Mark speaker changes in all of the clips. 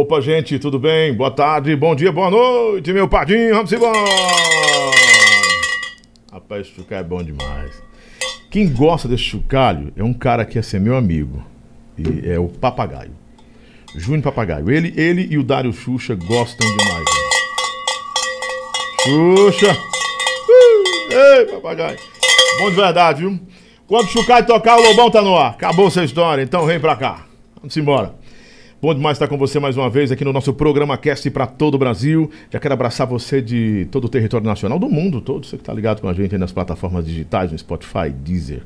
Speaker 1: Opa, gente, tudo bem? Boa tarde, bom dia, boa noite, meu padinho, vamos embora! Rapaz, esse chocalho é bom demais. Quem gosta desse chocalho é um cara que ia ser meu amigo. E é o Papagaio. Júnior Papagaio. Ele, ele e o Dário Xuxa gostam demais. Né? Xuxa! Uh, ei, Papagaio! Bom de verdade, viu? Quando o Chucai tocar, o Lobão tá no ar. Acabou essa história, então vem pra cá. Vamos embora. Bom demais estar com você mais uma vez aqui no nosso programa Cast para todo o Brasil. Já quero abraçar você de todo o território nacional, do mundo todo, você que está ligado com a gente nas plataformas digitais, no Spotify, Deezer,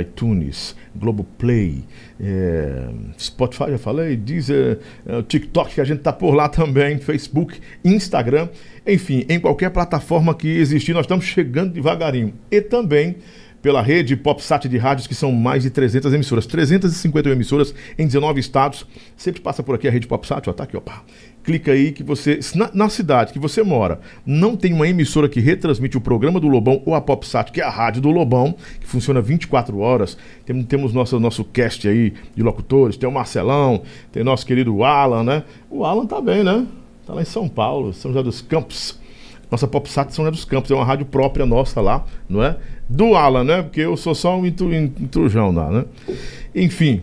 Speaker 1: iTunes, Globoplay, é, Spotify, já falei, Deezer, é, TikTok, que a gente está por lá também, Facebook, Instagram, enfim, em qualquer plataforma que existir, nós estamos chegando devagarinho. E também pela rede PopSat de rádios, que são mais de 300 emissoras, 350 emissoras em 19 estados. Sempre passa por aqui a rede PopSat, ó, tá aqui, ó. Clica aí que você, na, na, cidade que você mora, não tem uma emissora que retransmite o programa do Lobão ou a PopSat, que é a rádio do Lobão, que funciona 24 horas. Tem, temos nosso, nosso cast aí de locutores, tem o Marcelão, tem nosso querido Alan, né? O Alan tá bem, né? Tá lá em São Paulo, São José dos Campos. Nossa PopSat São José dos Campos, é uma rádio própria nossa lá, não é? Do Alan, né? Porque eu sou só um intrujão lá, né? Enfim,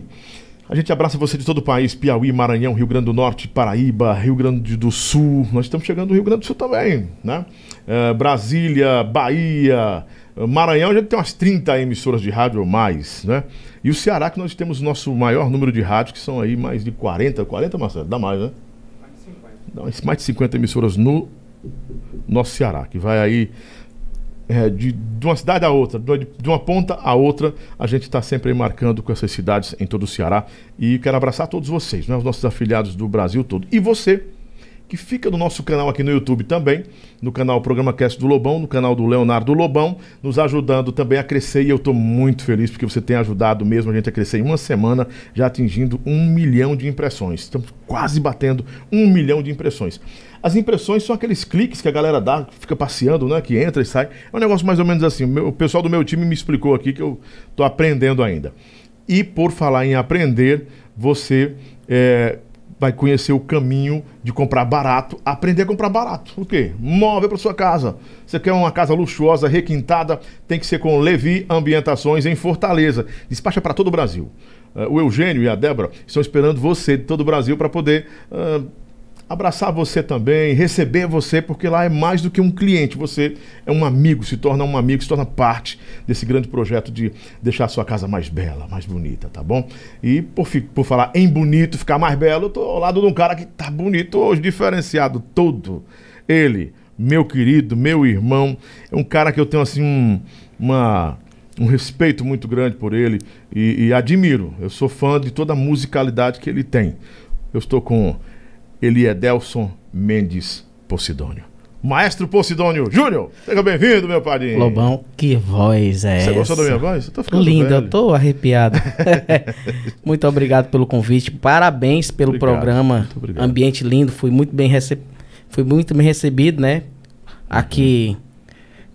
Speaker 1: a gente abraça você de todo o país, Piauí, Maranhão, Rio Grande do Norte, Paraíba, Rio Grande do Sul. Nós estamos chegando no Rio Grande do Sul também, né? Uh, Brasília, Bahia, Maranhão, a gente tem umas 30 emissoras de rádio ou mais, né? E o Ceará, que nós temos o nosso maior número de rádios, que são aí mais de 40, 40, Marcelo? Dá mais, né? Mais de 50. Dá mais de 50 emissoras no nosso Ceará, que vai aí é, de, de, uma cidade a outra, de, uma ponta a outra, a gente está sempre marcando com essas cidades em todo o Ceará. E quero abraçar todos vocês, né, os nossos afiliados do Brasil todo. E você, que fica no nosso canal aqui no YouTube também, no canal Programa Cast do Lobão, no canal do Leonardo Lobão, nos ajudando também a crescer. E eu estou muito feliz porque você tem ajudado mesmo a gente a crescer em uma semana, já atingindo um milhão de impressões. Estamos quase batendo um milhão de impressões. As impressões são aqueles cliques que a galera dá, fica passeando, né? Que entra e sai. É um negócio mais ou menos assim. O, pessoal do meu time me explicou aqui que eu estou aprendendo ainda. E por falar em aprender, você é, vai conhecer o caminho de comprar barato, aprender a comprar barato. O quê? Móvel para sua casa. Você quer uma casa luxuosa, requintada, tem que ser com Levi Ambientações em Fortaleza. Despacha para todo o Brasil. Uh, o Eugênio e a Débora estão esperando você de todo o Brasil para poder uh, abraçar você também, receber você, porque lá é mais do que um cliente, você é um amigo, se torna um amigo, se torna parte desse grande projeto de deixar a sua casa mais bela, mais bonita, tá bom? E por, por falar em bonito, ficar mais belo, eu tô ao lado de um cara que tá bonito hoje, diferenciado todo. Ele, meu querido, meu irmão, é um cara que eu tenho assim um, uma um respeito muito grande por ele e, e admiro. Eu sou fã de toda a musicalidade que ele tem. Eu estou com ele é Delson Mendes Posidônio. Maestro Posidônio Júnior, seja bem-vindo, meu padrinho.
Speaker 2: Lobão, que voz é Você essa? Você
Speaker 1: gostou da minha voz?
Speaker 2: Eu tô ficando Linda, velho. eu tô arrepiado. muito obrigado pelo convite, parabéns pelo obrigado, programa. Ambiente lindo, fui muito bem recebido, fui muito bem recebido, né? Aqui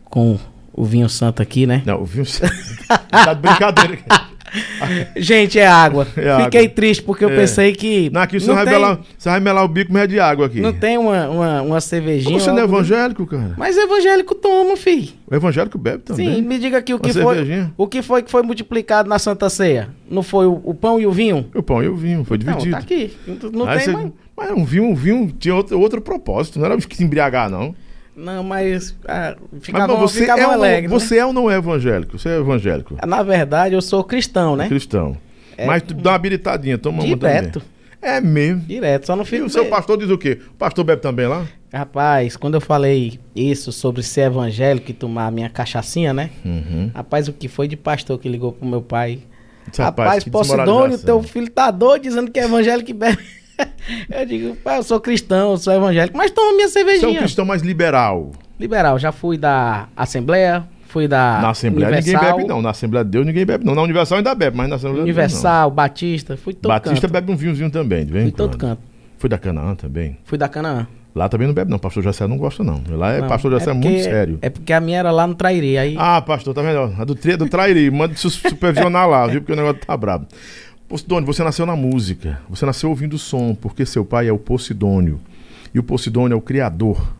Speaker 2: com o vinho santo aqui, né?
Speaker 1: Não, o vinho santo. tá de brincadeira.
Speaker 2: Gente, é água. É Fiquei água. triste porque eu é. pensei que.
Speaker 1: Não, aqui você, não vai tem... melar, você vai melar o bico, mas é de água aqui.
Speaker 2: Não tem uma, uma, uma cervejinha.
Speaker 1: Você não é evangélico, cara?
Speaker 2: Mas evangélico toma, filho.
Speaker 1: O evangélico bebe também.
Speaker 2: Sim, me diga aqui o que foi. O que foi que foi multiplicado na Santa Ceia? Não foi o, o pão e o vinho?
Speaker 1: O pão e o vinho, foi dividido. Não, tá
Speaker 2: aqui. Não, tem você... mais.
Speaker 1: Mas um vinho, um vinho tinha outro, outro propósito, não era se embriagar, não.
Speaker 2: Não, mas ah,
Speaker 1: ficava, mas, você ficava é alegre. Um, né? Você é ou não é evangélico? Você é evangélico?
Speaker 2: Na verdade, eu sou cristão, né?
Speaker 1: Cristão. É, mas tu dá uma habilitadinha, toma
Speaker 2: uma Direto.
Speaker 1: É mesmo.
Speaker 2: Direto, só não fica.
Speaker 1: E o seu pastor diz o quê? O pastor bebe também lá?
Speaker 2: Rapaz, quando eu falei isso sobre ser evangélico e tomar a minha cachaçinha, né?
Speaker 1: Uhum.
Speaker 2: Rapaz, o que foi de pastor que ligou pro meu pai? Rapaz, Rapaz Posidônio, teu filho tá doido dizendo que é evangélico e bebe. eu digo, pai, eu sou cristão, eu sou evangélico, mas toma minha cervejinha. Você é um
Speaker 1: cristão mais liberal.
Speaker 2: Liberal, já fui da Assembleia, fui da
Speaker 1: Na Assembleia Universal. ninguém bebe não, na Assembleia de Deus ninguém bebe não. Na Universal ainda bebe, mas na Assembleia
Speaker 2: Universal, Deus, Batista, fui todo
Speaker 1: Batista
Speaker 2: canto.
Speaker 1: bebe um vinhozinho também, de vez
Speaker 2: Fui todo canto.
Speaker 1: Fui da Canaã também.
Speaker 2: Fui da Canaã.
Speaker 1: Lá também não bebe, não. Pastor José não gosta, não. Lá é não, pastor José é porque, muito sério.
Speaker 2: É porque a minha era lá no Trairi. Aí...
Speaker 1: Ah, pastor, tá melhor. A do, do Trairi, manda supervisionar lá, viu? Porque o negócio tá brabo. Posidônio, você nasceu na música, você nasceu ouvindo som, porque seu pai é o Posidônio. E o Posidônio é o criador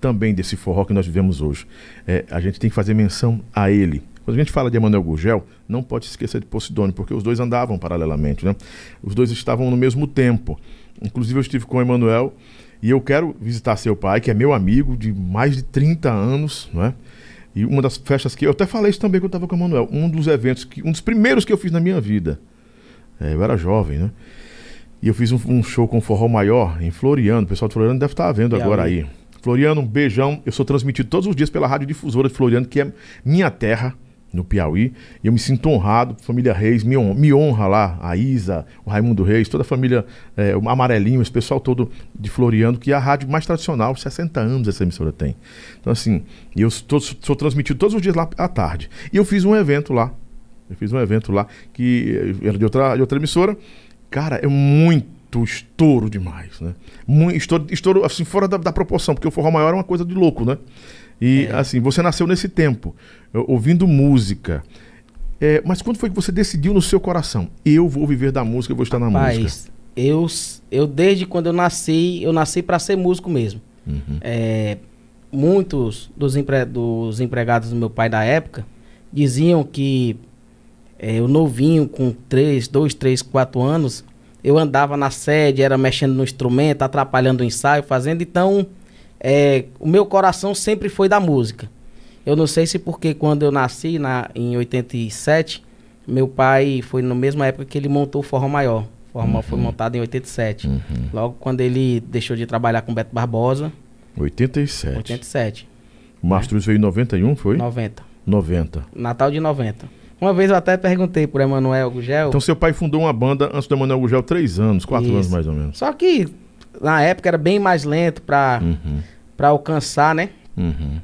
Speaker 1: também desse forró que nós vivemos hoje. É, a gente tem que fazer menção a ele. Quando a gente fala de Emanuel Gurgel, não pode esquecer de Posidônio, porque os dois andavam paralelamente, né? Os dois estavam no mesmo tempo. Inclusive eu estive com o Emanuel e eu quero visitar seu pai, que é meu amigo de mais de 30 anos, não é? E uma das festas que eu até falei isso também que eu estava com o Emanuel, um dos eventos que um dos primeiros que eu fiz na minha vida é, eu era jovem, né? E eu fiz um, um, show com forró maior em Floriano. O pessoal de Floriano deve estar vendo agora aí. Floriano, um beijão. Eu sou transmitido todos os dias pela Rádio Difusora de Floriano, que é minha terra, no Piauí. E eu me sinto honrado. Família Reis me honra, me honra lá. A Isa, o Raimundo Reis, toda a família, é, o Amarelinho, esse pessoal todo de Floriano, que é a rádio mais tradicional. 60 anos essa emissora tem. Então, assim, eu tô, sou transmitido todos os dias lá à tarde. E eu fiz um evento lá eu fiz um evento lá que era de outra, de outra emissora. Cara, é muito estouro demais, né? Muito, estouro, estouro assim, fora da, da, proporção, porque o forró maior é uma coisa de louco, né? E é. assim, você nasceu nesse tempo, ouvindo música. É, mas quando foi que você decidiu no seu coração? Eu vou viver da música, eu vou estar
Speaker 2: Rapaz,
Speaker 1: na música.
Speaker 2: Eu, eu desde quando eu nasci, eu nasci para ser músico mesmo. Uhum. É, muitos dos, empre, dos empregados do meu pai da época diziam que é, eu novinho, com 3, 2, 3, 4 anos, eu andava na sede, era mexendo no instrumento, atrapalhando o ensaio, fazendo. Então, é, o meu coração sempre foi da música. Eu não sei se porque quando eu nasci, na, em 87, meu pai foi na mesma época que ele montou o Forró Maior. O Forró Maior foi uhum. montado em 87. Uhum. Logo quando ele deixou de trabalhar com Beto Barbosa.
Speaker 1: 87.
Speaker 2: 87.
Speaker 1: O Mastros veio em 91, foi?
Speaker 2: 90.
Speaker 1: 90.
Speaker 2: Natal de 90. Uma vez eu até perguntei pro Emanuel Gugel.
Speaker 1: Então seu pai fundou uma banda antes do Emanuel Gugel três anos, quatro Isso. anos mais ou menos.
Speaker 2: Só que na época era bem mais lento pra, uhum. Pra alcançar, né? Uhum.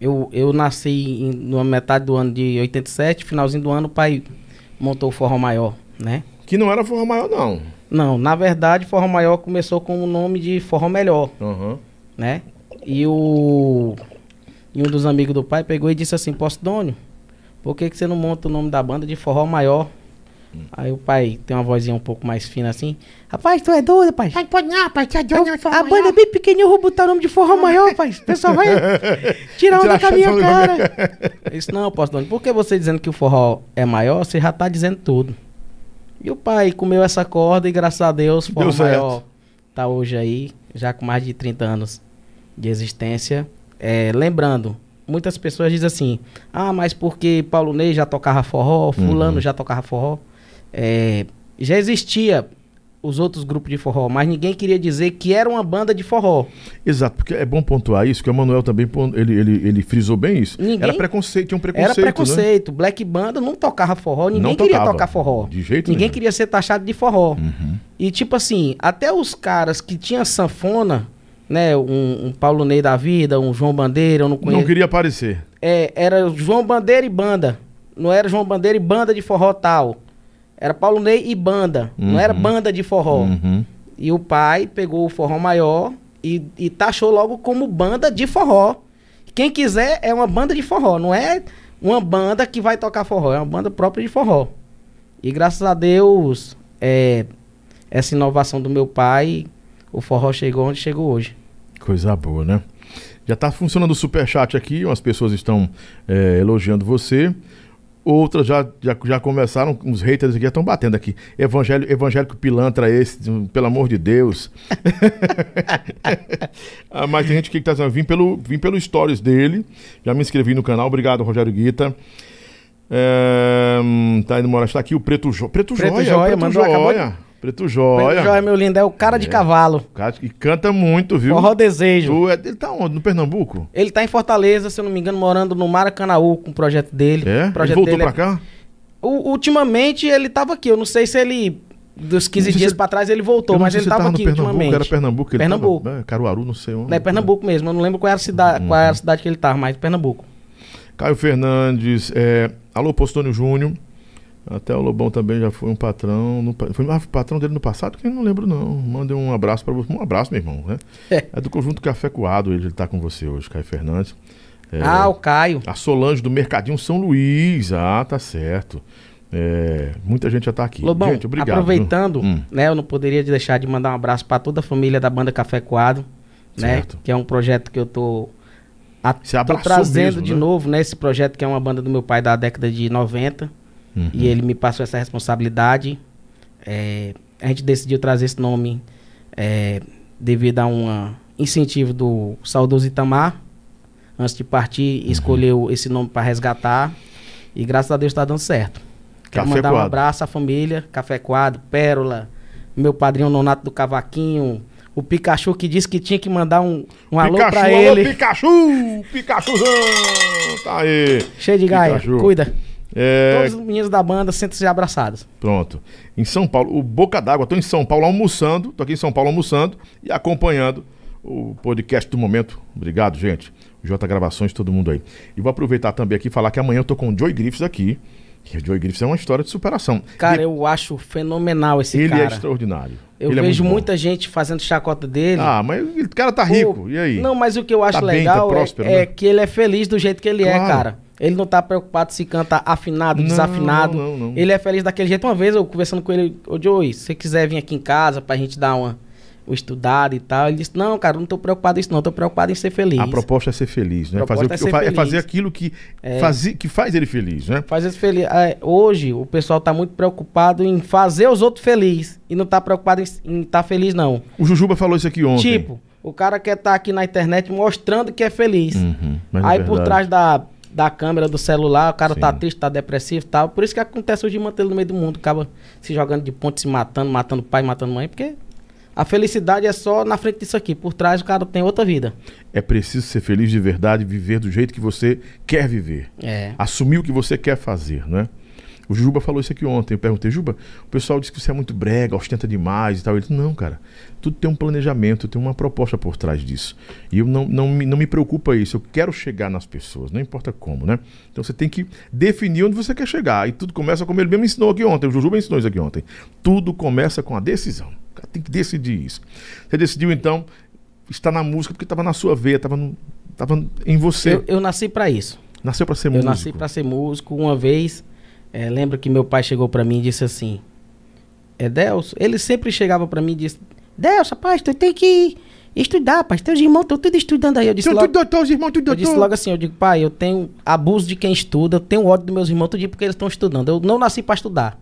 Speaker 2: Eu, eu nasci em, na metade do ano de 87, finalzinho do ano o pai montou o Forró Maior, né?
Speaker 1: Que não era Forró Maior, não.
Speaker 2: Não, na verdade, Forró Maior começou com o nome de Forró Melhor, uhum. né? E o... E um dos amigos do pai pegou e disse assim, Postônio, por que, que você não monta o nome da banda de forró maior? Hum. Aí o pai tem uma vozinha um pouco mais fina assim. Rapaz, tu é doido, pai? Pai, pode não, pai, é doido, eu, A banda é bem pequenininha, eu vou botar o nome de forró maior, pai. O pessoal vai tirar onda com a minha cara. Isso não, dono. Por que você dizendo que o forró é maior, você já tá dizendo tudo. E o pai comeu essa corda e graças a Deus, o forró Deu maior tá hoje aí, já com mais de 30 anos de existência. É, lembrando, muitas pessoas dizem assim: ah, mas porque Paulo Ney já tocava forró, Fulano uhum. já tocava forró. É, já existia os outros grupos de forró, mas ninguém queria dizer que era uma banda de forró.
Speaker 1: Exato, porque é bom pontuar isso, que o Manuel também ele, ele, ele frisou bem isso. Ninguém... Era preconceito, tinha um preconceito.
Speaker 2: Era preconceito. Né? Black Banda não tocava forró, ninguém não queria tocar forró.
Speaker 1: De jeito
Speaker 2: Ninguém queria ser taxado de forró. Uhum. E tipo assim, até os caras que tinham sanfona né, um, um, Paulo Ney da vida, um João Bandeira, eu não conheço.
Speaker 1: Não queria aparecer.
Speaker 2: É, era João Bandeira e banda. Não era João Bandeira e banda de forró tal. Era Paulo Ney e banda. Uhum. Não era uhum. banda de forró. Uhum. E o pai pegou o forró maior e, e taxou logo como banda de forró. Quem quiser é uma banda de forró, não é uma banda que vai tocar forró, é uma banda própria de forró. E graças a Deus, é, essa inovação do meu pai, o forró chegou onde chegou hoje.
Speaker 1: Coisa boa, né? Já está funcionando o superchat aqui, umas pessoas estão é, elogiando você. Outras já, já, já começaram, os haters aqui já estão batendo aqui. Evangelho, evangélico pilantra esse, pelo amor de Deus. ah, mas tem gente que está dizendo, vim pelo, vim pelo stories dele, já me inscrevi no canal, obrigado Rogério Guita. É, tá indo morar, está aqui o Preto, jo Preto, Preto Joia. Joia, Preto mandou, Joia. Preto Joia. Preto
Speaker 2: Joia, meu lindo, é o cara é. de cavalo.
Speaker 1: Cara que canta muito, viu?
Speaker 2: Forró Desejo.
Speaker 1: Tu, é, ele tá onde? No Pernambuco?
Speaker 2: Ele tá em Fortaleza, se eu não me engano, morando no Maracanaú com o projeto dele.
Speaker 1: É?
Speaker 2: Projeto
Speaker 1: ele voltou pra é... cá?
Speaker 2: O, ultimamente ele tava aqui, eu não sei se ele... Dos 15 dias se... pra trás ele voltou, mas ele tava, tava aqui
Speaker 1: Pernambuco,
Speaker 2: ultimamente.
Speaker 1: Era Pernambuco? Ele
Speaker 2: Pernambuco.
Speaker 1: Tava, é, Caruaru, não sei onde.
Speaker 2: É Pernambuco mesmo, eu não lembro qual era a cidade, uhum. qual era a cidade que ele tava, mas Pernambuco.
Speaker 1: Caio Fernandes, é... alô Postônio Júnior. Até o Lobão também já foi um patrão. No, foi um patrão dele no passado, que eu não lembro, não. Mande um abraço para você. Um abraço, meu irmão. Né? É. é do conjunto Café Coado, ele está com você hoje, Caio Fernandes. É,
Speaker 2: ah, o Caio.
Speaker 1: A Solange do Mercadinho São Luís. Ah, tá certo. É, muita gente já está aqui.
Speaker 2: Lobão, gente, obrigado. Aproveitando, hum. né, eu não poderia deixar de mandar um abraço para toda a família da banda Café Coado, né, que é um projeto que eu tô, a, tô trazendo mesmo, de né? novo, né, esse projeto que é uma banda do meu pai da década de 90, uhum. e ele me passou essa responsabilidade. É, a gente decidiu trazer esse nome é, devido a um incentivo do saudoso Itamar, antes de partir, uhum. escolheu esse nome para resgatar, e graças a Deus está dando certo. Quero Café mandar quadro. um abraço à família, Café Quadro, Pérola, meu padrinho Nonato do Cavaquinho, o Pikachu que disse que tinha que mandar um, um alô Pikachu, pra ele. Alô,
Speaker 1: Pikachu! Pikachu! Tá aí.
Speaker 2: Cheio de gaia, cuida. É... Todos os meninos da banda sentem-se abraçados.
Speaker 1: Pronto. Em São Paulo, o Boca d'Água, tô em São Paulo almoçando, tô aqui em São Paulo almoçando e acompanhando o podcast do momento. Obrigado, gente. J Gravações, todo mundo aí. E vou aproveitar também aqui e falar que amanhã eu tô com o Joey Griffiths aqui. Que o Joey Griffiths é uma história de superação.
Speaker 2: Cara, eu acho fenomenal esse
Speaker 1: ele
Speaker 2: cara.
Speaker 1: Ele é extraordinário.
Speaker 2: Eu
Speaker 1: ele
Speaker 2: é vejo é muita gente fazendo chacota dele.
Speaker 1: Ah, mas o cara tá rico, Pô, e aí?
Speaker 2: Não, mas o que eu acho tá legal bem, tá próspero, é, é né? que ele é feliz do jeito que ele é, claro. é, cara. Ele não tá preocupado se canta afinado, não, desafinado. Não, não, ele é feliz daquele jeito. Uma vez eu conversando com ele, ô Joey, se você quiser vir aqui em casa pra gente dar uma o estudado e tal. Ele disse: Não, cara, não estou preocupado com isso, não. Estou preocupado em ser feliz.
Speaker 1: A proposta é ser feliz, né? Fazer, é, ser é fazer aquilo que, é. faz, que faz ele feliz, né?
Speaker 2: Fazer feliz. É, hoje, o pessoal está muito preocupado em fazer os outros felizes e não está preocupado em estar tá feliz, não.
Speaker 1: O Jujuba falou isso aqui ontem.
Speaker 2: Tipo, o cara quer estar tá aqui na internet mostrando que é feliz. Uhum, é Aí por trás da da câmera do celular, o cara tá Sim. tá triste, tá depressivo e tal. Por isso que acontece hoje manter ele no meio do mundo, acaba se jogando de ponte, se matando, matando pai, matando mãe, porque a felicidade é só na frente disso aqui. Por trás o cara tem outra vida.
Speaker 1: É preciso ser feliz de verdade, viver do jeito que você quer viver. É. Assumir o que você quer fazer, né? O Juba falou isso aqui ontem. Eu perguntei, Juba, o pessoal disse que você é muito brega, ostenta demais e tal. Ele disse, não, cara, tudo tem um planejamento, tem uma proposta por trás disso. E eu não, não, me, não me preocupa isso. Eu quero chegar nas pessoas, não importa como, né? Então você tem que definir onde você quer chegar. E tudo começa como ele mesmo ensinou aqui ontem. O Jujuba ensinou isso aqui ontem. Tudo começa com a decisão cara tem que decidir isso. Você decidiu, então, estar na música porque estava na sua veia, estava tava em você.
Speaker 2: Eu, eu nasci para isso.
Speaker 1: Nasceu para ser
Speaker 2: eu
Speaker 1: músico?
Speaker 2: Eu nasci para ser músico. Uma vez, é, lembro que meu pai chegou para mim e disse assim: É Deus? Ele sempre chegava para mim e disse: Deus, rapaz, tu tem que estudar, pai. Teus irmãos estão tudo estudando aí. Eu disse, logo, doutor, os irmãos tudo doutor. Eu disse logo assim: Eu digo, pai, eu tenho abuso de quem estuda, eu tenho ódio dos meus irmãos tudo porque eles estão estudando. Eu não nasci para estudar.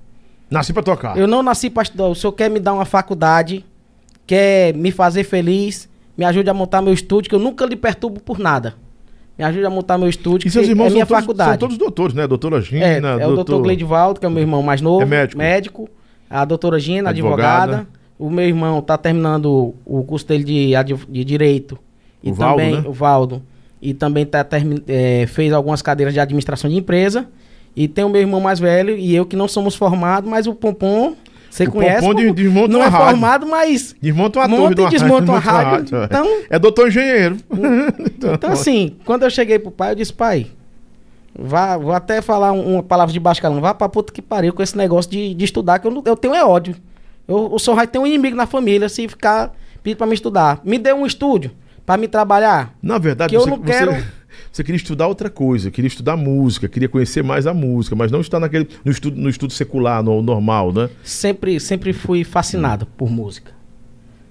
Speaker 1: Nasci pra tocar.
Speaker 2: Eu não nasci pra estudar. O senhor quer me dar uma faculdade, quer me fazer feliz, me ajude a montar meu estúdio, que eu nunca lhe perturbo por nada. Me ajude a montar meu estúdio,
Speaker 1: e seus irmãos é minha todos, faculdade. São todos doutores, né? Doutora Gina,
Speaker 2: é, é doutor... o doutor Gleidivaldo, que é o meu irmão mais novo. É médico. Médico. A doutora Gina, advogada. advogada. O meu irmão tá terminando o curso dele de, de Direito. E o também, Valdo, né? o Valdo. E também tá, termi... é, fez algumas cadeiras de administração de empresa. E tem o meu irmão mais velho e eu que não somos formados, mas o Pompom, você conhece? Pompom
Speaker 1: de, desmonta
Speaker 2: não
Speaker 1: é
Speaker 2: rádio. formado, mas
Speaker 1: desmonta uma monta
Speaker 2: torre e desmonta uma rádio. rádio. Então,
Speaker 1: é doutor engenheiro.
Speaker 2: então, então, assim, quando eu cheguei pro pai, eu disse, pai, vá, vou até falar uma palavra de baixo calão, vá pra puta que pariu com esse negócio de, de estudar, que eu, eu tenho é ódio. Eu, o senhor vai ter um inimigo na família se ficar pedindo pra me estudar. Me dê um estúdio para me trabalhar.
Speaker 1: Na verdade,
Speaker 2: que você, eu não quero...
Speaker 1: Você você queria estudar outra coisa, queria estudar música, queria conhecer mais a música, mas não estar naquele, no, estudo, no estudo secular, no normal, né?
Speaker 2: Sempre, sempre fui fascinado por música.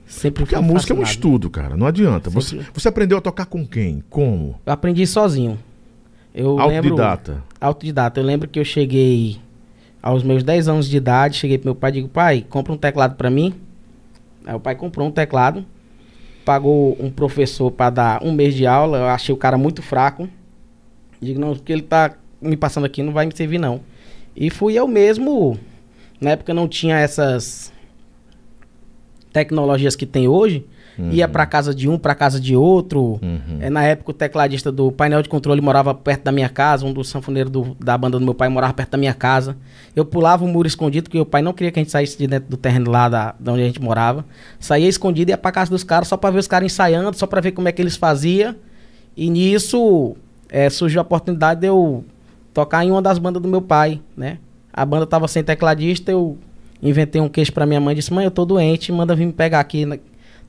Speaker 1: Sempre Porque a música fascinado. é um estudo, cara, não adianta. Você, você aprendeu a tocar com quem? Como?
Speaker 2: Eu aprendi sozinho. Eu
Speaker 1: autodidata.
Speaker 2: Lembro, autodidata. Eu lembro que eu cheguei aos meus 10 anos de idade, cheguei pro meu pai e digo, pai, compra um teclado para mim. Aí o pai comprou um teclado pagou um professor para dar um mês de aula, eu achei o cara muito fraco. Digo, não, porque ele tá me passando aqui não vai me servir não. E fui eu mesmo, na época não tinha essas tecnologias que tem hoje, Uhum. Ia para casa de um, para casa de outro. Uhum. É, na época, o tecladista do painel de controle morava perto da minha casa. Um dos sanfoneiros do, da banda do meu pai morava perto da minha casa. Eu pulava o muro escondido, porque o pai não queria que a gente saísse de dentro do terreno lá da, da onde a gente morava. Saía escondido e ia pra casa dos caras só pra ver os caras ensaiando, só pra ver como é que eles faziam. E nisso é, surgiu a oportunidade de eu tocar em uma das bandas do meu pai, né? A banda tava sem tecladista, eu inventei um queixo pra minha mãe, disse, mãe, eu tô doente, manda vir me pegar aqui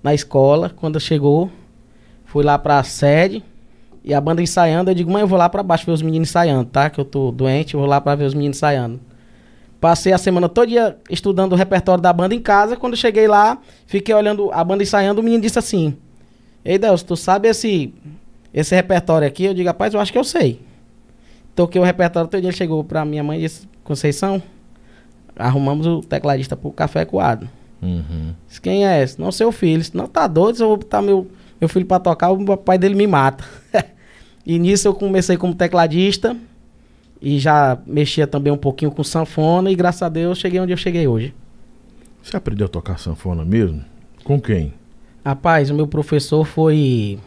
Speaker 2: na escola. Quando chegou, fui lá pra sede e a banda ensaiando. Eu digo, mãe, eu vou lá pra baixo ver os meninos ensaiando, tá? Que eu tô doente, eu vou lá pra ver os meninos ensaiando. Passei a semana toda estudando o repertório da banda em casa. Quando cheguei lá, fiquei olhando a banda ensaiando, o menino disse assim: Ei, Deus, tu sabe esse, esse repertório aqui? Eu digo, rapaz, eu acho que eu sei. Toquei o repertório todo dia, ele chegou pra minha mãe e disse, Conceição, arrumamos o tecladista pro café coado. Uhum. Quem é esse? Não, seu filho. Não, tá doido, se eu vou botar meu, meu filho pra tocar, o pai dele me mata. e nisso eu comecei como tecladista e já mexia também um pouquinho com sanfona e graças a Deus cheguei onde eu cheguei hoje.
Speaker 1: Você aprendeu a tocar sanfona mesmo? Com quem?
Speaker 2: Rapaz, o meu professor foi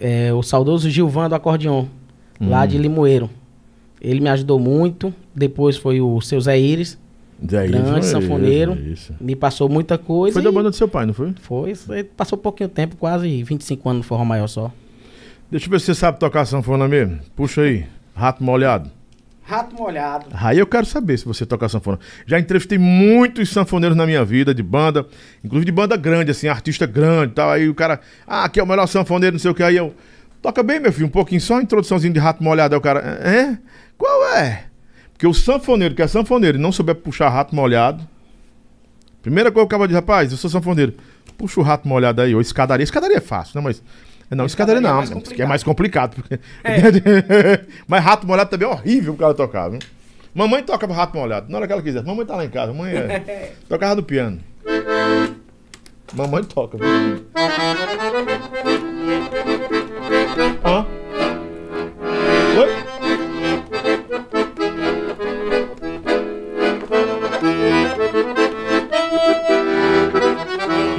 Speaker 2: é, o saudoso Gilvan do acordeon, hum. lá de Limoeiro. Ele me ajudou muito. Depois foi o seu Zé Iris, Zé grande sanfoneiro. Isso, Me passou muita coisa.
Speaker 1: Foi da banda do seu pai, não foi?
Speaker 2: Foi. Passou pouquinho tempo, quase 25 anos no Forró Maior só.
Speaker 1: Deixa eu ver se você sabe tocar sanfona mesmo. Puxa aí. Rato molhado.
Speaker 2: Rato molhado.
Speaker 1: Aí eu quero saber se você toca sanfona. Já entrevistei muitos sanfoneiros na minha vida, de banda, inclusive de banda grande, assim, artista grande e tal. Aí o cara, ah, aqui é o melhor sanfoneiro, não sei o que. Aí eu, toca bem, meu filho, um pouquinho, só uma introduçãozinha de rato molhado. Aí o cara, é? Qual é? Porque o sanfoneiro que é sanfoneiro e não souber puxar rato molhado. Primeira coisa que o cara diz, rapaz, eu sou sanfoneiro. Puxa o rato molhado aí, ou escadaria. Escadaria é fácil, né? Mas não, escadaria não, é que é mais complicado. Porque... É. Mas rato molhado também é horrível o cara tocar, viu? Mamãe toca rato molhado, na hora que ela quiser. Mamãe tá lá em casa, mamãe é... tocava no piano. Mamãe toca, viu? Hã?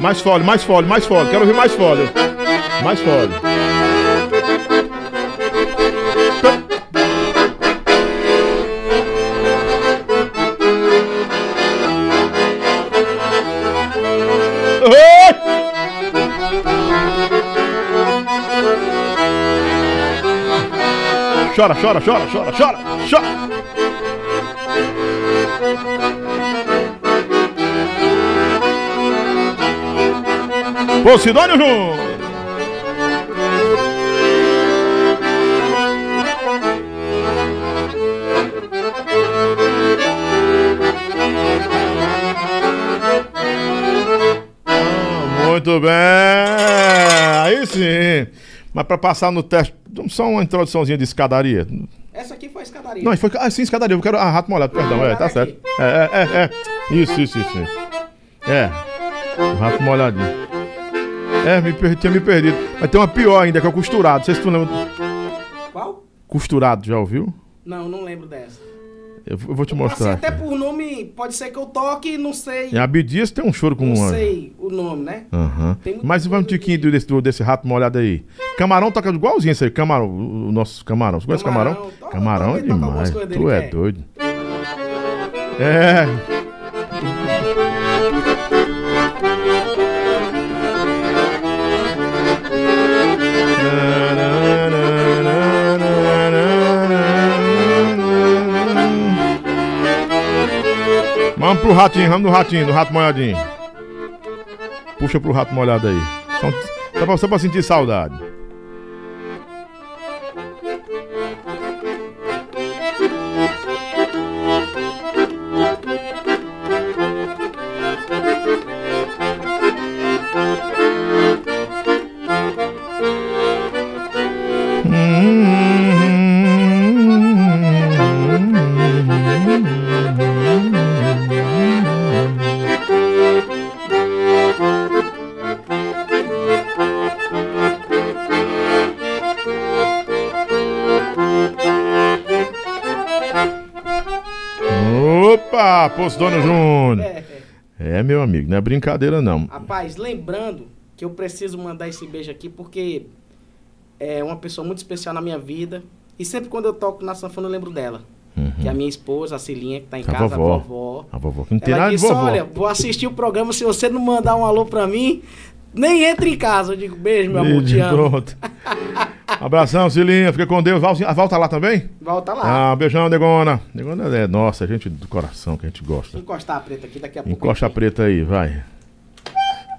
Speaker 1: Mais fole, mais fole, mais fole. Quero ouvir mais fole. Mais fole. Chora, chora, chora, chora, chora, chora. Posidônio Júnior. Muito bem. Aí sim. Mas para passar no teste, só uma introduçãozinha de escadaria.
Speaker 2: Essa aqui foi escadaria. Não,
Speaker 1: foi. Ah, sim, escadaria. Eu quero. Ah, rato molhado, perdão. é, tá aqui. certo. É, é, é, é. Isso, isso, isso. É. O rato molhadinho. É, me perdi, tinha me perdido. Mas tem uma pior ainda, que é o costurado. Não sei se tu lembra.
Speaker 2: Qual?
Speaker 1: Costurado, já ouviu?
Speaker 2: Não, não lembro dessa.
Speaker 1: Eu, vou te mostrar.
Speaker 2: Assim, até por nome, pode ser que eu toque, não sei.
Speaker 1: Em Abdias tem um choro com
Speaker 2: não
Speaker 1: uma.
Speaker 2: Não sei o nome, né?
Speaker 1: Uhum. Mas vai um tiquinho desse, desse rato molhado aí. Camarão toca igualzinho esse aí. Camarão, o nosso camarão. Você conhece camarão? Camarão, camarão é demais. Tu é doido. É. Vamos pro ratinho, vamos no ratinho, no rato molhadinho. Puxa pro rato molhado aí. Só, só, pra, sentir saudade. Dono Júnior. É. é, meu amigo, não é brincadeira não.
Speaker 2: Rapaz, lembrando que eu preciso mandar esse beijo aqui porque é uma pessoa muito especial na minha vida. E sempre quando eu toco na sanfona eu lembro dela. Uhum. Que é a minha esposa, a Cilinha, que tá em a casa, vovó. a vovó.
Speaker 1: A vovó que não tem Ela nada disse, de vovó. olha,
Speaker 2: vou assistir o programa, se você não mandar um alô pra mim, nem entre em casa. Eu digo, beijo, meu beijo, amor, te amo. Pronto.
Speaker 1: Abração, Cilinha. Fica com Deus. A Val tá lá também?
Speaker 2: Volta lá.
Speaker 1: Ah, beijão, Negona. Negona é nossa, gente do coração que a gente gosta.
Speaker 2: Encostar a preta aqui daqui a pouco.
Speaker 1: Encosta a preta aí, vai.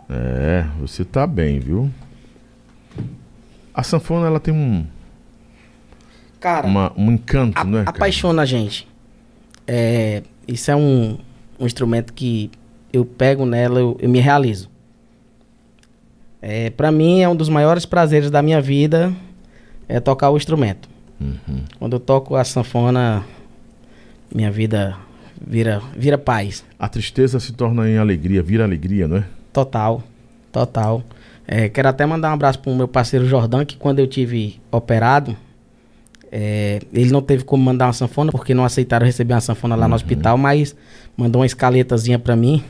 Speaker 1: É, você tá bem, viu? A sanfona, ela tem um.
Speaker 2: Cara.
Speaker 1: Uma, um encanto,
Speaker 2: a,
Speaker 1: né?
Speaker 2: Apaixona a gente. É, isso é um, um instrumento que eu pego nela, eu, eu me realizo. É, para mim é um dos maiores prazeres da minha vida é tocar o instrumento. Uhum. Quando eu toco a sanfona, minha vida vira vira paz.
Speaker 1: A tristeza se torna em alegria, vira alegria, não é?
Speaker 2: Total, total. É, quero até mandar um abraço para o meu parceiro Jordão, que quando eu tive operado, é, ele não teve como mandar uma sanfona, porque não aceitaram receber uma sanfona lá uhum. no hospital, mas mandou uma escaletazinha para mim,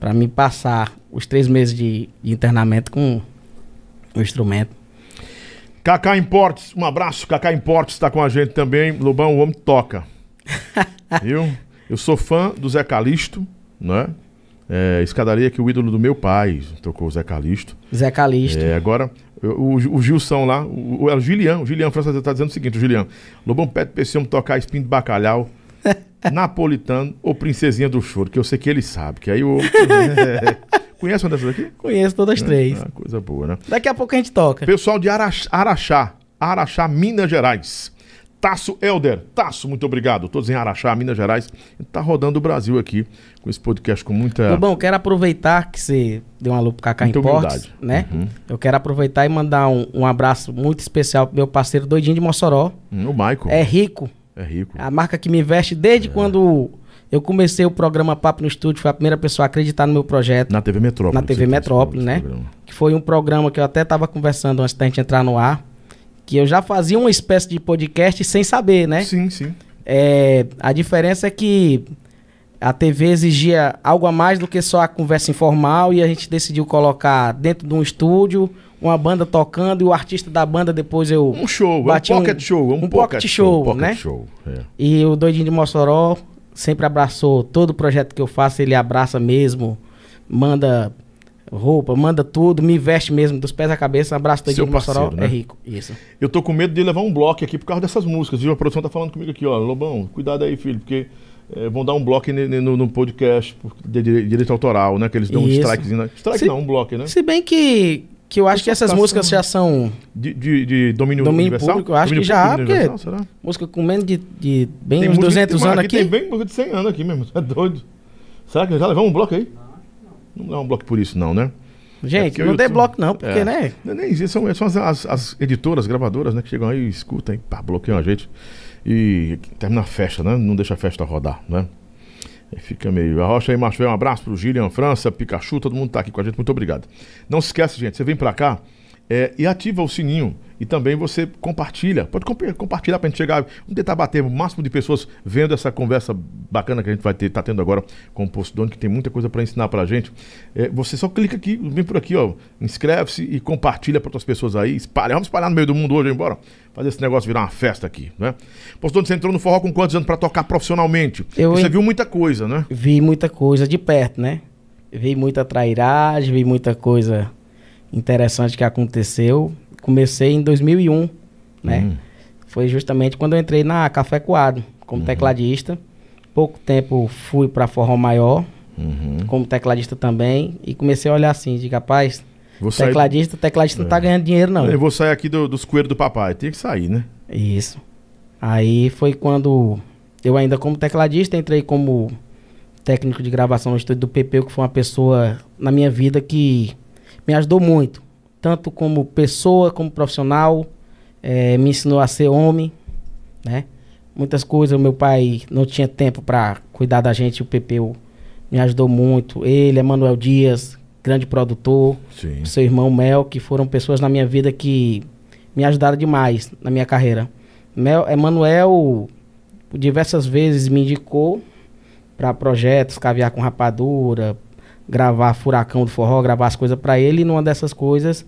Speaker 2: para mim passar os três meses de, de internamento com o instrumento.
Speaker 1: Cacá Importes, um abraço. Cacá Importes está com a gente também. Lobão, o homem toca. Viu? Eu sou fã do Zé Calixto, né? É, escadaria que o ídolo do meu pai tocou o Zé Calixto.
Speaker 2: Zé Calixto.
Speaker 1: É, agora, o, o Gilson lá, o, o, o Gilian, o Gilian França está dizendo o seguinte, o Gilian, Lobão pede pra esse homem tocar espinho de bacalhau, napolitano ou princesinha do choro, que eu sei que ele sabe, que aí o... Conhece uma dessas aqui?
Speaker 2: Conheço todas as é, três.
Speaker 1: Ah, coisa boa, né?
Speaker 2: Daqui a pouco a gente toca.
Speaker 1: Pessoal de Araxá, Araxá, Minas Gerais. Tasso Elder. Tasso, muito obrigado. Todos em Araxá, Minas Gerais. Tá rodando o Brasil aqui com esse podcast com muita.
Speaker 2: Bom, quero aproveitar que você deu uma lupa Cacá Importes, né? Uhum. Eu quero aproveitar e mandar um, um, abraço muito especial pro meu parceiro doidinho de Mossoró.
Speaker 1: Hum, o Michael.
Speaker 2: É rico.
Speaker 1: É rico.
Speaker 2: A marca que me veste desde é. quando eu comecei o programa Papo no Estúdio, foi a primeira pessoa a acreditar no meu projeto.
Speaker 1: Na TV Metrópole.
Speaker 2: Na TV Metrópole, né? Que foi um programa que eu até estava conversando antes da gente entrar no ar que eu já fazia uma espécie de podcast sem saber, né?
Speaker 1: Sim, sim.
Speaker 2: É, a diferença é que a TV exigia algo a mais do que só a conversa informal e a gente decidiu colocar dentro de um estúdio uma banda tocando e o artista da banda depois eu
Speaker 1: um show, um pocket
Speaker 2: um,
Speaker 1: show,
Speaker 2: um, um pocket, pocket show,
Speaker 1: show
Speaker 2: né?
Speaker 1: Show, é.
Speaker 2: E o doidinho de Mossoró sempre abraçou todo o projeto que eu faço, ele abraça mesmo, manda roupa, manda tudo, me veste mesmo, dos pés à cabeça, abraço todo
Speaker 1: Seu Mossoró, né?
Speaker 2: é rico. Isso.
Speaker 1: Eu tô com medo de levar um bloco aqui por causa dessas músicas, viu? A produção tá falando comigo aqui, ó, Lobão, cuidado aí, filho, porque é, vão dar um bloco no, no, podcast de direito autoral, né? Que eles dão Isso. um strikezinho. Né? Strike Se, não, um bloco, né?
Speaker 2: Se bem que, que eu acho que essas músicas já são.
Speaker 1: De, de, de domínio,
Speaker 2: domínio
Speaker 1: universal?
Speaker 2: público, eu acho
Speaker 1: domínio
Speaker 2: que já, porque. Será? Música com menos de, de bem tem uns 200 anos aqui.
Speaker 1: Tem bem de 100 anos aqui mesmo, é doido. Será que já levamos um bloco aí? Não dá um bloco por isso, não, né?
Speaker 2: Gente, é não dê bloco não, porque, é. né?
Speaker 1: Nem isso, são, são as, as, as, editoras, gravadoras, né, que chegam aí e escutam, e pá, bloqueiam a gente. E termina a festa, né? Não deixa a festa rodar, né? Aí fica meio. A Rocha aí, Macho, um abraço pro Gillian França, Pikachu, todo mundo tá aqui com a gente, muito obrigado. Não se esquece, gente, você vem pra cá é, e ativa o sininho e também você compartilha. Pode comp compartilhar para a gente chegar. Vamos tentar bater o máximo de pessoas vendo essa conversa bacana que a gente vai ter, tá tendo agora com o Posto Dono, que tem muita coisa para ensinar para a gente. É, você só clica aqui, vem por aqui, ó. Inscreve-se e compartilha para outras pessoas aí. Espalha. Vamos espalhar no meio do mundo hoje, embora. Fazer esse negócio virar uma festa aqui, né? Posto Dono, você entrou no forró com quantos anos para tocar profissionalmente?
Speaker 2: Eu
Speaker 1: você viu muita coisa, né?
Speaker 2: Vi muita coisa de perto, né? Vi muita trairagem, vi muita coisa interessante que aconteceu. Comecei em 2001 né? Uhum. Foi justamente quando eu entrei na Café Coado, como uhum. tecladista. Pouco tempo fui para Forró Maior, uhum. como tecladista também, e comecei a olhar assim, de capaz, vou tecladista, tecladista é. não tá ganhando dinheiro não.
Speaker 1: Eu vou sair aqui do, dos coelhos do papai, tem que sair, né?
Speaker 2: Isso. Aí foi quando eu ainda como tecladista entrei como técnico de gravação no estúdio do Pepeu, que foi uma pessoa na minha vida que me ajudou muito, tanto como pessoa, como profissional, é, me ensinou a ser homem, né? Muitas coisas, meu pai não tinha tempo para cuidar da gente, o Pepeu me ajudou muito. Ele, Emanuel Dias, grande produtor, Sim. seu irmão Mel, que foram pessoas na minha vida que me ajudaram demais na minha carreira. Mel, Emanuel diversas vezes me indicou para projetos, caviar com rapadura, gravar Furacão do Forró, gravar as coisas para ele, e numa dessas coisas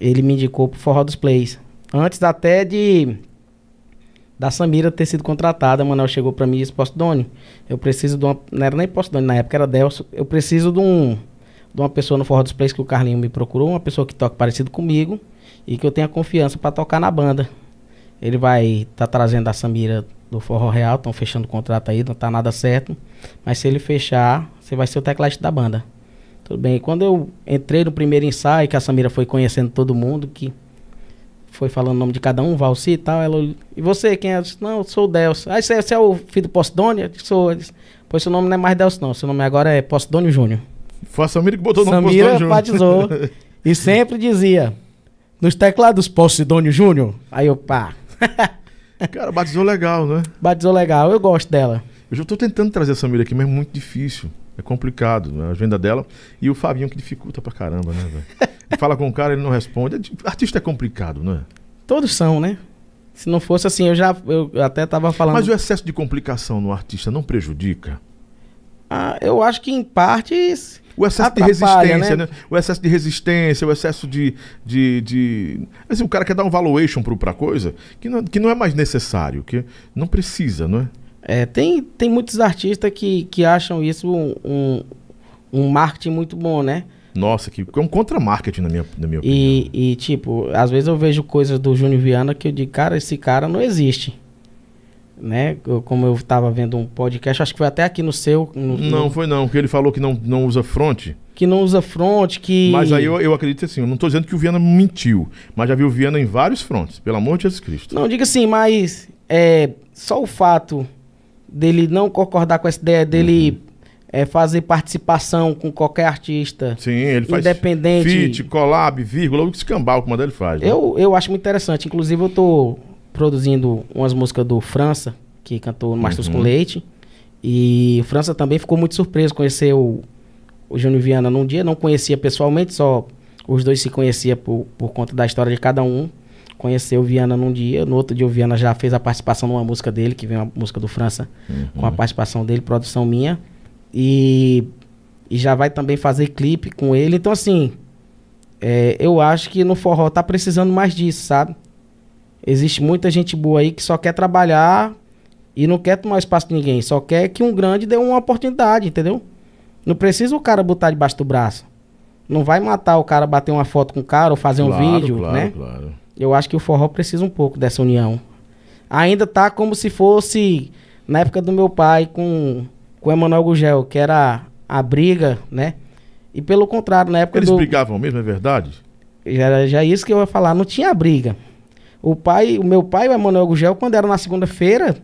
Speaker 2: ele me indicou pro Forró dos Plays. Antes até de da Samira ter sido contratada, Manuel chegou para mim e disse, Postdônio, eu preciso de uma... Não era nem Postdônio, na época era Delcio. Eu preciso de, um, de uma pessoa no Forró dos Plays que o Carlinho me procurou, uma pessoa que toque parecido comigo e que eu tenha confiança para tocar na banda. Ele vai estar tá trazendo a Samira do Forró Real, estão fechando o contrato aí, não tá nada certo. Mas se ele fechar, você vai ser o tecladista da banda. Tudo bem. E quando eu entrei no primeiro ensaio, que a Samira foi conhecendo todo mundo, que foi falando o nome de cada um, Valci e tal. Ela, e você, quem é? Eu disse, não, eu sou o Delcio. Ah, você, você é o filho do Postidônio? Eu disse, sou. Eu disse, pois seu nome não é mais Delcio, não. Seu nome agora é Postidônio Júnior.
Speaker 1: Foi a Samira que botou o nome
Speaker 2: Samira Postidônio batizou. e sempre dizia, nos teclados Postidônio Júnior. Aí eu, pá.
Speaker 1: Cara, batizou legal, né?
Speaker 2: Batizou legal, eu gosto dela.
Speaker 1: Eu já tô tentando trazer a Samira aqui, mas é muito difícil. É complicado, né? a agenda dela. E o Fabinho que dificulta pra caramba, né, velho? Fala com o cara, ele não responde. É artista é complicado, não é?
Speaker 2: Todos são, né? Se não fosse assim, eu já eu até tava falando.
Speaker 1: Mas o excesso de complicação no artista não prejudica?
Speaker 2: Ah, eu acho que em partes.
Speaker 1: O excesso de resistência, né? né? O excesso de resistência, o excesso de. de, de... Assim, o cara quer dar um valuation pro, pra coisa que não, que não é mais necessário, que não precisa, não é?
Speaker 2: É, tem, tem muitos artistas que, que acham isso um, um, um marketing muito bom, né?
Speaker 1: Nossa, que é um contra-marketing, na minha, na minha opinião.
Speaker 2: E, e, tipo, às vezes eu vejo coisas do Júnior Viana que eu digo, cara, esse cara não existe. Né? Eu, como eu tava vendo um podcast, acho que foi até aqui no seu. No,
Speaker 1: não,
Speaker 2: no...
Speaker 1: foi não, porque ele falou que não, não usa front.
Speaker 2: Que não usa front, que.
Speaker 1: Mas aí eu, eu acredito assim, eu não tô dizendo que o Viana mentiu, mas já vi o Viana em vários fronts, pelo amor de Jesus Cristo.
Speaker 2: Não, diga assim, mas é, só o fato dele não concordar com essa ideia dele. Uhum é, fazer participação com qualquer artista.
Speaker 1: Sim, ele faz independente. feat, collab, vírgula, o escambau que ele faz.
Speaker 2: Né? Eu, eu acho muito interessante. Inclusive, eu tô produzindo umas músicas do França, que cantou no Mastros uhum. com Leite. E França também ficou muito surpreso conhecer o, o Júnior Viana num dia. Não conhecia pessoalmente, só os dois se conheciam por, por conta da história de cada um. Conheceu o Viana num dia, no outro dia o Viana já fez a participação numa música dele, que vem uma música do França, uhum. com a participação dele, produção minha. E, e já vai também fazer clipe com ele. Então, assim, é, eu acho que no forró tá precisando mais disso, sabe? Existe muita gente boa aí que só quer trabalhar e não quer tomar espaço de ninguém. Só quer que um grande dê uma oportunidade, entendeu? Não precisa o cara botar debaixo do braço. Não vai matar o cara bater uma foto com o cara ou fazer claro, um vídeo, claro, né? Claro. Eu acho que o forró precisa um pouco dessa união. Ainda tá como se fosse na época do meu pai com com o Emanuel Gugel, que era a briga, né? E pelo contrário, na época
Speaker 1: Eles do... brigavam mesmo, é verdade?
Speaker 2: Já já isso que eu ia falar, não tinha briga. O pai, o meu pai e o Emanuel Gugel, quando era na segunda-feira,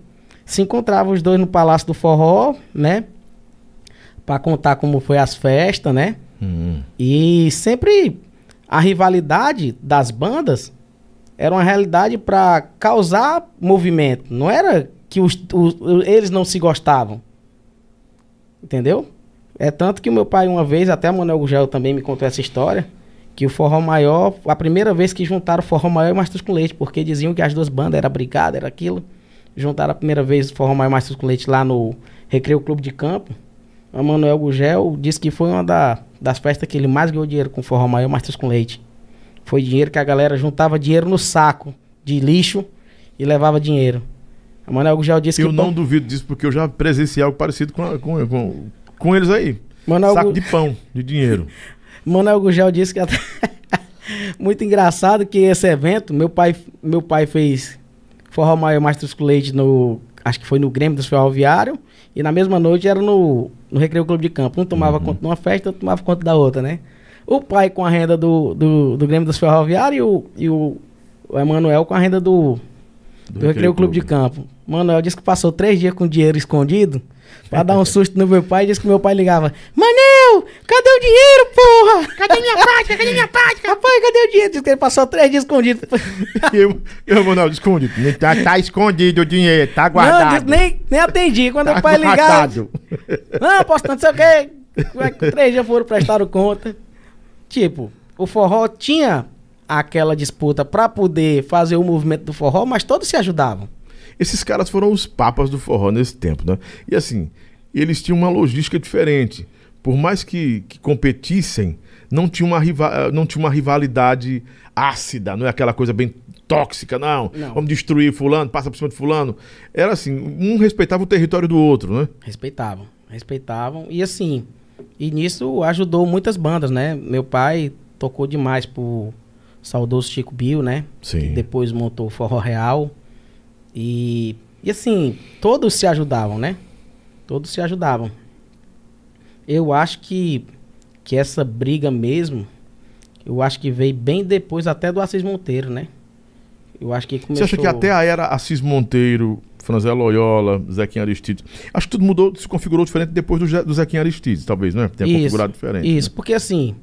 Speaker 2: se encontravam os dois no Palácio do Forró, né? Para contar como foi as festas, né? Hum. E sempre a rivalidade das bandas era uma realidade para causar movimento. Não era que os, os, eles não se gostavam. Entendeu? É tanto que o meu pai, uma vez, até Manuel Gugel também me contou essa história, que o Forró Maior, a primeira vez que juntaram Forró Maior e Mastros com Leite, porque diziam que as duas bandas era brigada, era aquilo. Juntaram a primeira vez Forró Maior e Mastros com Leite lá no Recreio Clube de Campo. O Manuel Gugel disse que foi uma da, das festas que ele mais ganhou dinheiro com Forró Maior e Mastros com Leite. Foi dinheiro que a galera juntava dinheiro no saco de lixo e levava dinheiro. A Manuel Gugel disse
Speaker 1: eu
Speaker 2: que.
Speaker 1: Eu não duvido disso, porque eu já presenciei algo parecido com, com, com, com eles aí. Manuel Saco Gu... de pão, de dinheiro.
Speaker 2: Manuel Gugel disse que até. Muito engraçado que esse evento, meu pai, meu pai fez Forró Maior Mastros Leite no. Acho que foi no Grêmio dos Ferroviário. E na mesma noite era no, no Recreio Clube de Campo. Um tomava uhum. conta de uma festa, outro tomava conta da outra, né? O pai com a renda do, do, do Grêmio dos Ferroviários e o, e o, o Emanuel com a renda do, do, do Recreio Clube de Campo. Manuel disse que passou três dias com dinheiro escondido pra dar um susto no meu pai. Disse que meu pai ligava: Manel, cadê o dinheiro, porra? Cadê minha prática? Cadê minha prática? Rapaz, cadê o dinheiro? Disse que ele passou três dias escondido.
Speaker 1: eu, eu Manuel, escondido. Tá, tá, escondido o dinheiro, tá guardado.
Speaker 2: Não, nem, nem atendi. Quando tá o pai ligava. Não, posso não sei o quê. Três dias foram prestaram conta. Tipo, o forró tinha aquela disputa para poder fazer o movimento do forró, mas todos se ajudavam.
Speaker 1: Esses caras foram os papas do forró nesse tempo, né? E assim, eles tinham uma logística diferente. Por mais que, que competissem, não tinha, uma rival, não tinha uma rivalidade ácida, não é aquela coisa bem tóxica, não. não. Vamos destruir fulano, passa por cima de fulano. Era assim, um respeitava o território do outro, né?
Speaker 2: Respeitavam, respeitavam. E assim, e nisso ajudou muitas bandas, né? Meu pai tocou demais pro saudoso Chico Bill, né?
Speaker 1: Sim.
Speaker 2: Depois montou o Forró Real. E, e assim, todos se ajudavam, né? Todos se ajudavam. Eu acho que, que essa briga mesmo, eu acho que veio bem depois até do Assis Monteiro, né? Eu acho que começou...
Speaker 1: Você acha que até a era Assis Monteiro, Franzé Loyola, Zequinha Aristides, acho que tudo mudou, se configurou diferente depois do, do Zequinha Aristides, talvez, né? Tenha
Speaker 2: isso,
Speaker 1: configurado diferente.
Speaker 2: Isso,
Speaker 1: né?
Speaker 2: porque assim,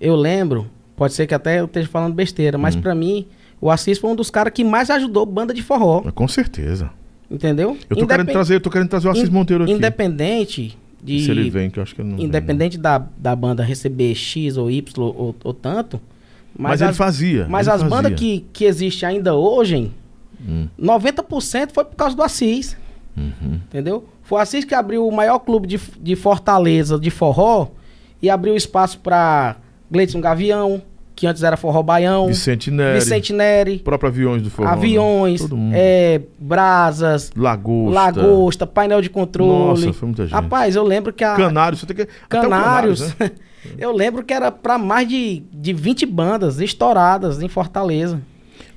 Speaker 2: eu lembro, pode ser que até eu esteja falando besteira, mas uhum. para mim, o Assis foi um dos caras que mais ajudou banda de forró.
Speaker 1: Com certeza.
Speaker 2: Entendeu?
Speaker 1: Eu tô, Independ... querendo, trazer, eu tô querendo trazer o Assis Monteiro aqui.
Speaker 2: Independente de.
Speaker 1: Se ele vem, que eu acho que ele não
Speaker 2: Independente vem, da, da banda receber X ou Y ou, ou tanto.
Speaker 1: Mas, mas ele fazia.
Speaker 2: Mas
Speaker 1: ele
Speaker 2: as bandas que, que existem ainda hoje, hum. 90% foi por causa do Assis. Uhum. Entendeu? Foi o Assis que abriu o maior clube de, de Fortaleza de forró e abriu espaço para Gleison Gavião, que antes era Forró Baião.
Speaker 1: Vicente Neri.
Speaker 2: Vicente Neri.
Speaker 1: Próprio Aviões do Forró.
Speaker 2: Né? Aviões. Né? É, brasas.
Speaker 1: Lagosta.
Speaker 2: Lagosta, painel de controle.
Speaker 1: Nossa, foi muita gente.
Speaker 2: Rapaz, eu lembro que a...
Speaker 1: Canários, você tem que...
Speaker 2: Canários. Canários né? eu lembro que era para mais de, de 20 bandas estouradas em Fortaleza.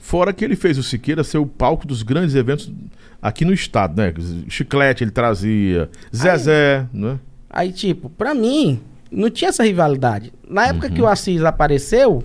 Speaker 1: Fora que ele fez o Siqueira ser o palco dos grandes eventos aqui no estado, né? Chiclete ele trazia, Zezé, aí, né?
Speaker 2: Aí, tipo, pra mim, não tinha essa rivalidade. Na época uhum. que o Assis apareceu,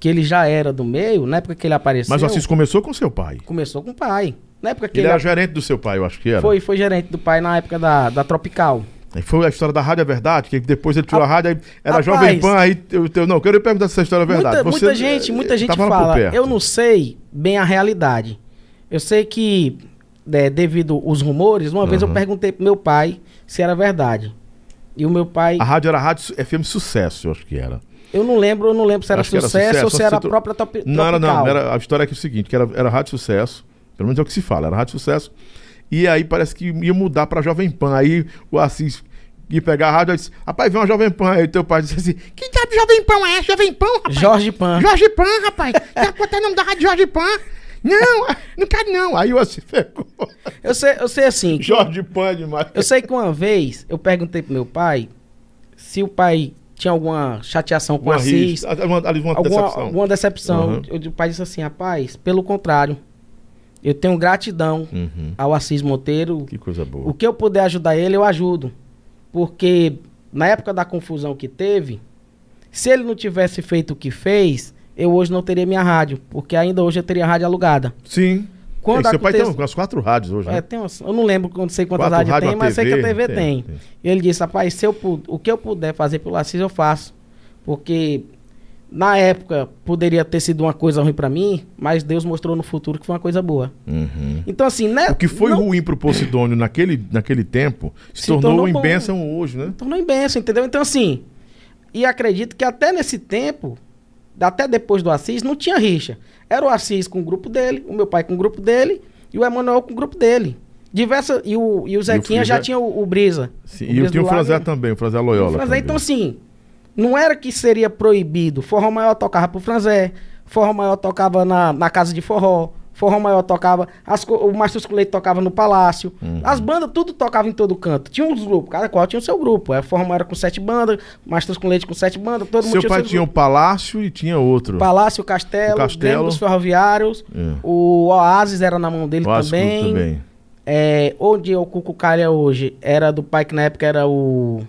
Speaker 2: que ele já era do meio, na época que ele apareceu.
Speaker 1: Mas o Assis começou com seu pai.
Speaker 2: Começou com o pai. Na época que
Speaker 1: ele, ele era gerente do seu pai, eu acho que era.
Speaker 2: Foi, foi gerente do pai na época da, da Tropical.
Speaker 1: Aí foi a história da Rádio é Verdade, que depois ele tirou a, a rádio, aí era Rapaz, Jovem Pan, aí eu, eu não, quero perguntar se essa história é verdade.
Speaker 2: Muita,
Speaker 1: Você,
Speaker 2: muita gente, muita gente fala, eu não sei bem a realidade. Eu sei que, é, devido os rumores, uma uhum. vez eu perguntei pro meu pai se era verdade. E o meu pai.
Speaker 1: A rádio era Rádio FM Sucesso, eu acho que era.
Speaker 2: Eu não lembro, eu não lembro se era, sucesso, era sucesso, ou se era a própria top,
Speaker 1: Não, era não. Era, a história é, é o seguinte, que era, era Rádio Sucesso. Pelo menos é o que se fala, era Rádio Sucesso. E aí parece que ia mudar pra Jovem Pan. Aí o Assis ia pegar a rádio e disse, rapaz, vem uma Jovem Pan. Aí teu pai disse assim, que diabo Jovem Pan é? Jovem Pan, rapaz?
Speaker 2: Jorge Pan.
Speaker 1: Jorge Pan, rapaz. Quer botar o nome da rádio Jorge Pan? Não, não quero não. Aí o Assis pegou.
Speaker 2: Eu sei, eu sei assim.
Speaker 1: Jorge Pan é demais.
Speaker 2: Eu sei que uma vez eu perguntei pro meu pai se o pai tinha alguma chateação com
Speaker 1: uma
Speaker 2: a Assis.
Speaker 1: Uma, uma,
Speaker 2: alguma, decepção. Alguma decepção. Uhum. Eu, o pai disse assim, rapaz, pelo contrário. Eu tenho gratidão uhum. ao Assis Monteiro.
Speaker 1: Que coisa boa.
Speaker 2: O que eu puder ajudar ele, eu ajudo. Porque na época da confusão que teve, se ele não tivesse feito o que fez, eu hoje não teria minha rádio. Porque ainda hoje eu teria rádio alugada.
Speaker 1: Sim. Quando é, seu pai tem umas quatro rádios hoje, né?
Speaker 2: É, tem umas, eu não lembro, não sei quantas rádios rádio, tem, mas TV, sei que a TV tem. tem. tem. E ele disse, rapaz, se eu, o que eu puder fazer pelo Assis, eu faço. Porque na época poderia ter sido uma coisa ruim para mim, mas Deus mostrou no futuro que foi uma coisa boa. Uhum. Então, assim, né?
Speaker 1: O que foi não... ruim pro Posidônio naquele, naquele tempo se, se tornou, tornou em bênção hoje, né?
Speaker 2: Tornou em bênção, entendeu? Então, assim, e acredito que até nesse tempo, até depois do Assis, não tinha rixa. Era o Assis com o grupo dele, o meu pai com o grupo dele e o Emanuel com o grupo dele. Diversa, e, o, e o Zequinha e o já tinha o, o Brisa.
Speaker 1: Sim,
Speaker 2: o
Speaker 1: e eu tinha o Franzé também, o Franzé Loyola. O Franzé,
Speaker 2: então, assim, não era que seria proibido. Forró Maior tocava pro Franzé, Forró Maior tocava na, na casa de forró, Forró Maior tocava, as, o Márcio Esculeito tocava no Palácio. Uhum. As bandas, tudo tocava em todo canto. Tinha uns grupos, cada qual tinha o seu grupo. A Forró Maior com sete bandas, Márcio Esculeito com sete bandas, todo
Speaker 1: seu
Speaker 2: mundo
Speaker 1: tinha pai tinha o Palácio e tinha outro.
Speaker 2: Palácio, Castelo, o Castelo. dos Ferroviários. É. O Oasis era na mão dele o também. também. É, onde o Cucucalha hoje era do pai que na época era o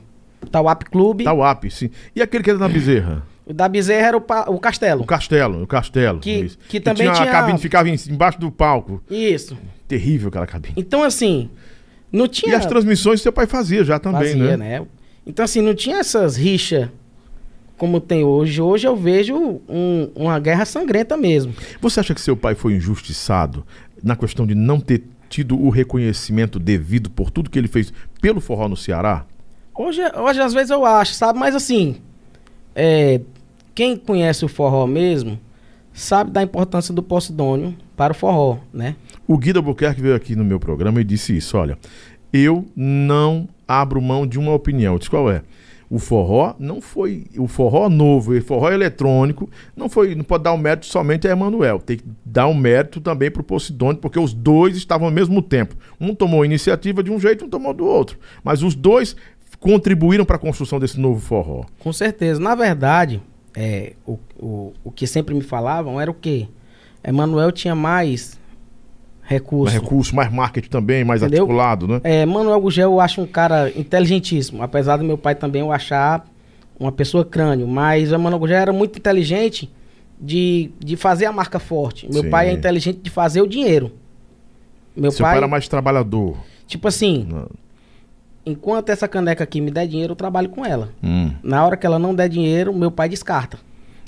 Speaker 2: Tauap Clube.
Speaker 1: Tauap, sim. E aquele que era na Bezerra?
Speaker 2: O da Bezerra era o, o Castelo.
Speaker 1: O Castelo, o Castelo.
Speaker 2: Que, que, que também tinha...
Speaker 1: A cabine ficava em, embaixo do palco.
Speaker 2: Isso.
Speaker 1: Terrível aquela cabine.
Speaker 2: Então, assim, não tinha...
Speaker 1: E as transmissões seu pai fazia já também, fazia, né? né?
Speaker 2: Então, assim, não tinha essas rixas como tem hoje. Hoje eu vejo um, uma guerra sangrenta mesmo.
Speaker 1: Você acha que seu pai foi injustiçado na questão de não ter tido o reconhecimento devido por tudo que ele fez pelo forró no Ceará?
Speaker 2: Hoje, hoje às vezes eu acho, sabe? Mas assim, é, quem conhece o forró mesmo sabe da importância do Posidônio para o forró, né?
Speaker 1: O Guido Albuquerque veio aqui no meu programa e disse isso, olha, eu não abro mão de uma opinião. Disse, qual é? O forró não foi. O forró novo e o forró eletrônico não foi. Não pode dar um mérito somente a Emanuel. Tem que dar um mérito também para o Posidônio, porque os dois estavam ao mesmo tempo. Um tomou a iniciativa de um jeito, um tomou do outro. Mas os dois contribuíram para a construção desse novo forró.
Speaker 2: Com certeza. Na verdade, é, o, o, o que sempre me falavam era o quê? Emanuel tinha mais recurso.
Speaker 1: Mais recurso, mais marketing também, mais Entendeu? articulado, né?
Speaker 2: É, Manuel Gugel eu acho um cara inteligentíssimo, apesar do meu pai também eu achar uma pessoa crânio, mas o Manuel Gugel era muito inteligente de, de fazer a marca forte. Meu Sim. pai é inteligente de fazer o dinheiro.
Speaker 1: Meu Seu pai, pai era mais trabalhador.
Speaker 2: Tipo assim, Não. Enquanto essa caneca aqui me der dinheiro, eu trabalho com ela. Hum. Na hora que ela não der dinheiro, meu pai descarta.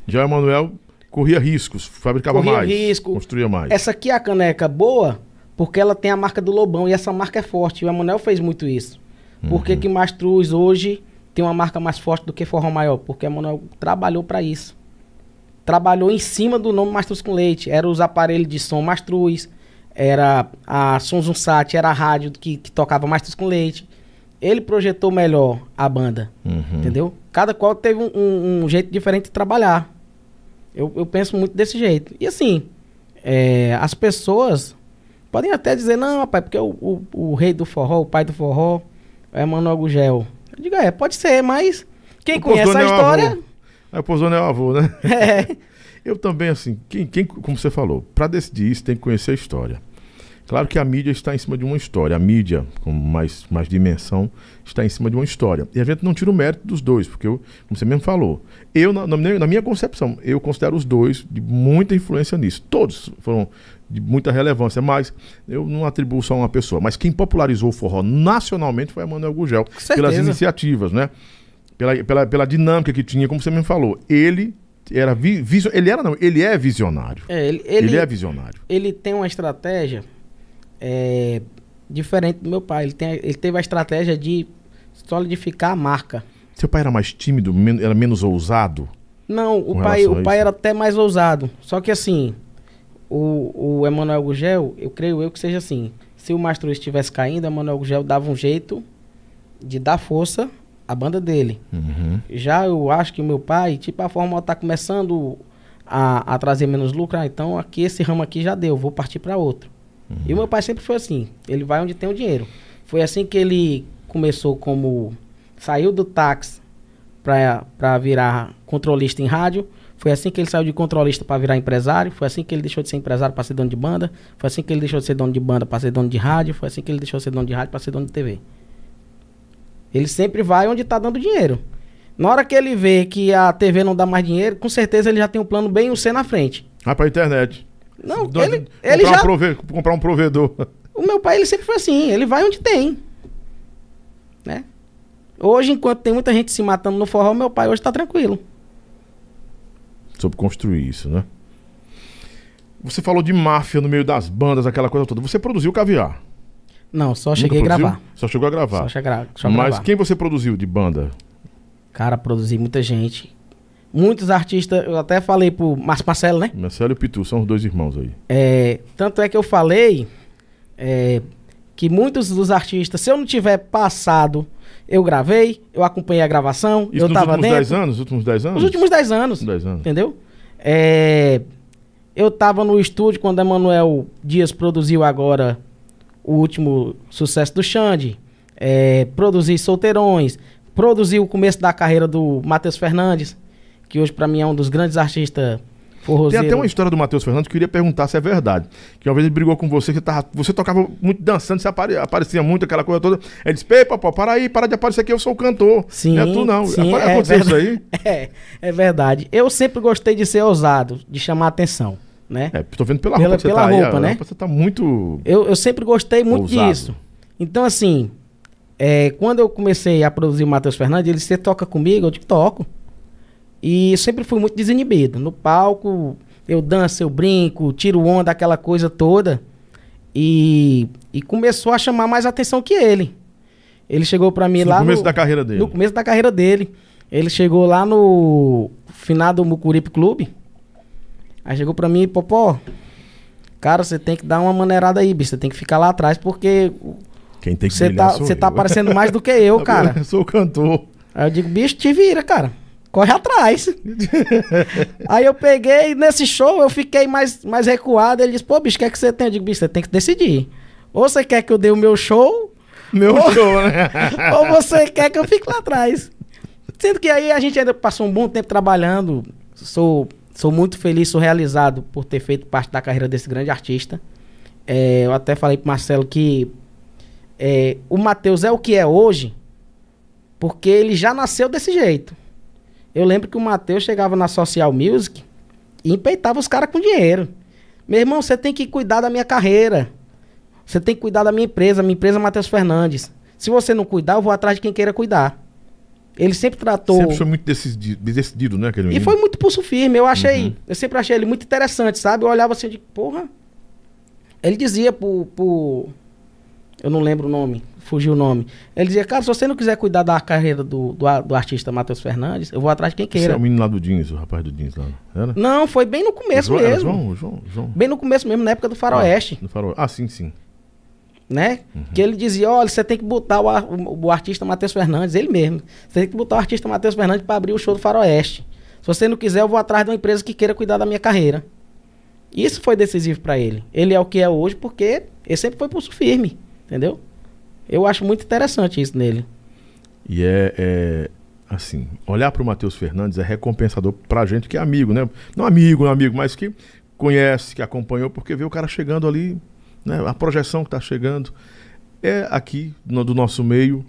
Speaker 1: Já o Emanuel corria riscos, fabricava corria mais,
Speaker 2: risco.
Speaker 1: construía mais.
Speaker 2: Essa aqui é a caneca boa, porque ela tem a marca do Lobão e essa marca é forte. O Emanuel fez muito isso. Uhum. Por que, que Mastruz hoje tem uma marca mais forte do que Forró Maior? Porque o Emanuel trabalhou para isso. Trabalhou em cima do nome Mastruz com Leite. Era os aparelhos de som Mastruz, era a Sonzunsat, era a rádio que, que tocava Mastruz com Leite. Ele projetou melhor a banda, uhum. entendeu? Cada qual teve um, um, um, jeito diferente de trabalhar. Eu, eu penso muito desse jeito. E assim, é, as pessoas Podem até dizer, não, rapaz, porque o, o, o, rei do forró, o pai do forró, é Manuel Gugel. Eu digo, é, pode ser, mas quem o conhece a é história.
Speaker 1: É o Pozone é o avô, né? É. Eu também, assim, quem, quem como você falou, para decidir isso tem que conhecer a história. Claro que a mídia está em cima de uma história. A mídia, com mais, mais dimensão, está em cima de uma história. E a gente não tira o mérito dos dois, porque, eu, como você mesmo falou, eu, na, na, minha concepção, eu considero os dois de muita influência nisso. Todos foram de muita relevância, mas eu não atribuo só a uma pessoa. Mas quem popularizou o forró nacionalmente foi a Manuel Gugel, pelas iniciativas, né? Pela, pela, pela dinâmica que tinha, como você mesmo falou. Ele era vi, ele era não, ele é visionário.
Speaker 2: É, ele, ele, ele, é visionário. Ele tem uma estratégia é, diferente do meu pai. Ele, tem, ele teve a estratégia de solidificar a marca.
Speaker 1: Seu pai era mais tímido, men era menos ousado?
Speaker 2: Não, o pai, o pai era até mais ousado. Só que assim, o, o Emanuel Gugel, eu creio eu que seja assim. Se o Mastro estivesse caindo, o Emanuel Gugel dava um jeito de dar força à banda dele. Uhum. Já eu acho que o meu pai, tipo, a Fórmula tá começando a, a trazer menos lucro, ah, então aqui esse ramo aqui já deu, vou partir para outro. Uhum. E o meu pai sempre foi assim, ele vai onde tem o dinheiro. Foi assim que ele começou como saiu do táxi para virar controlista em rádio, foi assim que ele saiu de controlista para virar empresário. Foi assim que ele deixou de ser empresário para ser dono de banda. Foi assim que ele deixou de ser dono de banda para ser dono de rádio. Foi assim que ele deixou de ser dono de rádio para ser dono de TV. Ele sempre vai onde está dando dinheiro. Na hora que ele vê que a TV não dá mais dinheiro, com certeza ele já tem um plano bem o C na frente.
Speaker 1: Ah, para internet.
Speaker 2: Não, Do, ele, ele já...
Speaker 1: Um prove... comprar um provedor.
Speaker 2: O meu pai, ele sempre foi assim. Ele vai onde tem. Né? Hoje, enquanto tem muita gente se matando no forró, meu pai hoje está tranquilo
Speaker 1: sobre construir isso, né? Você falou de máfia no meio das bandas, aquela coisa toda. Você produziu caviar?
Speaker 2: Não, só cheguei a gravar.
Speaker 1: Só chegou a gravar. Só, chegar, só Mas gravar. quem você produziu de banda?
Speaker 2: Cara, produzi muita gente. Muitos artistas, eu até falei pro Marcelo, né?
Speaker 1: Marcelo e o Pitu, são os dois irmãos aí.
Speaker 2: É, tanto é que eu falei é, que muitos dos artistas, se eu não tiver passado eu gravei, eu acompanhei a gravação, Isso eu nos tava
Speaker 1: últimos dentro. 10 anos? Os últimos 10 anos?
Speaker 2: Os últimos 10 anos. 10 anos. Entendeu? É, eu tava no estúdio quando Emanuel Dias produziu agora o último sucesso do Xande. É, produzi Solteirões. Produzi o começo da carreira do Matheus Fernandes, que hoje para mim é um dos grandes artistas
Speaker 1: Forrozeiro. Tem até uma história do Matheus Fernandes que eu queria perguntar se é verdade. Que uma vez ele brigou com você, que tava, você tocava muito dançando, você apare, aparecia muito, aquela coisa toda. Ele disse: Ei, papai, para aí, para de aparecer aqui, eu sou o cantor.
Speaker 2: Sim.
Speaker 1: Não é tu, não.
Speaker 2: Sim, é Aconteceu isso aí? É, é verdade. Eu sempre gostei de ser ousado, de chamar atenção. Né?
Speaker 1: É, tô vendo pela, pela roupa pela você tá roupa, aí, né? Você tá muito.
Speaker 2: Eu, eu sempre gostei muito ousado. disso. Então, assim, é, quando eu comecei a produzir o Matheus Fernandes, ele você toca comigo, eu digo, toco. E sempre fui muito desinibido. No palco, eu danço, eu brinco, tiro onda, aquela coisa toda. E, e começou a chamar mais atenção que ele. Ele chegou para mim lá.
Speaker 1: No começo da carreira dele.
Speaker 2: No começo da carreira dele. Ele chegou lá no finado Mucuripe Clube. Aí chegou pra mim e, Popó, cara, você tem que dar uma maneirada aí, bicho. Você tem que ficar lá atrás, porque.
Speaker 1: Quem tem que
Speaker 2: Você tá, você tá aparecendo mais do que eu, cara.
Speaker 1: eu sou o cantor.
Speaker 2: Aí eu digo, bicho, te vira, cara corre atrás. aí eu peguei, nesse show eu fiquei mais, mais recuado. Ele disse, pô, bicho, o que é que você tem? Eu digo, bicho, você tem que decidir. Ou você quer que eu dê o meu show.
Speaker 1: Meu ou, show, né?
Speaker 2: ou você quer que eu fique lá atrás. Sendo que aí a gente ainda passou um bom tempo trabalhando. Sou, sou muito feliz, sou realizado por ter feito parte da carreira desse grande artista. É, eu até falei pro Marcelo que é, o Matheus é o que é hoje porque ele já nasceu desse jeito. Eu lembro que o Matheus chegava na Social Music E empeitava os caras com dinheiro. Meu irmão, você tem que cuidar da minha carreira. Você tem que cuidar da minha empresa, minha empresa é Matheus Fernandes. Se você não cuidar, eu vou atrás de quem queira cuidar. Ele sempre tratou. Sempre
Speaker 1: foi muito decidido, decidido né?
Speaker 2: Aquele e foi muito pulso firme. Eu achei. Uhum. Eu sempre achei ele muito interessante, sabe? Eu olhava assim de, porra. Ele dizia pro, pro. Eu não lembro o nome, fugiu o nome. Ele dizia, cara, se você não quiser cuidar da carreira do, do, do artista Matheus Fernandes, eu vou atrás de quem queira. Esse é
Speaker 1: o menino lá do jeans, o rapaz do jeans lá.
Speaker 2: Era? Não, foi bem no começo João, mesmo. João, João, João. Bem no começo mesmo, na época do Faroeste.
Speaker 1: Ah, faro... ah sim, sim
Speaker 2: né? Uhum. Que ele dizia, olha, você tem que botar o, o, o artista Matheus Fernandes, ele mesmo. Você tem que botar o artista Matheus Fernandes para abrir o show do Faroeste. Se você não quiser, eu vou atrás de uma empresa que queira cuidar da minha carreira. Isso foi decisivo para ele. Ele é o que é hoje porque ele sempre foi pulso firme, entendeu? Eu acho muito interessante isso nele.
Speaker 1: E é, é assim, olhar para o Matheus Fernandes é recompensador para a gente que é amigo, né? Não amigo, não amigo, mas que conhece, que acompanhou, porque vê o cara chegando ali né? A projeção que está chegando é aqui no, do nosso meio.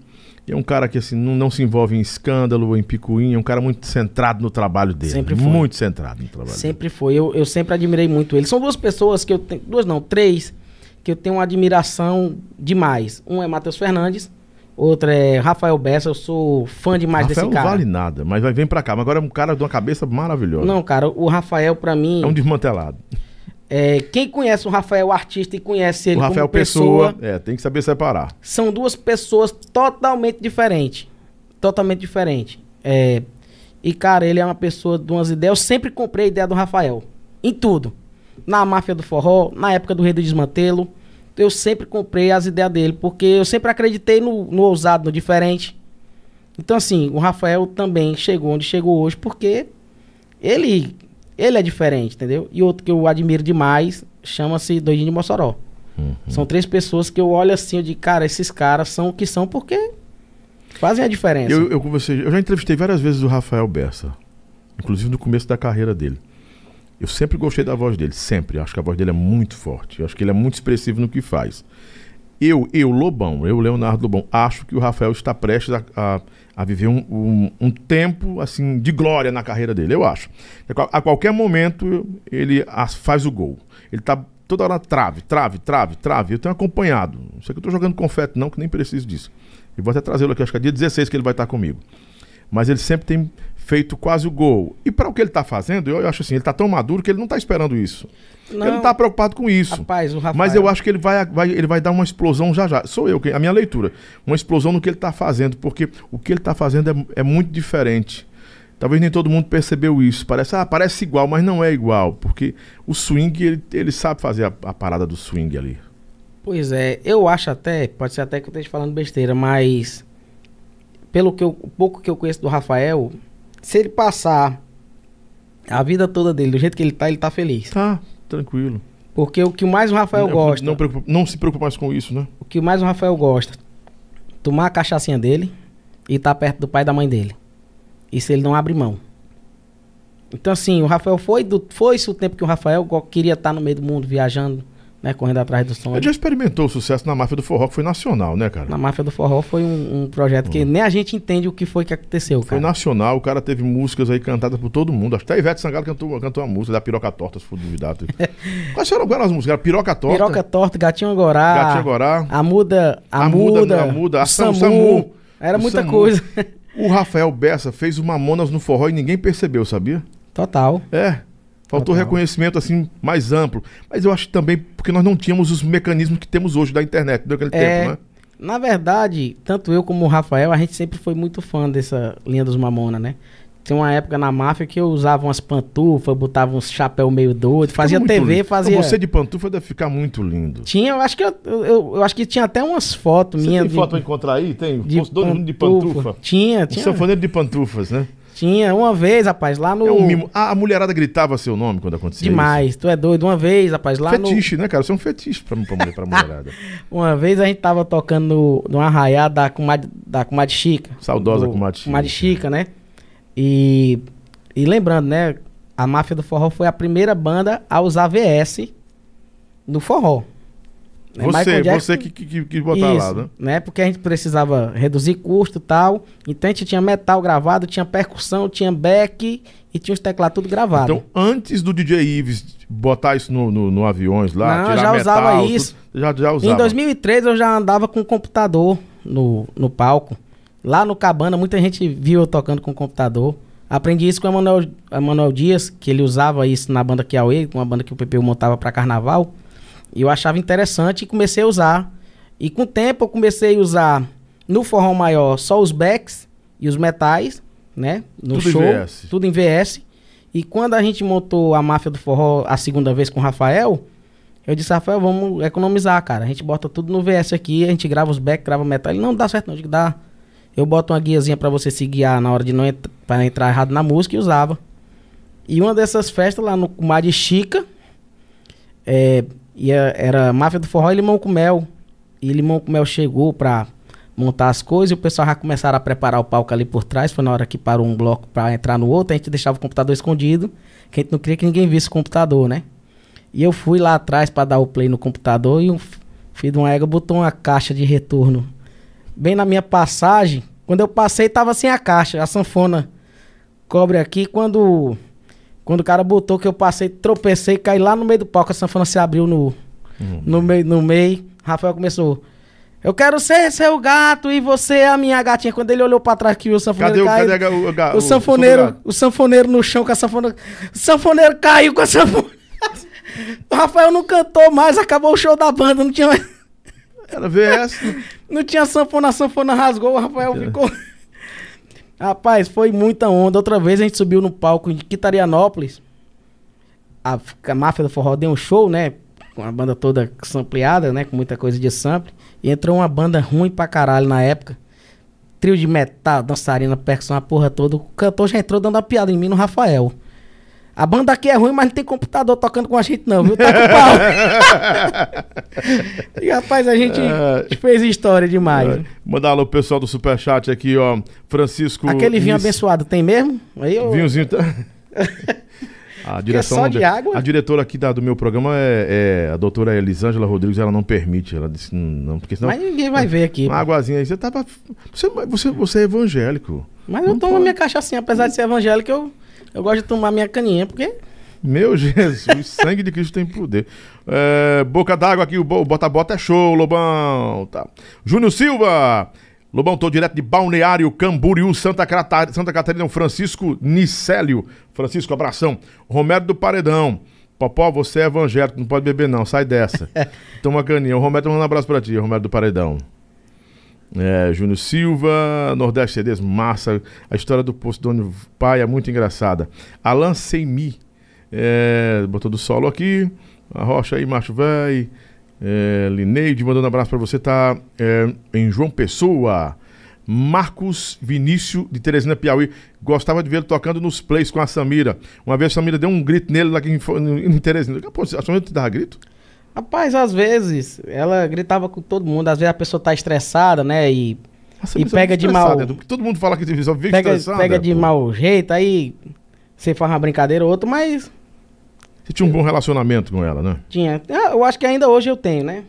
Speaker 1: É um cara que assim, não, não se envolve em escândalo ou em picuinha, é um cara muito centrado no trabalho dele. Sempre foi. Muito centrado no trabalho
Speaker 2: Sempre dele. foi. Eu, eu sempre admirei muito ele. São duas pessoas que eu tenho. Duas não, três, que eu tenho uma admiração demais. Um é Matheus Fernandes, outro é Rafael Bessa. Eu sou fã demais Rafael desse cara.
Speaker 1: não vale nada, mas vai vir pra cá. Mas agora é um cara de uma cabeça maravilhosa.
Speaker 2: Não, cara, o Rafael, pra mim.
Speaker 1: É um desmantelado.
Speaker 2: É, quem conhece o Rafael artista e conhece ele o Rafael pessoa, pessoa,
Speaker 1: é, tem que saber separar.
Speaker 2: São duas pessoas totalmente diferentes. Totalmente diferentes. É, e, cara, ele é uma pessoa de umas ideias. Eu sempre comprei a ideia do Rafael. Em tudo. Na máfia do forró, na época do Rei do Desmantelo. Eu sempre comprei as ideias dele, porque eu sempre acreditei no, no ousado, no diferente. Então, assim, o Rafael também chegou onde chegou hoje, porque ele ele é diferente, entendeu? E outro que eu admiro demais chama-se Doidinho de Mossoró. Uhum. São três pessoas que eu olho assim, eu digo, cara, esses caras são o que são porque fazem a diferença.
Speaker 1: Eu, eu, conversei, eu já entrevistei várias vezes o Rafael Bessa, inclusive no começo da carreira dele. Eu sempre gostei da voz dele, sempre. Acho que a voz dele é muito forte. Acho que ele é muito expressivo no que faz. Eu, eu, Lobão, eu, Leonardo Lobão, acho que o Rafael está prestes a, a a viver um, um, um, tempo assim de glória na carreira dele, eu acho. A qualquer momento ele faz o gol. Ele está toda hora trave, trave, trave, trave. Eu tenho acompanhado. Não sei que eu estou jogando confete, não, que nem preciso disso. E vou até trazê-lo aqui, acho que é dia 16 que ele vai estar comigo. Mas ele sempre tem feito quase o gol. E para o que ele está fazendo, eu acho assim, ele está tão maduro que ele não está esperando isso. Não, ele não está preocupado com isso. Rapaz, Rafael... Mas eu acho que ele vai, vai, ele vai dar uma explosão já já. Sou eu, a minha leitura. Uma explosão no que ele está fazendo, porque o que ele está fazendo é, é muito diferente. Talvez nem todo mundo percebeu isso. Parece, ah, parece igual, mas não é igual. Porque o swing, ele, ele sabe fazer a, a parada do swing ali.
Speaker 2: Pois é, eu acho até, pode ser até que eu esteja falando besteira, mas pelo que eu, pouco que eu conheço do Rafael, se ele passar a vida toda dele do jeito que ele tá, ele tá feliz.
Speaker 1: Tá, tranquilo.
Speaker 2: Porque o que mais o Rafael
Speaker 1: não,
Speaker 2: gosta.
Speaker 1: Não, preocupa, não se preocupa mais com isso, né?
Speaker 2: O que mais o Rafael gosta: tomar a cachaçinha dele e estar tá perto do pai e da mãe dele. Isso ele não abre mão. Então, assim, o Rafael foi do. Foi-se o tempo que o Rafael queria estar tá no meio do mundo viajando né, correndo atrás do som.
Speaker 1: Ele já experimentou o sucesso na Máfia do Forró, que foi nacional, né, cara?
Speaker 2: Na Máfia do Forró foi um, um projeto que uhum. nem a gente entende o que foi que aconteceu,
Speaker 1: Foi nacional, o cara teve músicas aí cantadas por todo mundo. Acho que até Ivete Sangalo cantou, cantou uma música da Piroca Torta, se for duvidado. Quais eram, as músicas? Era Piroca Torta?
Speaker 2: Piroca Torta, Gatinho Agorá.
Speaker 1: Gatinho Agorá.
Speaker 2: A Muda, a, a Muda, muda, a Muda, a Samu. Samu. Era muita Samu. coisa.
Speaker 1: O Rafael Bessa fez uma Mamonas no forró e ninguém percebeu, sabia?
Speaker 2: Total.
Speaker 1: É. Faltou Total. reconhecimento assim mais amplo. Mas eu acho também porque nós não tínhamos os mecanismos que temos hoje da internet naquele é, tempo, né?
Speaker 2: Na verdade, tanto eu como o Rafael, a gente sempre foi muito fã dessa linha dos Mamona, né? Tem uma época na máfia que eu usava umas pantufas, botava uns chapéu meio doido, fazia TV,
Speaker 1: lindo.
Speaker 2: fazia.
Speaker 1: Você de pantufa deve ficar muito lindo.
Speaker 2: Tinha, eu acho que eu, eu, eu acho que tinha até umas fotos minhas. Tem
Speaker 1: de... foto pra encontrar aí? Tem? De, pantufa. de pantufa.
Speaker 2: Tinha, tinha.
Speaker 1: Um sanfoneiro de pantufas, né?
Speaker 2: Tinha, uma vez, rapaz, lá no. É
Speaker 1: um mimo. Ah, a mulherada gritava seu nome quando acontecia
Speaker 2: Demais,
Speaker 1: isso.
Speaker 2: tu é doido. Uma vez, rapaz, lá
Speaker 1: fetiche, no. Fetiche, né, cara? Você é um fetiche pra, pra, mulher, pra mulherada.
Speaker 2: uma vez a gente tava tocando no, no arraiá da comadre, da comadre Chica.
Speaker 1: Saudosa do, comadre
Speaker 2: Chica. Comadre Chica, né? E, e lembrando, né? A Máfia do Forró foi a primeira banda a usar VS no forró.
Speaker 1: Né? Você, Jackson, você que, que, que botar isso, lá, né?
Speaker 2: né? Porque a gente precisava reduzir custo e tal. Então a gente tinha metal gravado, tinha percussão, tinha back e tinha os teclados tudo gravado. Então,
Speaker 1: antes do DJ Ives botar isso no, no, no aviões lá,
Speaker 2: Não, tirar já metal, usava isso. Tudo, já, já usava. Em 2003 eu já andava com computador no, no palco. Lá no Cabana, muita gente viu eu tocando com computador. Aprendi isso com o Emanuel, Emanuel Dias, que ele usava isso na banda Kiauê, uma banda que o PPU montava para carnaval. E eu achava interessante e comecei a usar. E com o tempo eu comecei a usar no forró maior só os backs e os metais, né? No tudo show, em VS. tudo em VS. E quando a gente montou a máfia do forró a segunda vez com o Rafael, eu disse, Rafael, vamos economizar, cara. A gente bota tudo no VS aqui, a gente grava os backs, grava metal. Ele não dá certo, não. Eu digo, dá. Eu boto uma guiazinha para você se guiar na hora de não entrar, para entrar errado na música e usava. E uma dessas festas lá no Mar de Chica, é, e era Máfia do Forró e Limão com Mel. E Limão com Mel chegou pra montar as coisas e o pessoal já começaram a preparar o palco ali por trás. Foi na hora que parou um bloco pra entrar no outro, a gente deixava o computador escondido, que a gente não queria que ninguém visse o computador, né? E eu fui lá atrás para dar o play no computador e o filho de uma égua botou uma caixa de retorno bem na minha passagem. Quando eu passei, tava sem a caixa, a sanfona cobre aqui. Quando quando o cara botou que eu passei, tropecei, caí lá no meio do palco, a sanfona se abriu no, uhum. no meio. No meio. Rafael começou. Eu quero ser seu gato e você é a minha gatinha. Quando ele olhou pra trás que o sanfoneiro cadê, caiu, cadê o, o, o, sanfoneiro, o, sanfoneiro no chão com a sanfona. O sanfoneiro caiu com a sanfona. o Rafael não cantou mais, acabou o show da banda, não tinha mais.
Speaker 1: Era VS.
Speaker 2: não tinha sanfona, a sanfona rasgou, o Rafael ficou. Rapaz, foi muita onda. Outra vez a gente subiu no palco em Quitarianópolis. A, a máfia do forró deu um show, né? Com a banda toda sampleada, né? Com muita coisa de sample. E entrou uma banda ruim pra caralho na época. Trio de metal, dançarina, percussão, a porra toda. O cantor já entrou dando uma piada em mim no Rafael. A banda aqui é ruim, mas não tem computador tocando com a gente, não, viu? Tá com pau. e, rapaz, a gente é... fez história demais. É.
Speaker 1: Mandar alô pro pessoal do Superchat aqui, ó. Francisco.
Speaker 2: Aquele vinho abençoado tem mesmo?
Speaker 1: Aí eu... Vinhozinho. Tá... A direção. É só de água? A diretora aqui da, do meu programa é, é, a doutora Elisângela Rodrigues, ela não permite. Ela disse não, porque senão.
Speaker 2: Mas ninguém vai ver aqui.
Speaker 1: Uma águazinha aí. Você, tá você, você, você é evangélico.
Speaker 2: Mas eu tomo pode. minha cachaçinha, apesar de ser evangélico, eu. Eu gosto de tomar minha caninha, porque.
Speaker 1: Meu Jesus, sangue de Cristo tem poder. É, boca d'água aqui, o Bota-Bota é show, Lobão. Tá. Júnior Silva. Lobão, tô direto de Balneário, Camboriú, Santa, Catarina, Santa Catarina, Francisco Nicélio. Francisco, abração. Romero do Paredão. Popó, você é evangélico, não pode beber não, sai dessa. Toma caninha. O Romero um abraço pra ti, Romero do Paredão. É, Júnior Silva, Nordeste CDs, massa. A história do Poço do Pai é muito engraçada. Alan Seimi, é, botou do solo aqui. A Rocha aí, macho velho. É, Lineide, mandando um abraço para você, tá é, em João Pessoa. Marcos Vinícius, de Teresina, Piauí. Gostava de vê-lo tocando nos plays com a Samira. Uma vez a Samira deu um grito nele lá em, em Teresina. Pô, a Samira te dava grito?
Speaker 2: Rapaz, às vezes ela gritava com todo mundo, às vezes a pessoa tá estressada, né? E, Nossa, e pega de mal.
Speaker 1: Todo mundo fala que só
Speaker 2: vive pega, Pega de pô. mau jeito, aí você faz uma brincadeira ou outra, mas.
Speaker 1: Você tinha um bom relacionamento com ela, né?
Speaker 2: Tinha. Ah, eu acho que ainda hoje eu tenho, né?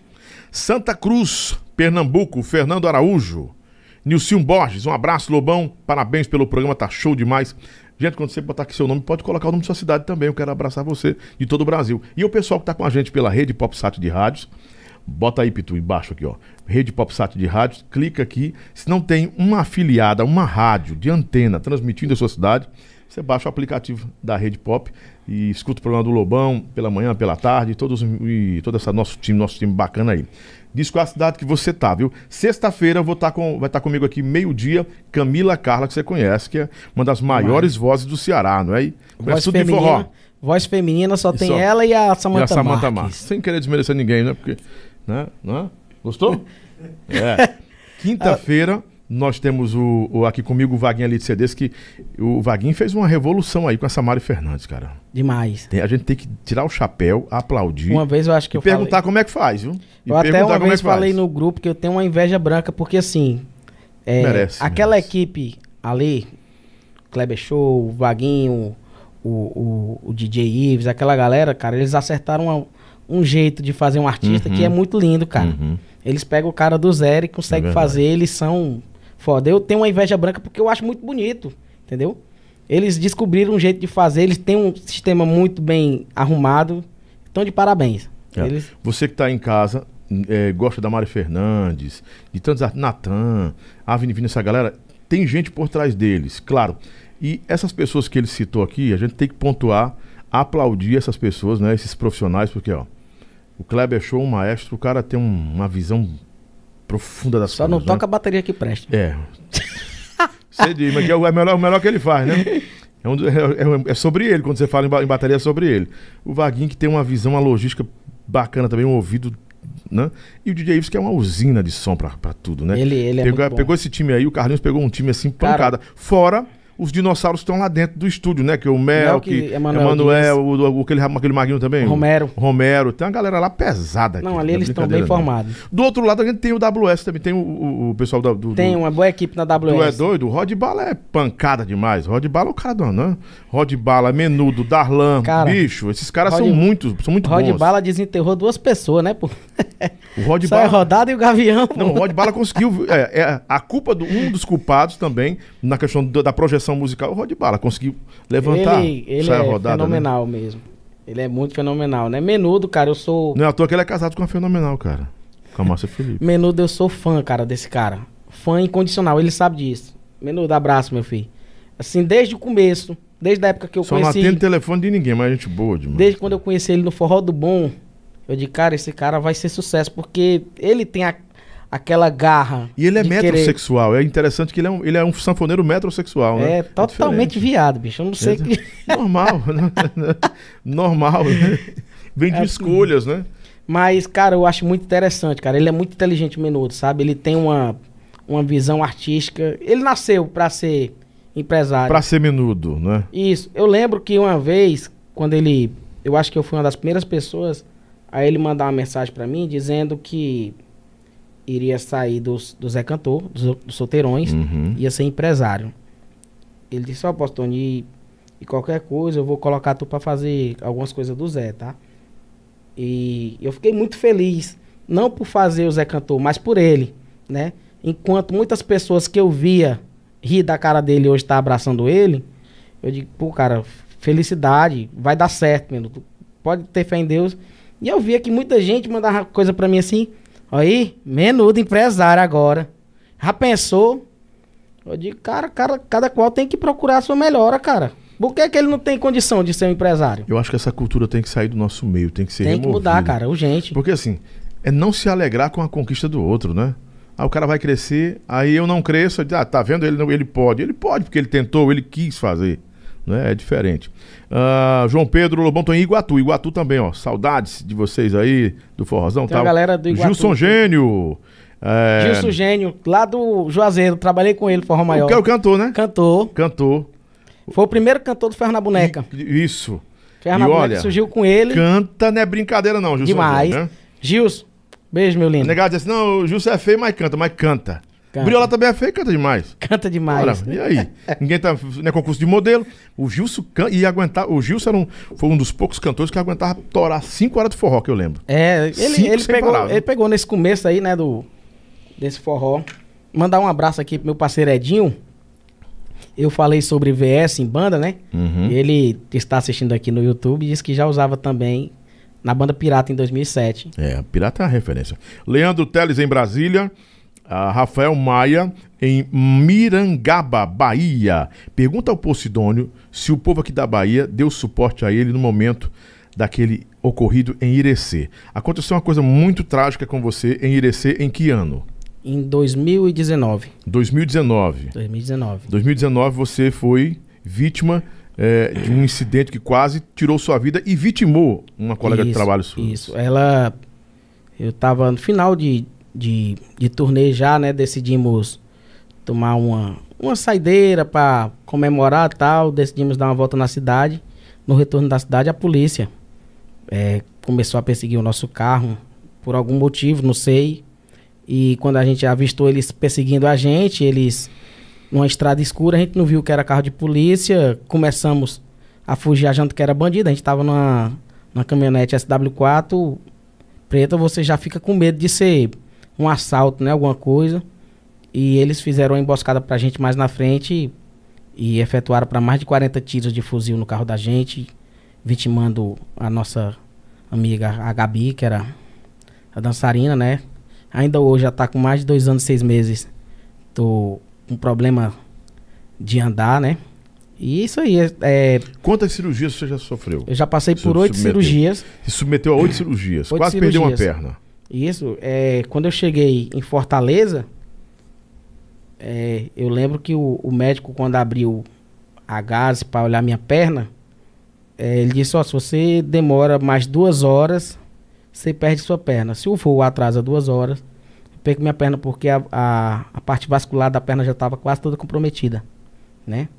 Speaker 1: Santa Cruz, Pernambuco, Fernando Araújo. Nilson Borges, um abraço, Lobão. Parabéns pelo programa, tá show demais. Gente, quando você botar aqui seu nome, pode colocar o nome da sua cidade também. Eu quero abraçar você de todo o Brasil. E o pessoal que está com a gente pela rede PopSat de rádios, bota aí, Pitu, embaixo aqui, ó. Rede PopSat de rádios, clica aqui. Se não tem uma afiliada, uma rádio de antena transmitindo a sua cidade, você baixa o aplicativo da Rede Pop e escuta o programa do Lobão pela manhã, pela tarde, todos, e todo esse nosso time, nosso time bacana aí. Diz qual a cidade que você tá, viu? Sexta-feira vou tá com, vai estar tá comigo aqui meio-dia, Camila Carla, que você conhece, que é uma das maiores vozes do Ceará, não é?
Speaker 2: Voz feminina, voz feminina só e tem só, ela e a Samantha, e a Samantha Marques.
Speaker 1: Sem querer desmerecer ninguém, né? Porque, né? Não é? Gostou? é. Quinta-feira nós temos o, o, aqui comigo o Vaguinho ali de CDs, que o Vaguinho fez uma revolução aí com a Samari Fernandes, cara.
Speaker 2: Demais.
Speaker 1: Tem, a gente tem que tirar o chapéu, aplaudir.
Speaker 2: Uma vez eu acho que eu
Speaker 1: perguntar falei... como é que faz, viu?
Speaker 2: E eu até uma é vez é falei faz. no grupo que eu tenho uma inveja branca, porque assim. É, merece. Aquela merece. equipe ali, Kleber Show, o Vaguinho, o, o, o DJ Ives, aquela galera, cara, eles acertaram uma, um jeito de fazer um artista uhum. que é muito lindo, cara. Uhum. Eles pegam o cara do zero e conseguem é fazer, eles são foda. Eu tenho uma inveja branca porque eu acho muito bonito, entendeu? Eles descobriram um jeito de fazer, eles têm um sistema muito bem arrumado. Então, de parabéns.
Speaker 1: É.
Speaker 2: Eles...
Speaker 1: Você que está em casa, é, gosta da Mari Fernandes, de tantos Natan, Avenida, essa galera, tem gente por trás deles, claro. E essas pessoas que ele citou aqui, a gente tem que pontuar, aplaudir essas pessoas, né, esses profissionais, porque ó, o Kleber Show, um maestro, o cara tem um, uma visão profunda das
Speaker 2: Só coisas. Só não né? toca a bateria que presta.
Speaker 1: É. Você diz, mas é o melhor, o melhor que ele faz, né? É, um, é, é, sobre ele, quando você fala em, em, bateria, é sobre ele. O Vaguinho que tem uma visão, uma logística bacana também, um ouvido. Né? E o DJ Ives que é uma usina de som pra, pra tudo, né?
Speaker 2: Ele, ele
Speaker 1: é pegou, pegou esse time aí, o Carlinhos pegou um time assim, pancada. Cara, Fora os dinossauros estão lá dentro do estúdio, né? Que é o Mel, que Emanuel, o, o, aquele, aquele maguinho também.
Speaker 2: Romero.
Speaker 1: Romero. Tem uma galera lá pesada
Speaker 2: aqui. Não, ali eles estão bem formados.
Speaker 1: Do outro lado a gente tem o WS também, tem o, o, o pessoal da, do...
Speaker 2: Tem uma boa equipe na WS.
Speaker 1: Tu é doido? O Rod Bala é pancada demais. Rod Bala é o cara do né? Rod Bala, Menudo, Darlan, cara, bicho. Esses caras Rod, são muito, são muito
Speaker 2: Rod
Speaker 1: bons.
Speaker 2: Bala desenterrou duas pessoas, né, pô?
Speaker 1: O Rod
Speaker 2: Só é Bala... é rodado e o Gavião.
Speaker 1: Não, o Rod Bala conseguiu... É, é, a culpa de um dos culpados também, na questão da projeção musical, o Rod Bala conseguiu levantar.
Speaker 2: Ele, ele é rodada, né? fenomenal né? mesmo. Ele é muito fenomenal, né? Menudo, cara, eu sou.
Speaker 1: Não é à toa que ele é casado com uma fenomenal, cara. Com a Márcia Felipe.
Speaker 2: Menudo, eu sou fã, cara, desse cara. Fã incondicional, ele sabe disso. Menudo, abraço, meu filho. Assim, desde o começo, desde a época que eu
Speaker 1: Só
Speaker 2: conheci.
Speaker 1: Só não atende telefone de ninguém, mas a gente boa demais.
Speaker 2: Desde quando eu conheci ele no Forró do Bom, eu disse, cara, esse cara vai ser sucesso, porque ele tem a aquela garra.
Speaker 1: E ele é metrosexual. Querer... É interessante que ele é um, ele é um sanfoneiro metrosexual, né?
Speaker 2: É, é totalmente viado, bicho. Eu não sei. É, que...
Speaker 1: Normal. Né? Normal, né? Vem de é, escolhas, né?
Speaker 2: Mas, cara, eu acho muito interessante, cara. Ele é muito inteligente, Menudo, sabe? Ele tem uma, uma visão artística. Ele nasceu para ser empresário.
Speaker 1: Para ser menudo, né?
Speaker 2: Isso. Eu lembro que uma vez, quando ele. Eu acho que eu fui uma das primeiras pessoas a ele mandar uma mensagem para mim dizendo que iria sair dos, do Zé Cantor, dos, dos solteirões, uhum. ia ser empresário. Ele disse, ó, oh, Postone, e, qualquer coisa eu vou colocar tu para fazer algumas coisas do Zé, tá? E eu fiquei muito feliz, não por fazer o Zé Cantor, mas por ele, né? Enquanto muitas pessoas que eu via rir da cara dele hoje tá abraçando ele, eu digo, pô, cara, felicidade, vai dar certo, mano. Tu pode ter fé em Deus. E eu via que muita gente mandava coisa para mim assim, Aí, menudo empresário agora. Já pensou? Eu digo, cara, cara, cada qual tem que procurar a sua melhora, cara. Por que, que ele não tem condição de ser um empresário?
Speaker 1: Eu acho que essa cultura tem que sair do nosso meio, tem que ser
Speaker 2: Tem removida. que mudar, cara, urgente.
Speaker 1: Porque assim, é não se alegrar com a conquista do outro, né? Ah, o cara vai crescer, aí eu não cresço, ah, tá vendo? Ele, não, ele pode. Ele pode, porque ele tentou, ele quis fazer. Né? É diferente. Uh, João Pedro Lobão, tô em Iguatu. Iguatu também, ó. Saudades de vocês aí, do Forrozão.
Speaker 2: Tem tá? a galera do Iguatu.
Speaker 1: Gilson Gênio.
Speaker 2: É... Gilson Gênio, lá do Juazeiro. Trabalhei com ele, Forró Maior.
Speaker 1: Que é o cantor, né?
Speaker 2: Cantor.
Speaker 1: Cantor.
Speaker 2: Foi o primeiro cantor do Ferro na Boneca.
Speaker 1: Isso.
Speaker 2: Ferro na Boneca surgiu com ele.
Speaker 1: Canta não é brincadeira não, Gilson.
Speaker 2: Demais. Gênio, né? Gilson, beijo, meu lindo.
Speaker 1: Negado disse, não, o Gilson é feio, mas canta, mas canta. Canta. Briola também é feio canta demais.
Speaker 2: Canta demais.
Speaker 1: Ora, e aí? Ninguém tá. Não é concurso de modelo. O Gilson can... ia aguentar. O Gilson era um, foi um dos poucos cantores que aguentava torar 5 horas de forró, que eu lembro.
Speaker 2: É, ele, ele, pegou, parar, ele pegou nesse começo aí, né, do, desse forró. Mandar um abraço aqui pro meu parceiro Edinho. Eu falei sobre VS em banda, né? Uhum. Ele está assistindo aqui no YouTube e disse que já usava também na banda Pirata em 2007.
Speaker 1: É, Pirata é a referência. Leandro Teles em Brasília. Uh, Rafael Maia, em Mirangaba, Bahia. Pergunta ao Posidônio se o povo aqui da Bahia deu suporte a ele no momento daquele ocorrido em Irecê. Aconteceu uma coisa muito trágica com você em Irecê em que ano?
Speaker 2: Em 2019.
Speaker 1: 2019.
Speaker 2: 2019.
Speaker 1: 2019 você foi vítima é, de um incidente que quase tirou sua vida e vitimou uma colega
Speaker 2: isso,
Speaker 1: de trabalho sua.
Speaker 2: Isso. Ela. Eu estava no final de, de, de turnê já, né? Decidimos tomar uma, uma saideira para comemorar tal. Decidimos dar uma volta na cidade. No retorno da cidade, a polícia é, começou a perseguir o nosso carro por algum motivo, não sei. E quando a gente avistou eles perseguindo a gente, eles numa estrada escura, a gente não viu que era carro de polícia. Começamos a fugir achando que era bandido. A gente estava numa, na caminhonete SW4 preta, você já fica com medo de ser um assalto, né? Alguma coisa. E eles fizeram uma emboscada pra gente mais na frente e, e efetuaram para mais de 40 tiros de fuzil no carro da gente, vitimando a nossa amiga, a Gabi, que era a dançarina, né? Ainda hoje já tá com mais de dois anos e seis meses. Tô com problema de andar, né? E isso aí é, é,
Speaker 1: Quantas cirurgias você já sofreu?
Speaker 2: Eu já passei por oito cirurgias.
Speaker 1: Se submeteu a oito cirurgias. Quase cirurgias. perdeu uma perna.
Speaker 2: Isso. É, quando eu cheguei em Fortaleza, é, eu lembro que o, o, médico, quando abriu a gás para olhar minha perna, é, ele disse: Ó, se você demora mais duas horas, você perde sua perna. Se o voo atrasa duas horas, eu perco minha perna porque a, a, a parte vascular da perna já estava quase toda comprometida, né?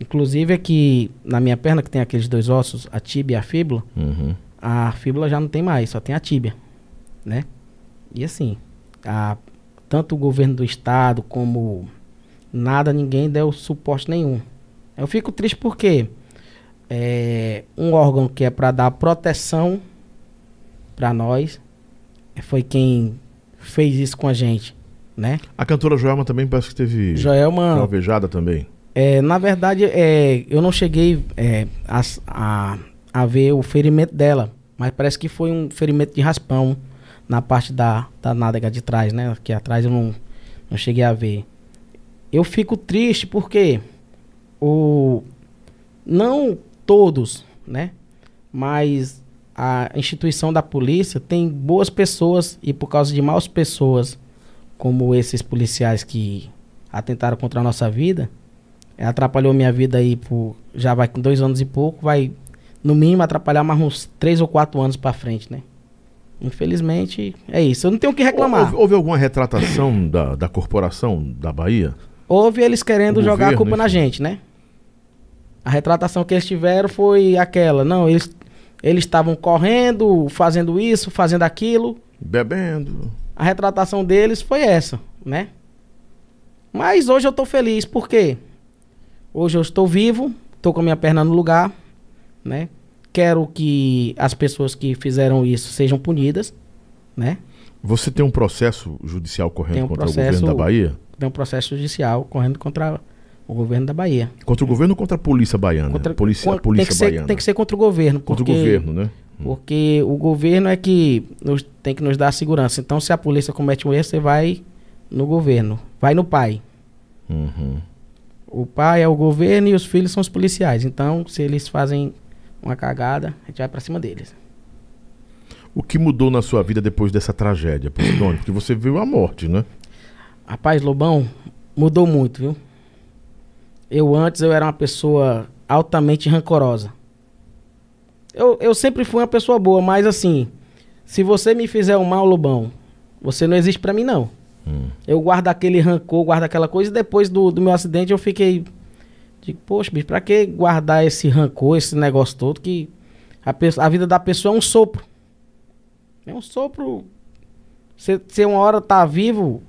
Speaker 2: Inclusive aqui na minha perna, que tem aqueles dois ossos, a tíbia e a fíbula, uhum. a fíbula já não tem mais, só tem a tíbia, né? E assim, a, tanto o governo do estado como nada, ninguém deu suporte nenhum. Eu fico triste porque é, um órgão que é para dar proteção para nós foi quem fez isso com a gente, né?
Speaker 1: A cantora Joelma também parece que teve
Speaker 2: Joelma
Speaker 1: alvejada também.
Speaker 2: É, na verdade, é, eu não cheguei é, a, a, a, ver o ferimento dela, mas parece que foi um ferimento de raspão na parte da, da nádega de trás, né? Que atrás eu não, não cheguei a ver. Eu fico triste porque o, não todos, né? Mas a instituição da polícia tem boas pessoas e por causa de maus pessoas, como esses policiais que atentaram contra a nossa vida, é, atrapalhou minha vida aí por. Já vai com dois anos e pouco, vai no mínimo atrapalhar mais uns três ou quatro anos para frente, né? Infelizmente, é isso. Eu não tenho o que reclamar.
Speaker 1: Houve, houve alguma retratação da, da corporação da Bahia?
Speaker 2: Houve eles querendo o jogar governo, a culpa na gente, né? A retratação que eles tiveram foi aquela. Não, eles eles estavam correndo, fazendo isso, fazendo aquilo.
Speaker 1: Bebendo.
Speaker 2: A retratação deles foi essa, né? Mas hoje eu tô feliz, por quê? Hoje eu estou vivo, estou com a minha perna no lugar, né? Quero que as pessoas que fizeram isso sejam punidas, né?
Speaker 1: Você tem um processo judicial correndo um contra processo, o governo da Bahia?
Speaker 2: Tem um processo judicial correndo contra o governo da Bahia.
Speaker 1: Contra o governo ou contra a polícia baiana?
Speaker 2: Contra,
Speaker 1: polícia,
Speaker 2: a polícia tem baiana. Ser, tem que ser contra o governo.
Speaker 1: Contra porque, o governo, né?
Speaker 2: Hum. Porque o governo é que nos, tem que nos dar segurança. Então, se a polícia comete um erro, você vai no governo. Vai no pai. Uhum. O pai é o governo e os filhos são os policiais. Então, se eles fazem uma cagada, a gente vai pra cima deles.
Speaker 1: O que mudou na sua vida depois dessa tragédia, Posidônio? Porque você viu a morte, né?
Speaker 2: Rapaz, Lobão, mudou muito, viu? Eu antes eu era uma pessoa altamente rancorosa. Eu, eu sempre fui uma pessoa boa, mas assim, se você me fizer um mal, Lobão, você não existe para mim não. Hum. Eu guardo aquele rancor, guardo aquela coisa. E depois do, do meu acidente eu fiquei. Digo, poxa, bicho, pra que guardar esse rancor, esse negócio todo? Que a, a vida da pessoa é um sopro. É um sopro. Você uma hora tá vivo.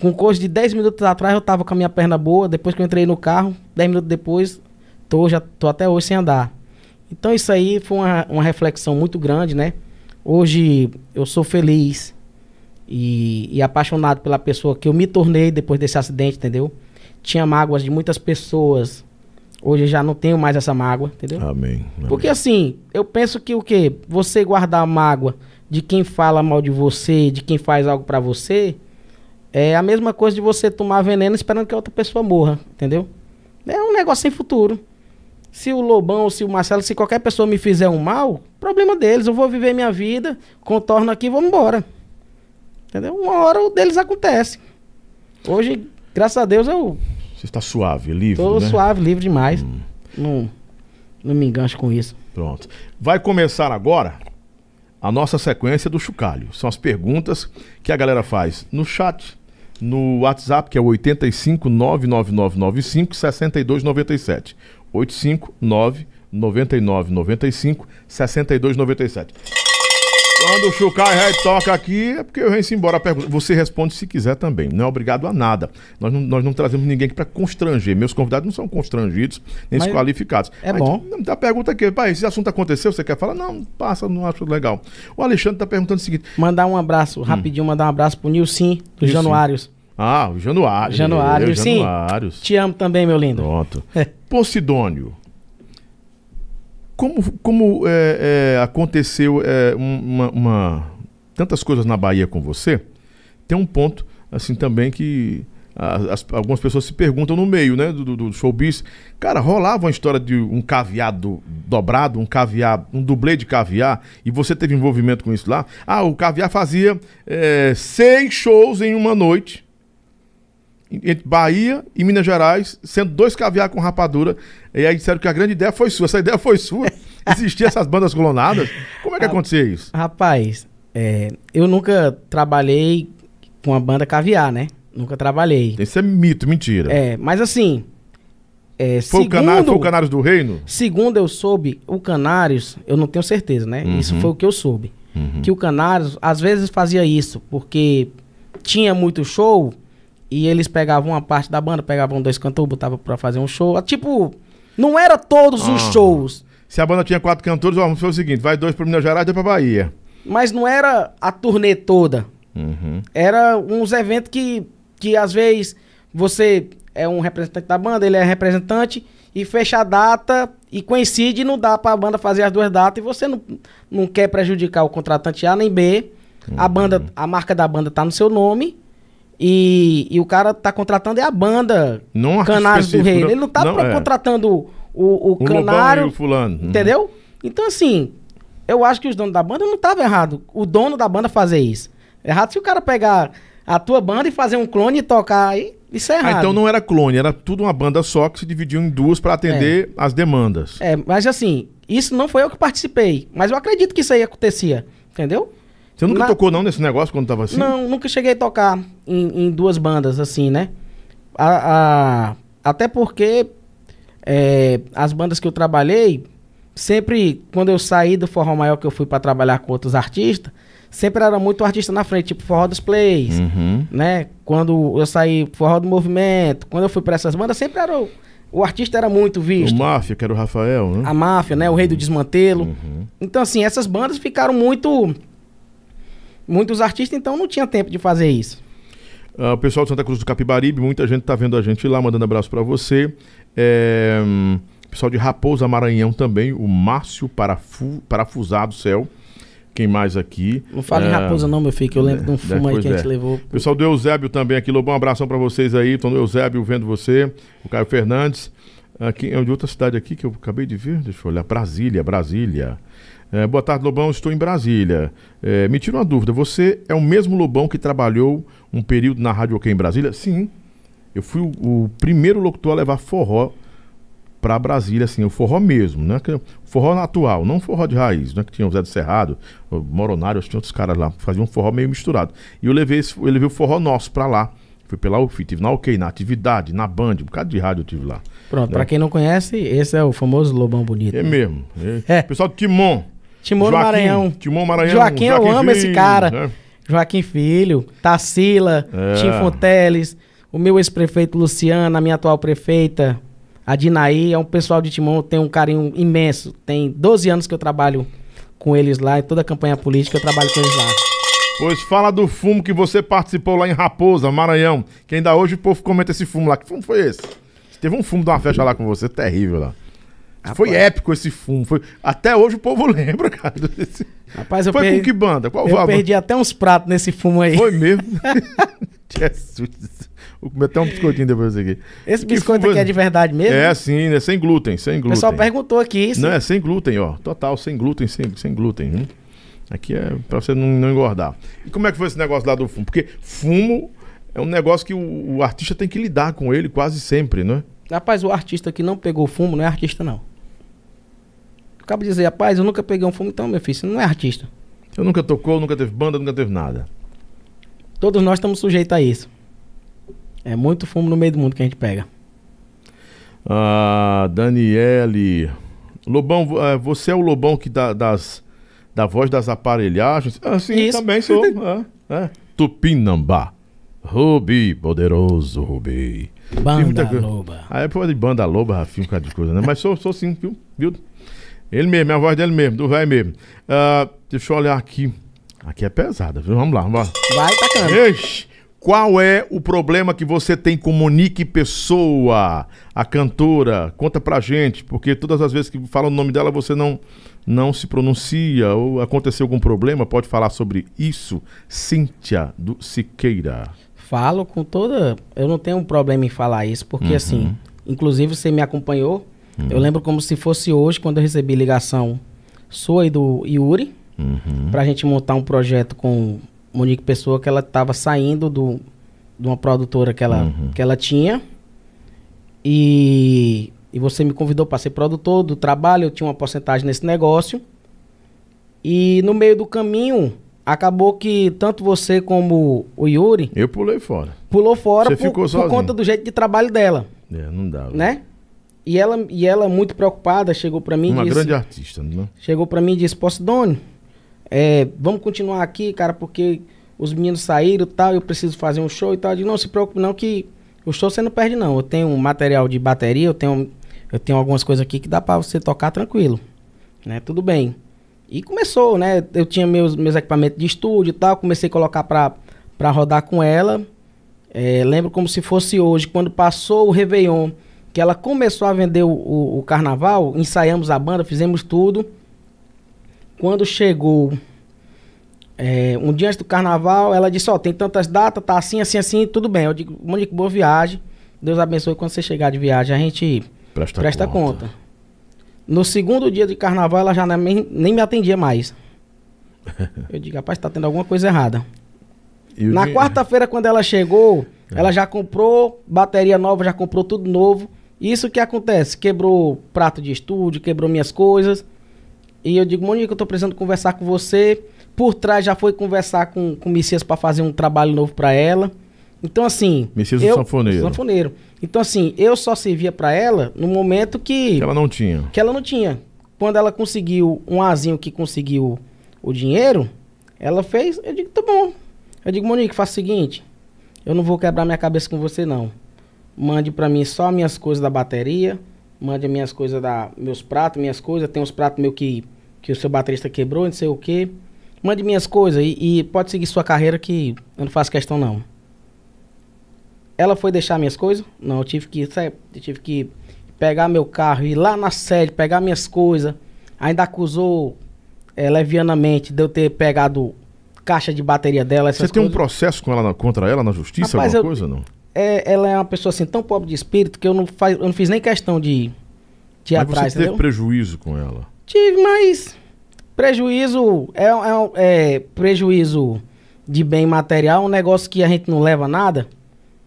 Speaker 2: Com coisa de 10 minutos atrás eu tava com a minha perna boa. Depois que eu entrei no carro, 10 minutos depois, tô, já tô até hoje sem andar. Então isso aí foi uma, uma reflexão muito grande, né? Hoje eu sou feliz e, e, apaixonado pela pessoa que eu me tornei depois desse acidente, entendeu? Tinha mágoas de muitas pessoas. Hoje já não tenho mais essa mágoa, entendeu?
Speaker 1: Amém. Amém.
Speaker 2: Porque assim, eu penso que o quê? Você guardar a mágoa de quem fala mal de você, de quem faz algo para você, é a mesma coisa de você tomar veneno esperando que a outra pessoa morra, entendeu? É um negócio sem futuro. Se o Lobão, se o Marcelo, se qualquer pessoa me fizer um mal, problema deles. Eu vou viver minha vida, contorno aqui e vou embora. Entendeu? Uma hora o deles acontece. Hoje, graças a Deus, eu.
Speaker 1: Você está suave, livre.
Speaker 2: Estou
Speaker 1: né?
Speaker 2: suave, livre demais. Hum. Não, não me engancho com isso.
Speaker 1: Pronto. Vai começar agora a nossa sequência do chocalho. São as perguntas que a galera faz no chat, no WhatsApp, que é o 85 99995 6297. 859 9995 6297. Quando o Chucai toca aqui, é porque eu venho embora. Você responde se quiser também. Não é obrigado a nada. Nós não, nós não trazemos ninguém aqui para constranger. Meus convidados não são constrangidos, nem Mas desqualificados.
Speaker 2: É bom.
Speaker 1: A pergunta aqui, pai, esse assunto aconteceu, você quer falar? Não, passa, não acho legal. O Alexandre está perguntando o seguinte.
Speaker 2: Mandar um abraço, hum. rapidinho, mandar um abraço pro Nilson, do Januários.
Speaker 1: Ah, o Januário.
Speaker 2: Januário, sim. Te amo também, meu lindo.
Speaker 1: Pronto. Posidônio. Como, como é, é, aconteceu é, uma, uma, tantas coisas na Bahia com você, tem um ponto assim também que as, algumas pessoas se perguntam no meio né, do, do showbiz. Cara, rolava uma história de um caviar do, dobrado, um caviar, um dublê de caviar, e você teve envolvimento com isso lá. Ah, o caviar fazia é, seis shows em uma noite entre Bahia e Minas Gerais, sendo dois caviar com rapadura. E aí disseram que a grande ideia foi sua. Essa ideia foi sua. Existiam essas bandas clonadas. Como é que acontecia isso?
Speaker 2: Rapaz, é, eu nunca trabalhei com a banda caviar, né? Nunca trabalhei.
Speaker 1: Isso é mito, mentira.
Speaker 2: É, mas assim.
Speaker 1: É, foi, segundo, o Canário, foi o Canários do Reino?
Speaker 2: Segundo eu soube, o Canários, eu não tenho certeza, né? Uhum. Isso foi o que eu soube. Uhum. Que o Canários às vezes fazia isso, porque tinha muito show e eles pegavam uma parte da banda, pegavam dois cantores, botavam pra fazer um show. Tipo, não era todos os shows.
Speaker 1: Se a banda tinha quatro cantores, vamos fazer o seguinte: vai dois pra Minas Gerais e dois pra Bahia.
Speaker 2: Mas não era a turnê toda. Uhum. Era uns eventos que, que às vezes você é um representante da banda, ele é representante e fecha a data e coincide e não dá pra banda fazer as duas datas e você não, não quer prejudicar o contratante A nem B. Uhum. A banda, a marca da banda tá no seu nome e, e o cara tá contratando é a banda
Speaker 1: não
Speaker 2: Canários do Rei. Ele não tá não, é. contratando o, o, o Canário.
Speaker 1: o fulano.
Speaker 2: Uhum. Entendeu? Então, assim, eu acho que os donos da banda não estavam errado. O dono da banda fazer isso. Errado se o cara pegar a tua banda e fazer um clone e tocar aí. Isso é ah, errado.
Speaker 1: Ah, então não era clone, era tudo uma banda só que se dividiu em duas para atender é. as demandas.
Speaker 2: É, mas assim, isso não foi eu que participei. Mas eu acredito que isso aí acontecia. Entendeu?
Speaker 1: Você nunca Na... tocou não nesse negócio quando tava assim?
Speaker 2: Não, nunca cheguei a tocar em, em duas bandas assim, né? A, a... Até porque é, as bandas que eu trabalhei, sempre quando eu saí do Forró Maior que eu fui para trabalhar com outros artistas, sempre era muito artista na frente, tipo Forró dos Plays, uhum. né? Quando eu saí Forró do Movimento, quando eu fui para essas bandas, sempre era o, o artista era muito visto.
Speaker 1: O Máfia, que era o Rafael, né?
Speaker 2: A Máfia, né? O Rei do Desmantelo. Uhum. Então, assim, essas bandas ficaram muito muitos artistas, então não tinha tempo de fazer isso.
Speaker 1: Uh, o pessoal de Santa Cruz do Capibaribe, muita gente está vendo a gente lá, mandando abraço para você. É, um, pessoal de Raposa Maranhão também, o Márcio Parafu, Parafusado Céu. Quem mais aqui?
Speaker 2: Não fala é, em Raposa não, meu filho, que eu lembro de um fumo aí que a gente é. levou.
Speaker 1: Pessoal do Eusébio também aqui, Lobão, um abração para vocês aí. Estão do Eusébio vendo você, o Caio Fernandes. Aqui, é de outra cidade aqui que eu acabei de ver, deixa eu olhar, Brasília, Brasília. É, boa tarde, Lobão. Estou em Brasília. É, me tira uma dúvida. Você é o mesmo Lobão que trabalhou um período na Rádio OK em Brasília? Sim. Eu fui o, o primeiro locutor a levar forró para Brasília, assim, o forró mesmo, né? Forró atual, não forró de raiz, né? Que tinha o Zé do Cerrado, o Moronário, tinha outros caras lá, faziam um forró meio misturado. E eu levei, esse, eu levei o forró nosso para lá. Fui pela UFI, tive na OK, na atividade, na Band, um bocado de rádio eu tive lá.
Speaker 2: Pronto, né? para quem não conhece, esse é o famoso Lobão Bonito.
Speaker 1: É né? mesmo. É. é. Pessoal do Timon.
Speaker 2: Timon Joaquim, Maranhão.
Speaker 1: Timon Maranhão.
Speaker 2: Joaquim, Joaquim eu amo Filho, esse cara. Né? Joaquim Filho, Tarsila, é. Tim Fonteles, o meu ex-prefeito Luciano, a minha atual prefeita, a Dinaí, é um pessoal de Timon, tem um carinho imenso. Tem 12 anos que eu trabalho com eles lá, em toda a campanha política eu trabalho com eles lá.
Speaker 1: Pois fala do fumo que você participou lá em Raposa, Maranhão, que ainda hoje o povo comenta esse fumo lá. Que fumo foi esse? Teve um fumo de uma festa lá com você, terrível lá. Rapaz. Foi épico esse fumo. Foi... Até hoje o povo lembra, cara. Desse...
Speaker 2: Rapaz, eu
Speaker 1: Foi
Speaker 2: perdi...
Speaker 1: com que banda? Qual
Speaker 2: Eu perdi até uns pratos nesse fumo aí.
Speaker 1: Foi mesmo? Jesus. Vou comer até um biscoitinho depois aqui.
Speaker 2: Esse biscoito fumo... aqui é de verdade mesmo?
Speaker 1: É, sim, né? Sem glúten, sem glúten. O
Speaker 2: pessoal perguntou aqui.
Speaker 1: Não, é sem glúten, ó. Total, sem glúten, sem, sem glúten. Hum? Aqui é pra você não, não engordar. E como é que foi esse negócio lá do fumo? Porque fumo é um negócio que o, o artista tem que lidar com ele quase sempre, não é?
Speaker 2: Rapaz, o artista que não pegou fumo não é artista, não. Acaba de dizer, rapaz, eu nunca peguei um fumo, então, meu filho, você não é artista.
Speaker 1: Eu nunca tocou, nunca teve banda, nunca teve nada.
Speaker 2: Todos nós estamos sujeitos a isso. É muito fumo no meio do mundo que a gente pega.
Speaker 1: Ah, Daniele. Lobão, é, você é o Lobão que dá, das, da voz das aparelhagens. Ah, sim, Isso. também sou. é, é. Tupinambá. Rubi, poderoso Rubi.
Speaker 2: Banda Loba.
Speaker 1: Aí é de Banda Loba, Rafinha, um bocado de coisa, né? Mas sou, sou sim, viu? viu? Ele mesmo, é a voz dele mesmo, do velho mesmo. Uh, deixa eu olhar aqui. Aqui é pesada, viu? Vamos lá, vamos lá.
Speaker 2: Vai tacando.
Speaker 1: Eixe, qual é o problema que você tem com Monique Pessoa, a cantora? Conta pra gente, porque todas as vezes que fala o nome dela você não não se pronuncia ou aconteceu algum problema, pode falar sobre isso? Cíntia do Siqueira.
Speaker 2: Falo com toda. Eu não tenho um problema em falar isso, porque uhum. assim, inclusive você me acompanhou. Uhum. Eu lembro como se fosse hoje, quando eu recebi ligação sua e do Yuri, uhum. pra gente montar um projeto com Monique Pessoa, que ela estava saindo do, de uma produtora que ela, uhum. que ela tinha. E, e você me convidou para ser produtor do trabalho, eu tinha uma porcentagem nesse negócio. E no meio do caminho, acabou que tanto você como o Yuri.
Speaker 1: Eu pulei fora.
Speaker 2: Pulou fora você por, ficou por conta do jeito de trabalho dela.
Speaker 1: É, não dá.
Speaker 2: Né? E ela, e ela muito preocupada, chegou para mim
Speaker 1: Uma
Speaker 2: disse,
Speaker 1: grande artista, né?
Speaker 2: Chegou para mim e disse, Posidone, é, vamos continuar aqui, cara, porque os meninos saíram e tal, eu preciso fazer um show e tal. Eu disse, não se preocupe não que o show você não perde não. Eu tenho um material de bateria, eu tenho, eu tenho algumas coisas aqui que dá para você tocar tranquilo. Né? Tudo bem. E começou, né? Eu tinha meus, meus equipamentos de estúdio e tal, comecei a colocar pra, pra rodar com ela. É, lembro como se fosse hoje, quando passou o Réveillon, que ela começou a vender o, o, o carnaval, ensaiamos a banda, fizemos tudo. Quando chegou é, um dia antes do carnaval, ela disse, ó, oh, tem tantas datas, tá assim, assim, assim, tudo bem. Eu digo, Monique, boa viagem. Deus abençoe. Quando você chegar de viagem, a gente presta, presta conta. conta. No segundo dia de carnaval, ela já nem, nem me atendia mais. Eu digo, rapaz, tá tendo alguma coisa errada. Na quarta-feira, quando ela chegou, é. ela já comprou bateria nova, já comprou tudo novo. Isso que acontece, quebrou prato de estúdio, quebrou minhas coisas. E eu digo, Monique, eu tô precisando conversar com você. Por trás já foi conversar com, com o Messias para fazer um trabalho novo para ela. Então, assim.
Speaker 1: Messias eu, Sanfoneiro.
Speaker 2: Sanfoneiro. Então, assim, eu só servia para ela no momento que.
Speaker 1: Que ela não tinha.
Speaker 2: Que ela não tinha. Quando ela conseguiu um azinho que conseguiu o dinheiro, ela fez. Eu digo, tá bom. Eu digo, Monique, faça o seguinte. Eu não vou quebrar minha cabeça com você, não. Mande para mim só minhas coisas da bateria. Mande minhas coisas da. Meus pratos, minhas coisas. Tem uns pratos meus que, que o seu baterista quebrou, não sei o quê. Mande minhas coisas e, e pode seguir sua carreira que eu não faço questão, não. Ela foi deixar minhas coisas? Não, eu tive que, eu tive que pegar meu carro, ir lá na sede, pegar minhas coisas. Ainda acusou é, levianamente de eu ter pegado caixa de bateria dela. Você
Speaker 1: tem coisas. um processo com ela contra ela na justiça, Rapaz, alguma eu, coisa não?
Speaker 2: É, ela é uma pessoa assim tão pobre de espírito que eu não, faz, eu não fiz nem questão de, de ir
Speaker 1: mas
Speaker 2: atrás.
Speaker 1: Você teve entendeu? prejuízo com ela?
Speaker 2: Tive, mas prejuízo é, é, é prejuízo de bem material, um negócio que a gente não leva nada.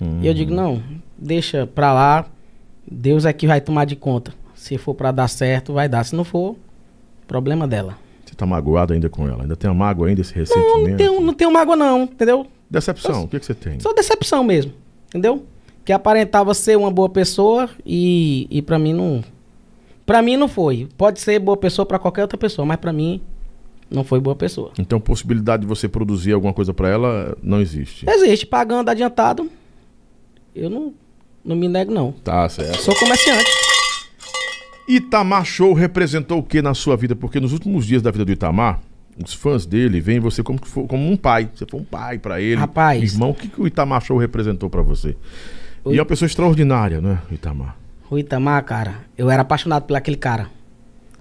Speaker 2: Uhum. E eu digo, não, deixa pra lá. Deus é que vai tomar de conta. Se for para dar certo, vai dar. Se não for, problema dela.
Speaker 1: Você tá magoado ainda com ela? Ainda tem uma mágoa ainda, esse ressentimento?
Speaker 2: Não, não tenho, não tenho mágoa não, entendeu?
Speaker 1: Decepção, o que, que você tem?
Speaker 2: Só decepção mesmo, entendeu? Que aparentava ser uma boa pessoa e, e para mim não... Pra mim não foi. Pode ser boa pessoa para qualquer outra pessoa, mas para mim não foi boa pessoa.
Speaker 1: Então, possibilidade de você produzir alguma coisa para ela não existe?
Speaker 2: Existe, pagando adiantado eu não, não me nego, não.
Speaker 1: Tá certo.
Speaker 2: Sou comerciante.
Speaker 1: Itamar Show representou o que na sua vida? Porque nos últimos dias da vida do Itamar, os fãs dele veem você como, como um pai. Você foi um pai para ele.
Speaker 2: Rapaz.
Speaker 1: Irmão, o que, que o Itamar Show representou para você? O... E é uma pessoa extraordinária, né, Itamar?
Speaker 2: O Itamar, cara, eu era apaixonado por aquele cara.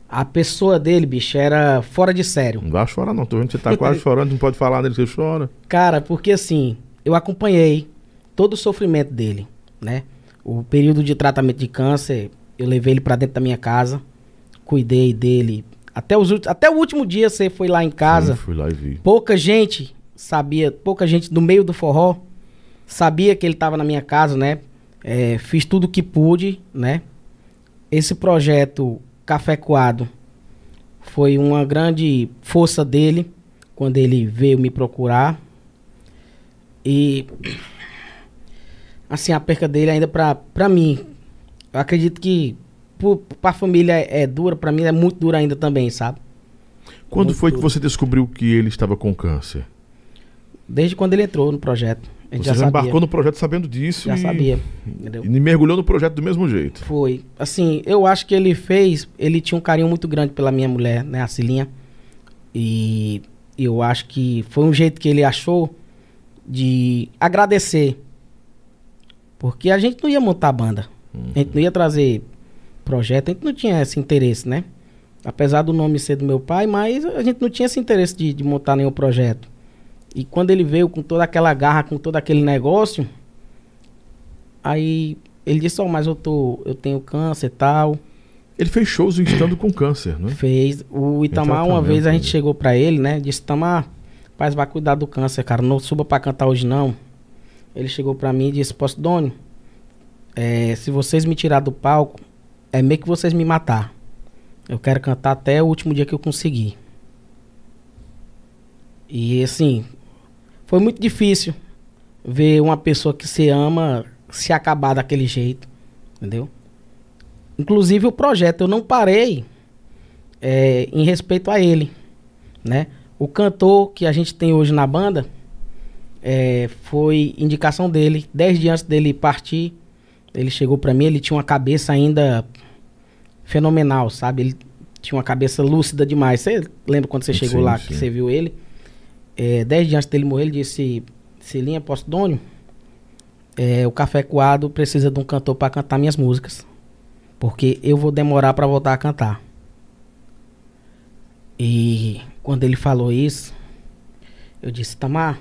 Speaker 2: A pessoa dele, bicho, era fora de sério.
Speaker 1: Não vai chorar, não. Tô vendo que você tá quase chorando, não pode falar nele que você chora.
Speaker 2: Cara, porque assim, eu acompanhei todo o sofrimento dele, né? O período de tratamento de câncer, eu levei ele para dentro da minha casa, cuidei dele. Até, os, até o último dia você foi lá em casa. Sim,
Speaker 1: fui lá e vi.
Speaker 2: Pouca gente sabia, pouca gente do meio do forró sabia que ele estava na minha casa, né? É, fiz tudo o que pude, né? Esse projeto Café Coado foi uma grande força dele quando ele veio me procurar. E assim, a perca dele ainda pra, pra mim. Eu acredito que para a família é, dura, para mim é muito dura ainda também, sabe?
Speaker 1: Quando foi que você descobriu que ele estava com câncer?
Speaker 2: Desde quando ele entrou no projeto.
Speaker 1: A gente Você já, já embarcou no projeto sabendo disso.
Speaker 2: Já e, sabia. Entendeu?
Speaker 1: E mergulhou no projeto do mesmo jeito.
Speaker 2: Foi. Assim, eu acho que ele fez. Ele tinha um carinho muito grande pela minha mulher, né, a Cilinha. E eu acho que foi um jeito que ele achou de agradecer. Porque a gente não ia montar banda. Uhum. A gente não ia trazer projeto, a gente não tinha esse interesse, né? Apesar do nome ser do meu pai, mas a gente não tinha esse interesse de, de montar nenhum projeto. E quando ele veio com toda aquela garra, com todo aquele negócio, aí ele disse, ó, oh, mas eu tô, eu tenho câncer e tal.
Speaker 1: Ele fez shows estando com câncer, né?
Speaker 2: Fez. O Itamar, uma vez a gente né? chegou para ele, né? Disse, Itamar, paz, vai cuidar do câncer, cara. Não suba para cantar hoje, não. Ele chegou para mim e disse, Posso, Doni, é, se vocês me tirar do palco, é meio que vocês me matar. Eu quero cantar até o último dia que eu conseguir. E assim, foi muito difícil ver uma pessoa que se ama se acabar daquele jeito, entendeu? Inclusive o projeto eu não parei é, em respeito a ele, né? O cantor que a gente tem hoje na banda é, foi indicação dele. Dez dias antes dele partir, ele chegou para mim, ele tinha uma cabeça ainda fenomenal, sabe? Ele tinha uma cabeça lúcida demais. Você lembra quando você chegou sim, lá, sim. que você viu ele? é, dez dias antes dele morrer, ele disse: Cilinha Postônio, é, o Café Coado precisa de um cantor para cantar minhas músicas. Porque eu vou demorar para voltar a cantar. E quando ele falou isso, eu disse: Tamar,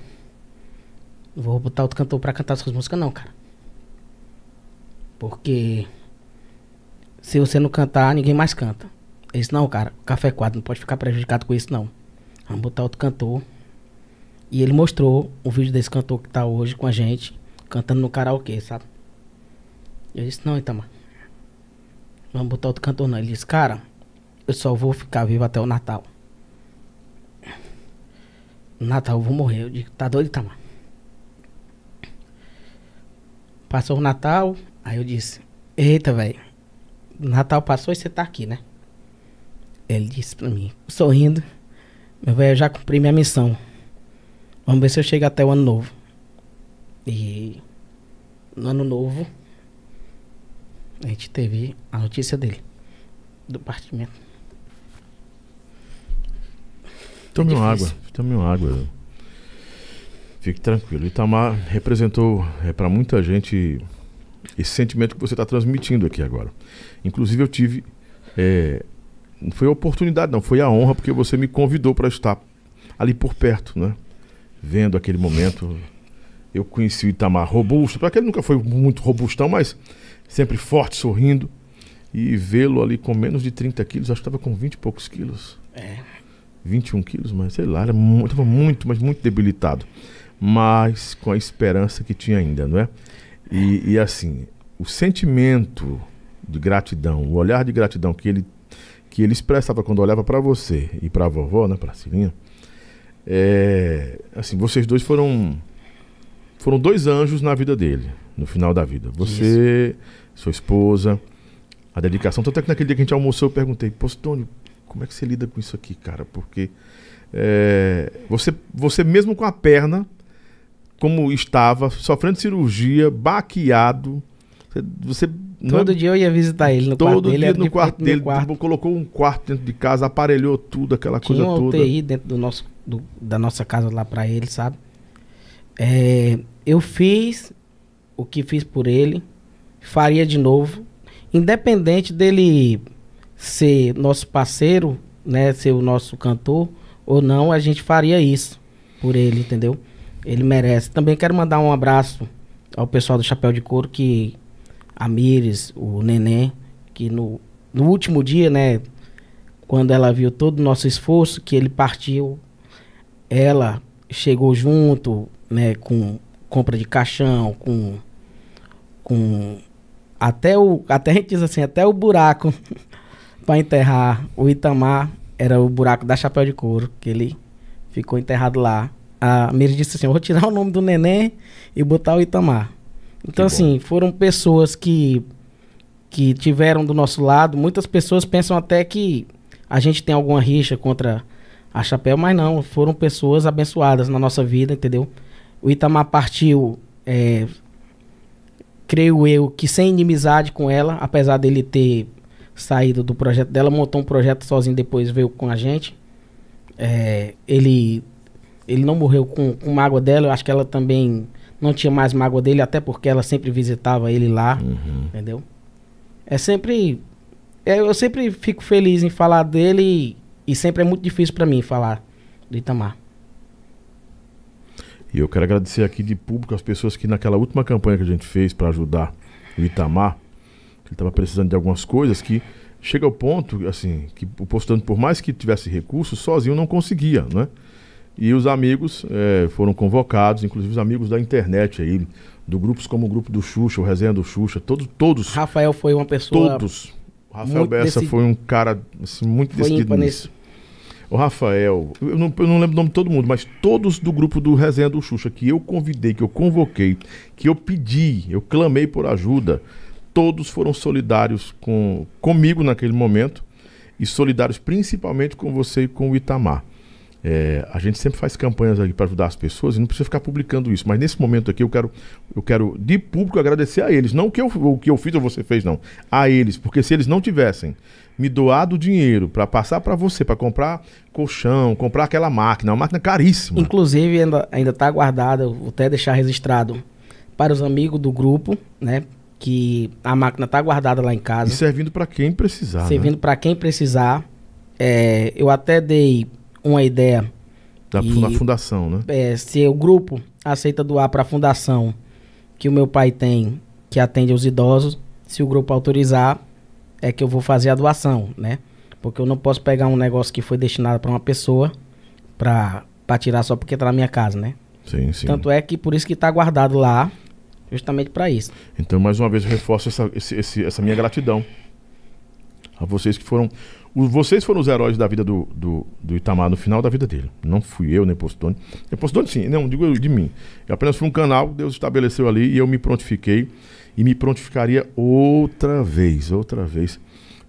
Speaker 2: não vou botar outro cantor para cantar suas músicas, não, cara. Porque se você não cantar, ninguém mais canta. Disse: Não, cara, o Café Quadro não pode ficar prejudicado com isso, não. Vamos botar outro cantor e ele mostrou o vídeo desse cantor que tá hoje com a gente, cantando no karaokê, sabe? Eu disse, não, Itamar. Vamos botar outro cantor não. Ele disse, cara, eu só vou ficar vivo até o Natal. No Natal eu vou morrer. Eu digo, tá doido, Itamar? Passou o Natal, aí eu disse, eita, velho. Natal passou e você tá aqui, né? Ele disse pra mim, sorrindo, meu velho, eu já cumpri minha missão. Vamos ver se eu chego até o ano novo. E no ano novo a gente teve a notícia dele, do partimento.
Speaker 1: Tome é uma água, tome uma água. Fique tranquilo. Itamar representou é, para muita gente esse sentimento que você está transmitindo aqui agora. Inclusive eu tive. É, não foi a oportunidade, não, foi a honra, porque você me convidou para estar ali por perto, né? vendo aquele momento. Eu conheci o Itamar robusto, para que ele nunca foi muito robustão, mas sempre forte, sorrindo. E vê-lo ali com menos de 30 quilos, acho que estava com 20 e poucos quilos. É. 21 quilos, mas sei lá, estava muito, muito, mas muito debilitado. Mas com a esperança que tinha ainda, não é? E, e assim, o sentimento de gratidão, o olhar de gratidão que ele, que ele expressava quando olhava para você e para a vovó, né, para a Cilinha, é, assim, vocês dois foram foram dois anjos na vida dele, no final da vida. Você, Isso. sua esposa, a dedicação. Tanto é que naquele dia que a gente almoçou, eu perguntei, Postônio, como é que você lida com isso aqui, cara? Porque é, você, você mesmo com a perna, como estava, sofrendo cirurgia, baqueado, você
Speaker 2: Todo dia eu ia visitar ele no
Speaker 1: Todo
Speaker 2: quarto
Speaker 1: dele. Todo dia no quarto dele. Quarto. Colocou um quarto dentro de casa, aparelhou tudo, aquela Tinha coisa toda.
Speaker 2: UTI dentro do nosso, do, da nossa casa lá para ele, sabe? É, eu fiz o que fiz por ele, faria de novo. Independente dele ser nosso parceiro, né? Ser o nosso cantor ou não, a gente faria isso por ele, entendeu? Ele merece. Também quero mandar um abraço ao pessoal do Chapéu de Couro que a Mires, o Neném, que no, no último dia, né, quando ela viu todo o nosso esforço, que ele partiu, ela chegou junto, né, com compra de caixão, com com até o até a gente diz assim, até o buraco para enterrar o Itamar era o buraco da chapéu de couro, que ele ficou enterrado lá. A Mires disse assim: "Eu vou tirar o nome do neném e botar o Itamar". Então, assim, foram pessoas que, que tiveram do nosso lado. Muitas pessoas pensam até que a gente tem alguma rixa contra a Chapéu, mas não, foram pessoas abençoadas na nossa vida, entendeu? O Itamar partiu, é, creio eu, que sem inimizade com ela, apesar dele ter saído do projeto dela, montou um projeto sozinho, depois veio com a gente. É, ele, ele não morreu com, com mágoa dela, eu acho que ela também não tinha mais mágoa dele, até porque ela sempre visitava ele lá, uhum. entendeu? É sempre. É, eu sempre fico feliz em falar dele e, e sempre é muito difícil para mim falar do Itamar.
Speaker 1: E eu quero agradecer aqui de público as pessoas que naquela última campanha que a gente fez para ajudar o Itamar, que ele estava precisando de algumas coisas que chega ao ponto, assim, que o postando, por mais que tivesse recursos, sozinho não conseguia, né? E os amigos é, foram convocados, inclusive os amigos da internet aí, do grupos como o grupo do Xuxa, o Resenha do Xuxa, todos, todos.
Speaker 2: Rafael foi uma pessoa.
Speaker 1: Todos. O Rafael Bessa foi um cara assim, muito foi decidido nisso. O Rafael, eu não, eu não, lembro o nome de todo mundo, mas todos do grupo do Resenha do Xuxa, que eu convidei, que eu convoquei, que eu pedi, eu clamei por ajuda, todos foram solidários com, comigo naquele momento e solidários principalmente com você e com o Itamar. É, a gente sempre faz campanhas aqui para ajudar as pessoas e não precisa ficar publicando isso. Mas nesse momento aqui eu quero, eu quero de público agradecer a eles. Não o que eu, o que eu fiz ou você fez, não. A eles. Porque se eles não tivessem me doado dinheiro para passar para você, para comprar colchão, comprar aquela máquina, uma máquina caríssima.
Speaker 2: Inclusive ainda ainda está guardada, vou até deixar registrado para os amigos do grupo, né? Que a máquina está guardada lá em casa.
Speaker 1: E servindo para quem precisar.
Speaker 2: Servindo né? para quem precisar. É, eu até dei uma ideia.
Speaker 1: Da e, fundação, né?
Speaker 2: É, se o grupo aceita doar para a fundação que o meu pai tem, que atende os idosos, se o grupo autorizar, é que eu vou fazer a doação, né? Porque eu não posso pegar um negócio que foi destinado para uma pessoa para tirar só porque está na minha casa, né?
Speaker 1: Sim, sim.
Speaker 2: Tanto é que por isso que está guardado lá, justamente para isso.
Speaker 1: Então, mais uma vez, eu reforço essa, esse, essa minha gratidão a vocês que foram vocês foram os heróis da vida do, do, do, Itamar no final da vida dele. Não fui eu, nem Postone. Nem Postone, sim, não, digo de mim. Eu apenas fui um canal que Deus estabeleceu ali e eu me prontifiquei. E me prontificaria outra vez, outra vez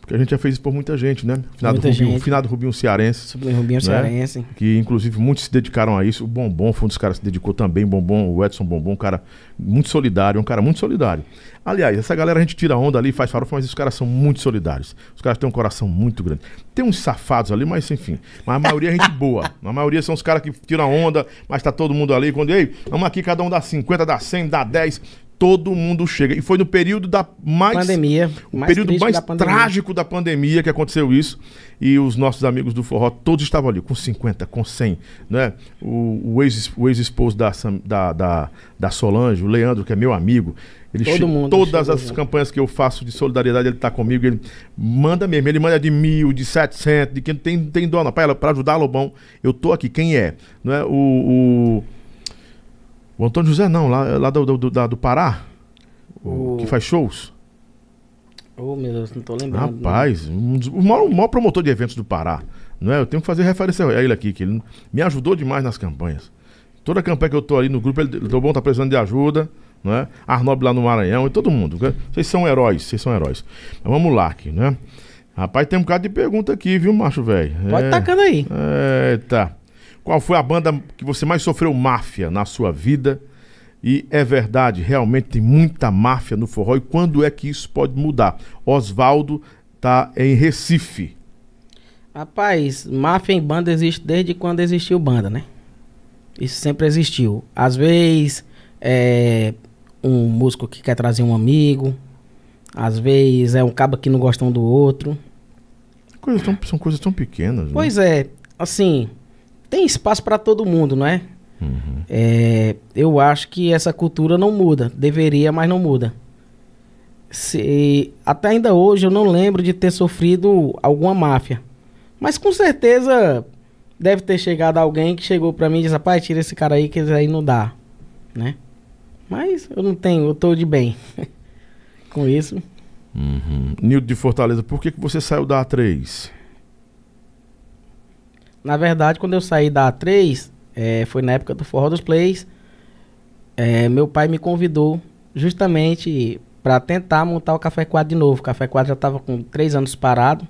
Speaker 1: porque a gente já fez isso por muita gente, né? Finado, muita Rubinho, gente. finado Rubinho Cearense.
Speaker 2: Sobre Rubinho né? Cearense.
Speaker 1: Que inclusive muitos se dedicaram a isso. O Bombom foi um dos caras que se dedicou também. Bombom, o Edson Bombom, um cara muito solidário, um cara muito solidário. Aliás, essa galera a gente tira onda ali, faz farofa, mas os caras são muito solidários. Os caras têm um coração muito grande. Tem uns safados ali, mas enfim. Mas a maioria é gente boa. A maioria são os caras que tiram onda, mas tá todo mundo ali. Quando, ei, vamos aqui, cada um dá 50, dá 100, dá 10 todo mundo chega. E foi no período da mais.
Speaker 2: Pandemia.
Speaker 1: O mais período mais da trágico da pandemia que aconteceu isso. E os nossos amigos do Forró, todos estavam ali, com 50, com 100. Né? O, o ex-esposo da, da, da, da, Solange, o Leandro, que é meu amigo. Ele Todo mundo todas as campanhas que eu faço de solidariedade, ele está comigo. Ele manda mesmo. Ele manda de mil, de setecentos, de quem tem, tem dona. Para ajudar Lobão, eu tô aqui. Quem é? Não é? o, o o Antônio José não, lá, lá do, do, do, do Pará, o, que faz shows.
Speaker 2: Oh, meu Deus, não tô lembrando.
Speaker 1: Rapaz, um dos, o, maior, o maior promotor de eventos do Pará. Não é? Eu tenho que fazer referência a ele aqui, que ele me ajudou demais nas campanhas. Toda campanha que eu tô ali no grupo, ele do bom tá precisando de ajuda, não é? Arnob lá no Maranhão e todo mundo. Vocês são heróis, vocês são heróis. Mas vamos lá aqui, né? Rapaz, tem um bocado de pergunta aqui, viu, macho, velho?
Speaker 2: Pode é, tacando aí.
Speaker 1: Eita. Qual foi a banda que você mais sofreu máfia na sua vida? E é verdade, realmente tem muita máfia no forró. E quando é que isso pode mudar? Oswaldo tá em Recife.
Speaker 2: Rapaz, máfia em banda existe desde quando existiu banda, né? Isso sempre existiu. Às vezes, é um músico que quer trazer um amigo. Às vezes é um cabo que não gosta um do outro.
Speaker 1: Coisas tão, são coisas tão pequenas. Né?
Speaker 2: Pois né? é, assim, tem espaço para todo mundo, não é? Uhum. é? Eu acho que essa cultura não muda. Deveria, mas não muda. Se, até ainda hoje eu não lembro de ter sofrido alguma máfia. Mas com certeza deve ter chegado alguém que chegou para mim e disse: Rapaz, tira esse cara aí que aí não dá. Né? Mas eu não tenho, eu tô de bem com isso.
Speaker 1: Uhum. Nildo de Fortaleza, por que, que você saiu da A3?
Speaker 2: Na verdade, quando eu saí da A3, é, foi na época do Forró dos Plays. É, meu pai me convidou justamente para tentar montar o Café Quadro de novo. O Café Quadro já estava com três anos parado.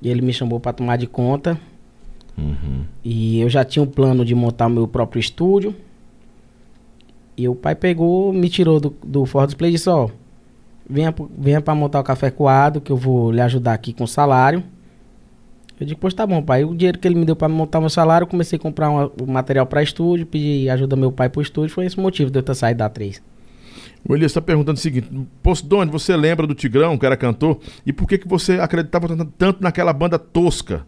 Speaker 2: E ele me chamou para tomar de conta. Uhum. E eu já tinha um plano de montar o meu próprio estúdio. E o pai pegou, me tirou do, do Ford Display e disse, ó, venha, venha para montar o café coado, que eu vou lhe ajudar aqui com o salário. Eu digo, pois tá bom, pai. O dinheiro que ele me deu para montar meu salário, comecei a comprar o material para estúdio, pedi ajuda meu pai pro estúdio. Foi esse o motivo de eu ter saído da 3.
Speaker 1: O Elias está perguntando o seguinte: Postone, você lembra do Tigrão, que era cantor? E por que, que você acreditava tanto naquela banda tosca?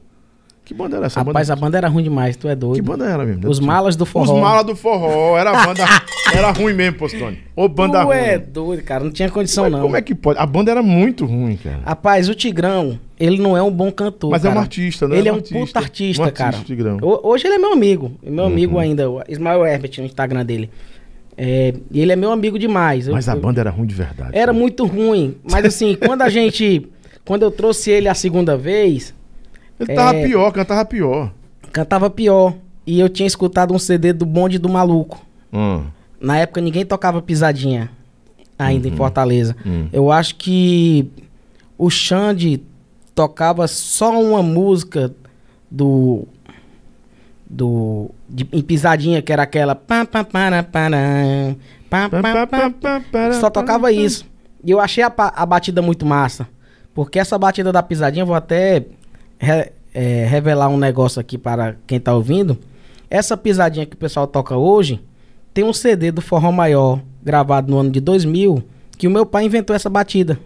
Speaker 2: Que banda era essa? Rapaz, banda? a banda era ruim demais, tu é doido.
Speaker 1: Que banda era mesmo?
Speaker 2: Os Malas do Forró.
Speaker 1: Os Malas do Forró, era a banda. era ruim mesmo, Postone. Ô, banda tu
Speaker 2: ruim. Tu é doido, cara, não tinha condição Mas não.
Speaker 1: Como é que pode? A banda era muito ruim, cara.
Speaker 2: Rapaz, o Tigrão, ele não é um bom cantor.
Speaker 1: Mas
Speaker 2: cara.
Speaker 1: é um artista, né?
Speaker 2: Ele é um, artista, puta artista, um artista, cara. Tigrão. Hoje ele é meu amigo. Meu uhum. amigo ainda, o Ismael Herbert, no Instagram dele. É, e ele é meu amigo demais.
Speaker 1: Mas
Speaker 2: eu,
Speaker 1: a banda era ruim de verdade.
Speaker 2: Era né? muito ruim. Mas assim, quando a gente. Quando eu trouxe ele a segunda vez.
Speaker 1: Ele é, pior, cantava pior.
Speaker 2: Cantava pior. E eu tinha escutado um CD do Bonde do Maluco. Hum. Na época ninguém tocava pisadinha ainda uhum. em Fortaleza. Uhum. Eu acho que o Xande tocava só uma música do do de, em pisadinha que era aquela só tocava isso e eu achei a, a, batida muito massa porque essa batida da pisadinha vou até re, é, revelar um negócio aqui para quem tá ouvindo essa pisadinha que o pessoal toca hoje tem um CD do Forró Maior gravado no ano de 2000 que o meu pai inventou essa batida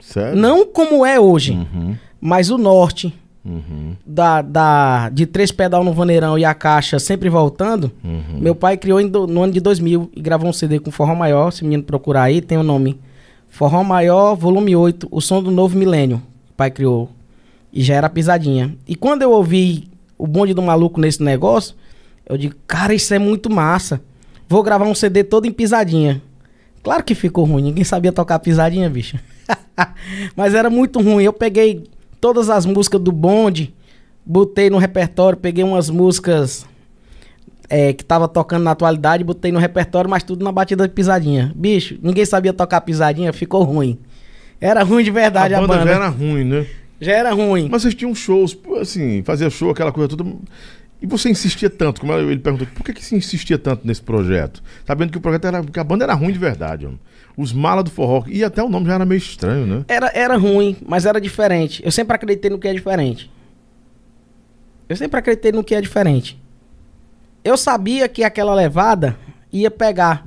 Speaker 1: Sério?
Speaker 2: não como é hoje uhum. mas o norte Uhum. Da, da, de três pedal no vaneirão e a caixa sempre voltando, uhum. meu pai criou do, no ano de 2000 e gravou um CD com Forró Maior. Se o menino procurar aí, tem o nome Forró Maior, volume 8, O Som do Novo Milênio. O pai criou. E já era pisadinha. E quando eu ouvi o bonde do maluco nesse negócio, eu digo, cara, isso é muito massa. Vou gravar um CD todo em pisadinha. Claro que ficou ruim, ninguém sabia tocar pisadinha, bicho. Mas era muito ruim. Eu peguei todas as músicas do bonde, botei no repertório, peguei umas músicas é, que tava tocando na atualidade, botei no repertório, mas tudo na batida de pisadinha. Bicho, ninguém sabia tocar pisadinha, ficou ruim. Era ruim de verdade a, a banda.
Speaker 1: já era ruim, né?
Speaker 2: Já era ruim.
Speaker 1: Mas vocês tinham shows, assim, fazia show, aquela coisa toda. E você insistia tanto, como ele perguntou, por que, que se insistia tanto nesse projeto? Sabendo que o projeto era. que a banda era ruim de verdade, homem. Os Malas do Forró. E até o nome já era meio estranho, né?
Speaker 2: Era, era ruim, mas era diferente. Eu sempre acreditei no que é diferente. Eu sempre acreditei no que é diferente. Eu sabia que aquela levada ia pegar.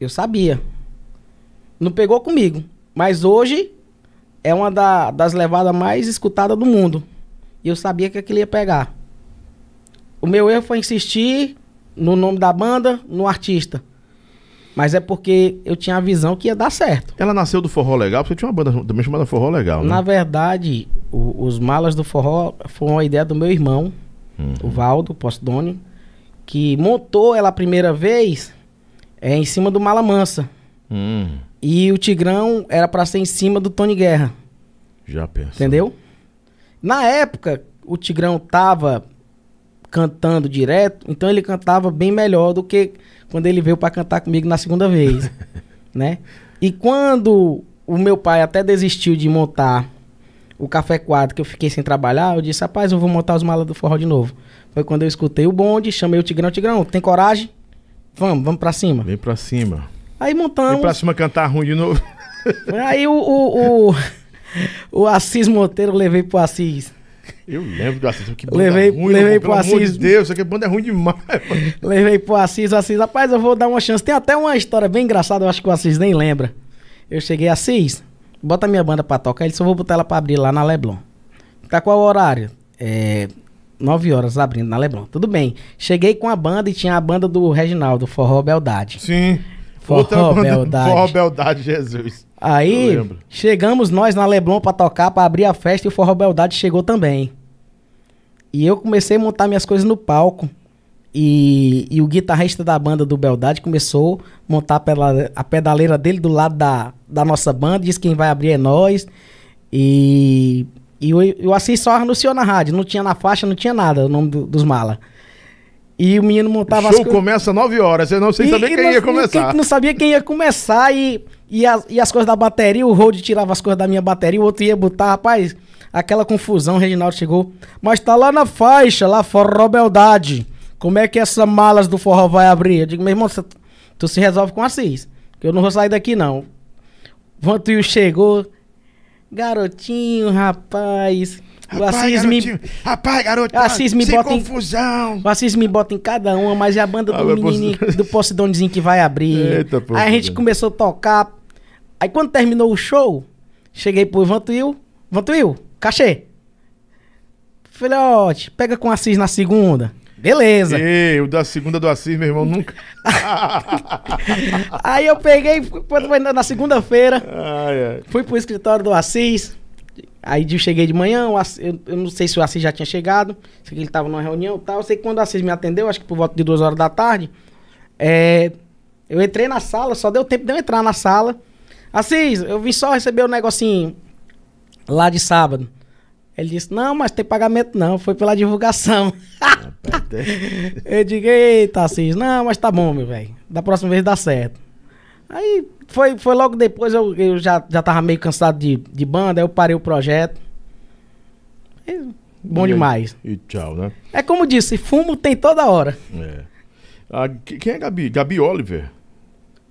Speaker 2: Eu sabia. Não pegou comigo. Mas hoje é uma da, das levadas mais escutadas do mundo. E eu sabia que aquilo ia pegar. O meu erro foi insistir no nome da banda, no artista. Mas é porque eu tinha a visão que ia dar certo.
Speaker 1: Ela nasceu do Forró Legal, porque tinha uma banda também chamada Forró Legal, né?
Speaker 2: Na verdade, o, os Malas do Forró foi uma ideia do meu irmão, uhum. o Valdo Postdoni, que montou ela a primeira vez é, em cima do Mala Mansa. Uhum. E o Tigrão era para ser em cima do Tony Guerra.
Speaker 1: Já pensou.
Speaker 2: Entendeu? Na época, o Tigrão tava cantando direto, então ele cantava bem melhor do que quando ele veio para cantar comigo na segunda vez, né? E quando o meu pai até desistiu de montar o Café Quadro, que eu fiquei sem trabalhar, eu disse, rapaz, eu vou montar os malas do forró de novo. Foi quando eu escutei o bonde, chamei o Tigrão, Tigrão, tem coragem? Vamos, vamos pra cima.
Speaker 1: Vem pra cima.
Speaker 2: Aí montamos. Vem
Speaker 1: pra cima cantar ruim de novo.
Speaker 2: Aí o, o, o, o Assis Monteiro eu levei pro Assis.
Speaker 1: Eu lembro do Assis, que
Speaker 2: banda levei, ruim, levei pro Assis. De
Speaker 1: Deus, isso aqui banda é ruim demais. Mano.
Speaker 2: Levei pro Assis, Assis, rapaz, eu vou dar uma chance. Tem até uma história bem engraçada, eu acho que o Assis nem lembra. Eu cheguei, Assis, bota minha banda pra tocar, ele só vou botar ela pra abrir lá na Leblon. Tá qual o horário? É. 9 horas abrindo na Leblon. Tudo bem. Cheguei com a banda e tinha a banda do Reginaldo, Forró Beldade.
Speaker 1: Sim.
Speaker 2: Forró Beldade.
Speaker 1: Forró Beldade, Jesus.
Speaker 2: Aí, chegamos nós na Leblon pra tocar, pra abrir a festa e o Forró Beldade chegou também. E eu comecei a montar minhas coisas no palco. E, e o guitarrista da banda do Beldade começou a montar a pedaleira, a pedaleira dele do lado da, da nossa banda. Disse que quem vai abrir é nós. E, e o Assis só anunciou na rádio. Não tinha na faixa, não tinha nada o nome do, dos malas. E o menino montava
Speaker 1: o show começa às 9 horas, você não sei saber quem não, ia começar.
Speaker 2: Quem, não sabia quem ia começar e, e, as, e as coisas da bateria, o Road tirava as coisas da minha bateria, o outro ia botar, rapaz, aquela confusão, o Reginaldo chegou. Mas tá lá na faixa, lá fora, Beldade. Como é que essas malas do forró vai abrir? Eu digo, meu irmão, tu, tu se resolve com Assis. Que eu não vou sair daqui, não. Vantuil chegou. Garotinho, rapaz.
Speaker 1: O Assis me. Rapaz, garoto,
Speaker 2: Assis me bota
Speaker 1: confusão.
Speaker 2: Em, o Assis me bota em cada uma, mas é a banda do ah, menininho, posso... do Posidônezinho que vai abrir. Eita, Aí a gente começou a tocar. Aí quando terminou o show, cheguei pro Vantuil. Vantuil, cachê. Filhote, pega com o Assis na segunda. Beleza.
Speaker 1: Ei, o da segunda do Assis, meu irmão, nunca.
Speaker 2: Aí eu peguei, quando foi na segunda-feira, fui pro escritório do Assis. Aí eu cheguei de manhã, eu, eu, não sei se o Assis já tinha chegado, sei que ele estava numa reunião e tal. Eu sei que quando o Assis me atendeu, acho que por volta de duas horas da tarde, é, eu entrei na sala, só deu tempo de eu entrar na sala. Assis, eu vim só receber o um negocinho lá de sábado. Ele disse, não, mas tem pagamento não, foi pela divulgação. eu digo, eita, Assis, não, mas tá bom, meu velho. Da próxima vez dá certo. Aí foi, foi logo depois, eu, eu já, já tava meio cansado de, de banda, aí eu parei o projeto. E, bom e demais.
Speaker 1: E tchau, né?
Speaker 2: É como disse, fumo tem toda hora.
Speaker 1: É. Ah, quem é Gabi? Gabi Oliver?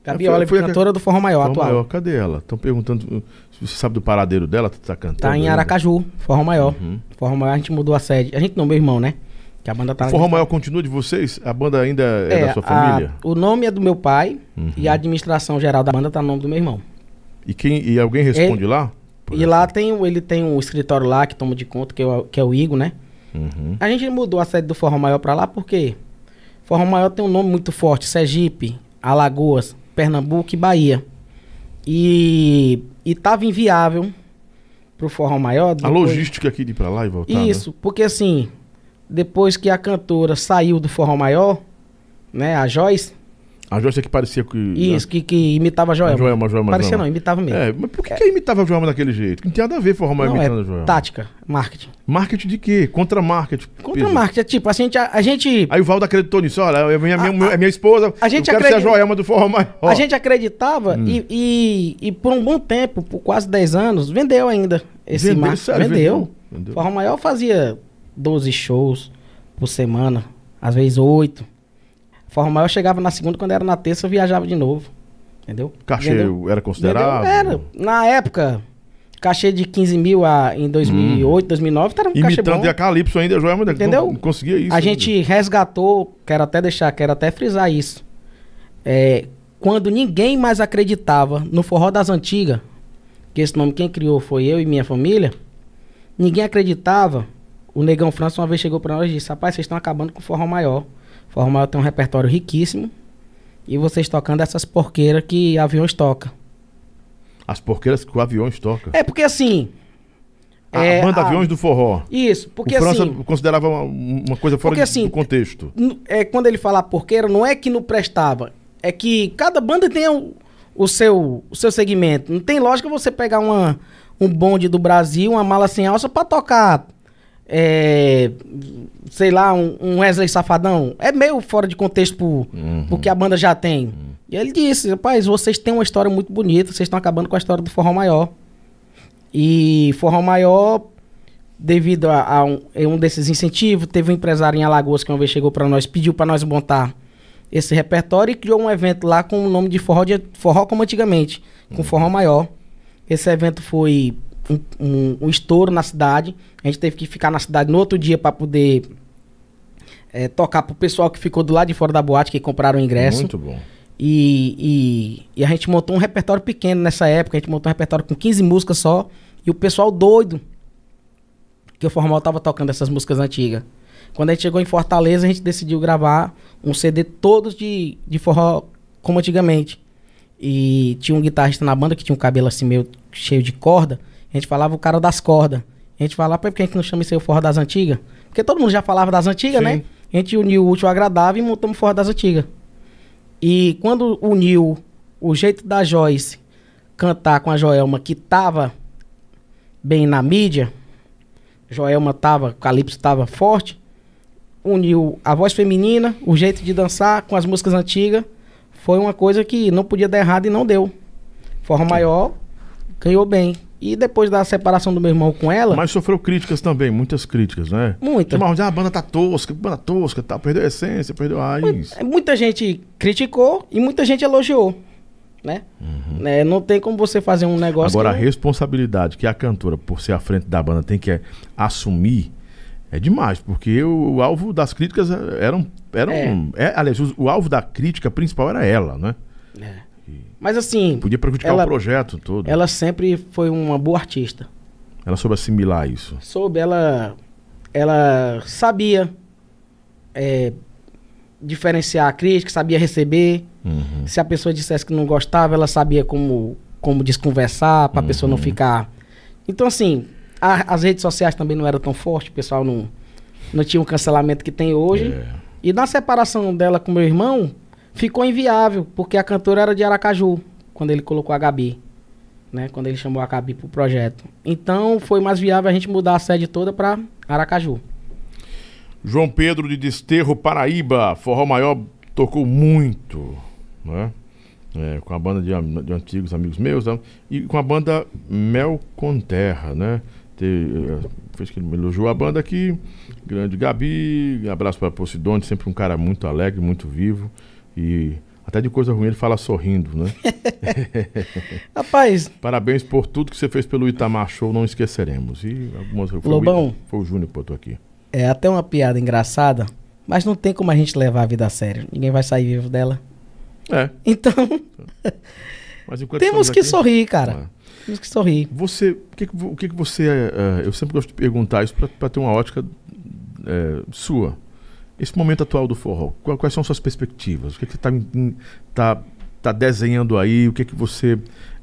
Speaker 2: Gabi Oliver, foi cantora a... do Forró Maior Forró atual. Maior,
Speaker 1: cadê ela? Estão perguntando, você sabe do paradeiro dela? Tá cantando?
Speaker 2: Tá em Aracaju, Forró Maior. Uhum. Forró Maior a gente mudou a sede. A gente não, meu irmão, né?
Speaker 1: Que a banda tá o Forró Maior continua de vocês? A banda ainda é, é da sua família?
Speaker 2: A, o nome é do meu pai uhum. e a administração geral da banda tá no nome do meu irmão.
Speaker 1: E, quem, e alguém responde ele, lá?
Speaker 2: E lá tem, ele tem um escritório lá que toma de conta, que é o, que é o Igor, né? Uhum. A gente mudou a sede do Forró Maior pra lá porque Forró Maior tem um nome muito forte: Sergipe, Alagoas, Pernambuco e Bahia. E, e tava inviável pro Forró Maior.
Speaker 1: A logística aqui de ir pra lá e voltar.
Speaker 2: Né? Isso, né? porque assim, depois que a cantora saiu do Forró Maior, né, a Joyce.
Speaker 1: A Joyce é que parecia que.
Speaker 2: Isso, que, que imitava a Joelma. A Joelma, a Joelma. Parecia não, imitava mesmo.
Speaker 1: É, mas por que, é. que imitava a Joelma daquele jeito? Não tinha nada a ver Forró Maior imitando é a Joelma.
Speaker 2: Tática, marketing.
Speaker 1: Marketing de quê? Contra marketing.
Speaker 2: Contra marketing, é tipo, a gente, a, a, gente.
Speaker 1: Aí o Valdo acreditou nisso, olha, é minha, minha, a, minha esposa. A gente eu quero acredita... ser a Joelma do Forró Maior.
Speaker 2: A gente acreditava hum. e, e, e, por um bom tempo, por quase 10 anos, vendeu ainda esse marketing. vendeu. vendeu. vendeu. Forró Maior fazia 12 shows por semana, às vezes oito. Forma maior chegava na segunda, quando era na terça, eu viajava de novo. Entendeu?
Speaker 1: Cachê Entendeu? era considerado?
Speaker 2: Era. Na época, cachê de 15 mil a, em 2008, hum. 2009, era um
Speaker 1: Imitando cachê bom. de Calypso ainda, Joel, mas Entendeu? Não, não conseguia isso.
Speaker 2: A ainda. gente resgatou, quero até deixar, quero até frisar isso. É, quando ninguém mais acreditava no forró das antigas, que esse nome quem criou foi eu e minha família, ninguém acreditava o Negão França uma vez chegou para nós e disse: Rapaz, vocês estão acabando com o Forró Maior. O Forró Maior tem um repertório riquíssimo. E vocês tocando essas porqueiras que aviões toca.
Speaker 1: As porqueiras que o aviões toca?
Speaker 2: É porque assim.
Speaker 1: A é, banda a... Aviões do Forró.
Speaker 2: Isso, porque
Speaker 1: o França
Speaker 2: assim.
Speaker 1: considerava uma, uma coisa fora porque, de, assim, do contexto.
Speaker 2: É, quando ele fala porqueira, não é que não prestava. É que cada banda tem o, o, seu, o seu segmento. Não tem lógica você pegar uma, um bonde do Brasil, uma mala sem alça, para tocar é, sei lá, um, um, Wesley Safadão, é meio fora de contexto pro, uhum. porque a banda já tem. Uhum. E ele disse, rapaz, vocês têm uma história muito bonita, vocês estão acabando com a história do Forró Maior. E Forró Maior, devido a, a, um, um, desses incentivos, teve um empresário em Alagoas que uma vez chegou para nós, pediu para nós montar esse repertório e criou um evento lá com o nome de Forró, de, forró como antigamente, com uhum. Forró Maior. Esse evento foi um, um, um, estouro na cidade. A gente teve que ficar na cidade no outro dia para poder é, tocar pro pessoal que ficou do lado de fora da boate, que compraram o ingresso.
Speaker 1: Muito bom.
Speaker 2: E, e, e, a gente montou um repertório pequeno nessa época. A gente montou um repertório com 15 músicas só. E o pessoal doido. Que o Formal tava tocando essas músicas antigas. Quando a gente chegou em Fortaleza, a gente decidiu gravar um CD todos de, de forró como antigamente. E tinha um guitarrista na banda que tinha um cabelo assim meio cheio de corda. A gente falava o cara das cordas. A gente falava, por que a gente não chama isso aí o forró das antigas? Porque todo mundo já falava das antigas, né? A gente uniu o útil ao agradável e montamos o forró das antigas. E quando uniu o jeito da Joyce cantar com a Joelma, que tava bem na mídia, Joelma tava, Calypso tava forte, uniu a voz feminina, o jeito de dançar com as músicas antigas, foi uma coisa que não podia dar errado e não deu. Forró maior ganhou bem. E depois da separação do meu irmão com ela.
Speaker 1: Mas sofreu críticas também, muitas críticas, né?
Speaker 2: Muitas.
Speaker 1: Mas ah, a banda tá tosca, banda tosca, tá, perdeu a essência, perdeu a raiz.
Speaker 2: Muita gente criticou e muita gente elogiou. Né? Uhum. É, não tem como você fazer um negócio.
Speaker 1: Agora, que... a responsabilidade que a cantora, por ser à frente da banda, tem que assumir é demais, porque o, o alvo das críticas eram. eram é. É, aliás, o, o, alvo da crítica principal era ela, né?
Speaker 2: É. Mas assim.
Speaker 1: Podia prejudicar ela, o projeto todo.
Speaker 2: Ela sempre foi uma boa artista.
Speaker 1: Ela soube assimilar isso.
Speaker 2: Soube, ela. Ela sabia é, diferenciar a crítica, sabia receber. Uhum. Se a pessoa dissesse que não gostava, ela sabia como, como desconversar, para a uhum. pessoa não ficar. Então, assim, a, as redes sociais também não eram tão fortes, o pessoal não, não tinha o cancelamento que tem hoje. É. E na separação dela com meu irmão, ficou inviável, porque a cantora era de Aracaju, quando ele colocou a Gabi. Né, quando ele chamou a Gabi pro projeto. Então foi mais viável a gente mudar a sede toda para Aracaju.
Speaker 1: João Pedro de Desterro, Paraíba. Forró Maior tocou muito, né? É, com a banda de, de, antigos amigos meus né? e com a banda Mel com Terra, né? Te, fez que ele elogiou a banda aqui. Grande Gabi, abraço para Posidone, sempre um cara muito alegre, muito vivo. E até de coisa ruim ele fala sorrindo, né?
Speaker 2: Rapaz.
Speaker 1: Parabéns por tudo que você fez pelo Itamar Show, não esqueceremos. E algumas foi
Speaker 2: Lobão.
Speaker 1: O, foi o Júnior que botou aqui.
Speaker 2: É até uma piada engraçada, mas não tem como a gente levar a vida a sério. Ninguém vai sair vivo dela.
Speaker 1: É.
Speaker 2: Então. temos que aqui, sorrir, cara. É. Temos que sorrir.
Speaker 1: Você, o que, o que, que você. Uh, eu sempre gosto de perguntar isso para ter uma ótica uh, sua. Esse momento atual do forró, quais são suas perspectivas? O que, que você está tá, tá desenhando aí? O que, que você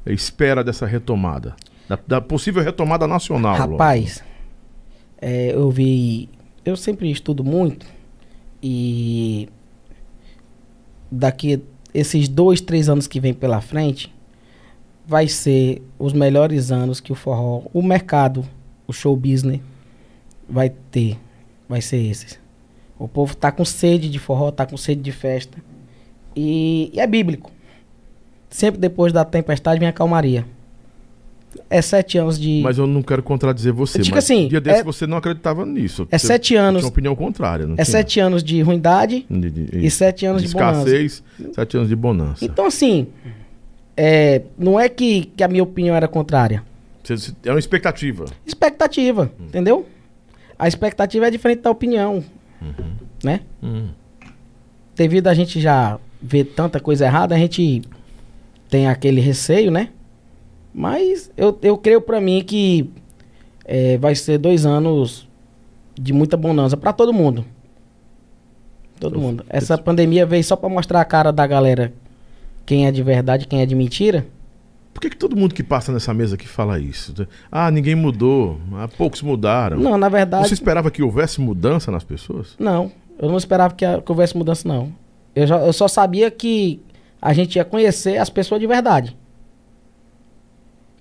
Speaker 1: espera dessa retomada? Da, da possível retomada nacional?
Speaker 2: Rapaz, é, eu vi. Eu sempre estudo muito e daqui esses dois, três anos que vem pela frente, vai ser os melhores anos que o forró, o mercado, o show business vai ter. Vai ser esses. O povo tá com sede de forró, tá com sede de festa. E, e é bíblico. Sempre depois da tempestade vem a calmaria. É sete anos de.
Speaker 1: Mas eu não quero contradizer você.
Speaker 2: Digo mas assim,
Speaker 1: dia desse é... você não acreditava nisso.
Speaker 2: É sete anos.
Speaker 1: Tinha uma opinião contrária.
Speaker 2: é tinha. sete anos de ruindade de, de, e sete anos de, de escassez,
Speaker 1: bonança. sete anos de bonança.
Speaker 2: Então, assim, é, não é que, que a minha opinião era contrária.
Speaker 1: É uma expectativa.
Speaker 2: Expectativa, hum. entendeu? A expectativa é diferente da opinião. Uhum. Né? Uhum. Devido a gente já ver tanta coisa errada, a gente tem aquele receio, né? Mas eu, eu creio para mim que é, vai ser dois anos de muita bonança para todo mundo. Todo eu, mundo. Essa eu... pandemia veio só para mostrar a cara da galera quem é de verdade, quem é de mentira.
Speaker 1: Por que, que todo mundo que passa nessa mesa aqui fala isso? Ah, ninguém mudou, ah, poucos mudaram.
Speaker 2: Não, na verdade.
Speaker 1: Você esperava que houvesse mudança nas pessoas?
Speaker 2: Não, eu não esperava que, que houvesse mudança, não. Eu, já, eu só sabia que a gente ia conhecer as pessoas de verdade.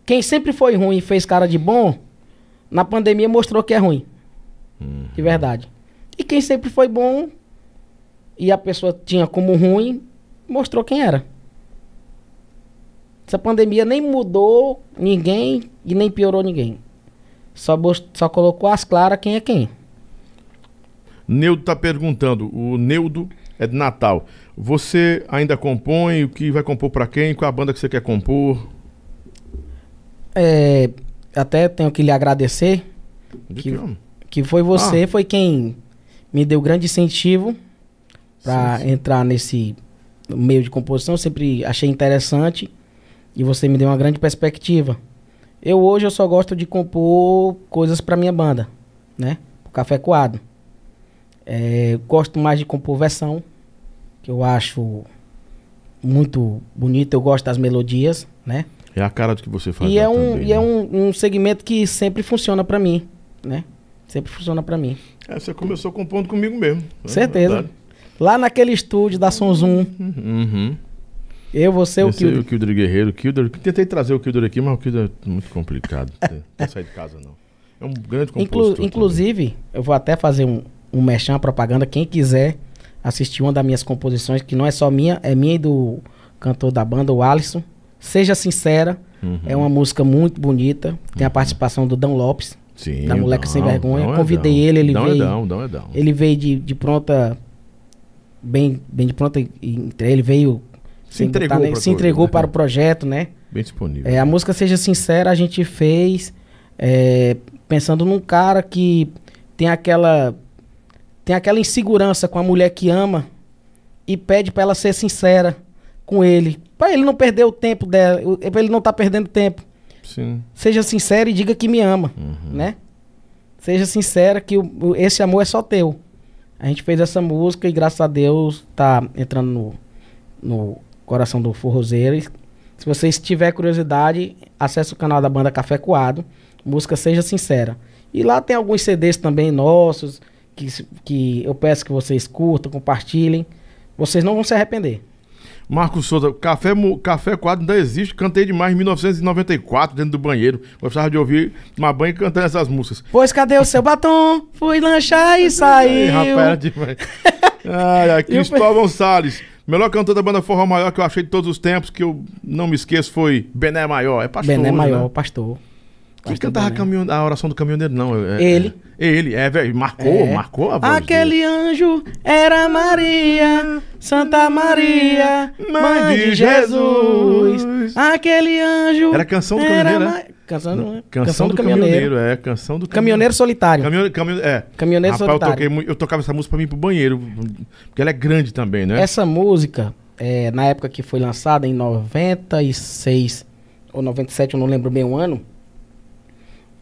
Speaker 2: Quem sempre foi ruim e fez cara de bom, na pandemia mostrou que é ruim. Uhum. De verdade. E quem sempre foi bom e a pessoa tinha como ruim, mostrou quem era. Essa pandemia nem mudou ninguém e nem piorou ninguém. Só, só colocou as claras quem é quem.
Speaker 1: Neudo está perguntando, o Neudo é de Natal. Você ainda compõe? O que vai compor para quem? Qual a banda que você quer compor?
Speaker 2: É, até tenho que lhe agradecer. De que, que, que foi você, ah. foi quem me deu grande incentivo para entrar nesse meio de composição. Eu sempre achei interessante. E você me deu uma grande perspectiva. Eu hoje eu só gosto de compor coisas para minha banda, né? O Café Coado. É, gosto mais de compor versão, que eu acho muito bonito. Eu gosto das melodias, né?
Speaker 1: É a cara do que você faz.
Speaker 2: E é, um, também, e é né? é um, um segmento que sempre funciona para mim, né? Sempre funciona para mim.
Speaker 1: É, você começou compondo comigo mesmo. Né?
Speaker 2: Certeza. Lá naquele estúdio da Sonzum. Uhum. Eu, você, o Kilder.
Speaker 1: o Kilder Guerreiro. Kilder, tentei trazer o Kilder aqui, mas o Kilder é muito complicado. não sair de casa, não. É um grande compositor.
Speaker 2: Inclu inclusive, também. eu vou até fazer um, um merchan, propaganda. Quem quiser assistir uma das minhas composições, que não é só minha, é minha e do cantor da banda, o Alisson. Seja Sincera. Uhum. É uma música muito bonita. Tem a participação do Dan Lopes.
Speaker 1: Sim,
Speaker 2: da Moleque Sem Vergonha. Convidei é ele, ele
Speaker 1: dão
Speaker 2: veio.
Speaker 1: É dão, dão é dão.
Speaker 2: Ele veio de, de pronta. Bem, bem de pronta. Ele veio.
Speaker 1: Se entregou,
Speaker 2: botar, se entregou né? para o projeto, né?
Speaker 1: Bem disponível.
Speaker 2: É, a música Seja Sincera a gente fez é, pensando num cara que tem aquela. Tem aquela insegurança com a mulher que ama e pede para ela ser sincera com ele. Para ele não perder o tempo dela, para ele não estar tá perdendo tempo.
Speaker 1: Sim.
Speaker 2: Seja sincera e diga que me ama, uhum. né? Seja sincera que o, esse amor é só teu. A gente fez essa música e graças a Deus tá entrando no, no coração do forrozeiro. Se vocês tiver curiosidade, acesse o canal da banda Café Coado, música Seja Sincera. E lá tem alguns CDs também nossos, que, que eu peço que vocês curtam, compartilhem. Vocês não vão se arrepender.
Speaker 1: Marcos Souza, Café, Café Quadro ainda existe, cantei demais em 1994 dentro do banheiro. Gostava de ouvir uma banha cantando essas músicas.
Speaker 2: Pois cadê o seu batom? Fui lanchar e saiu. Ai, rapaz, era
Speaker 1: demais. Ai, ai, Cristóvão Salles. Melhor cantor da banda Forró Maior que eu achei de todos os tempos, que eu não me esqueço, foi Bené Maior. É pastor.
Speaker 2: Bené Maior, né? pastor.
Speaker 1: Quem cantava a oração do caminhoneiro, não?
Speaker 2: É, ele.
Speaker 1: É, ele, é, velho. Marcou, é. marcou a voz.
Speaker 2: Aquele dele. anjo era Maria, Santa Maria, Mãe de Jesus. Aquele anjo.
Speaker 1: Era canção do caminhoneiro, né?
Speaker 2: Canção,
Speaker 1: não, canção, canção do, do caminhoneiro. caminhoneiro. é. Canção do
Speaker 2: caminhoneiro. solitário.
Speaker 1: Caminhoneiro, caminhoneiro, é.
Speaker 2: Caminhoneiro Rapaz, solitário.
Speaker 1: Eu, toquei, eu tocava essa música pra mim pro banheiro, porque ela é grande também, né?
Speaker 2: Essa música, é, na época que foi lançada, em 96 ou 97, eu não lembro bem o ano,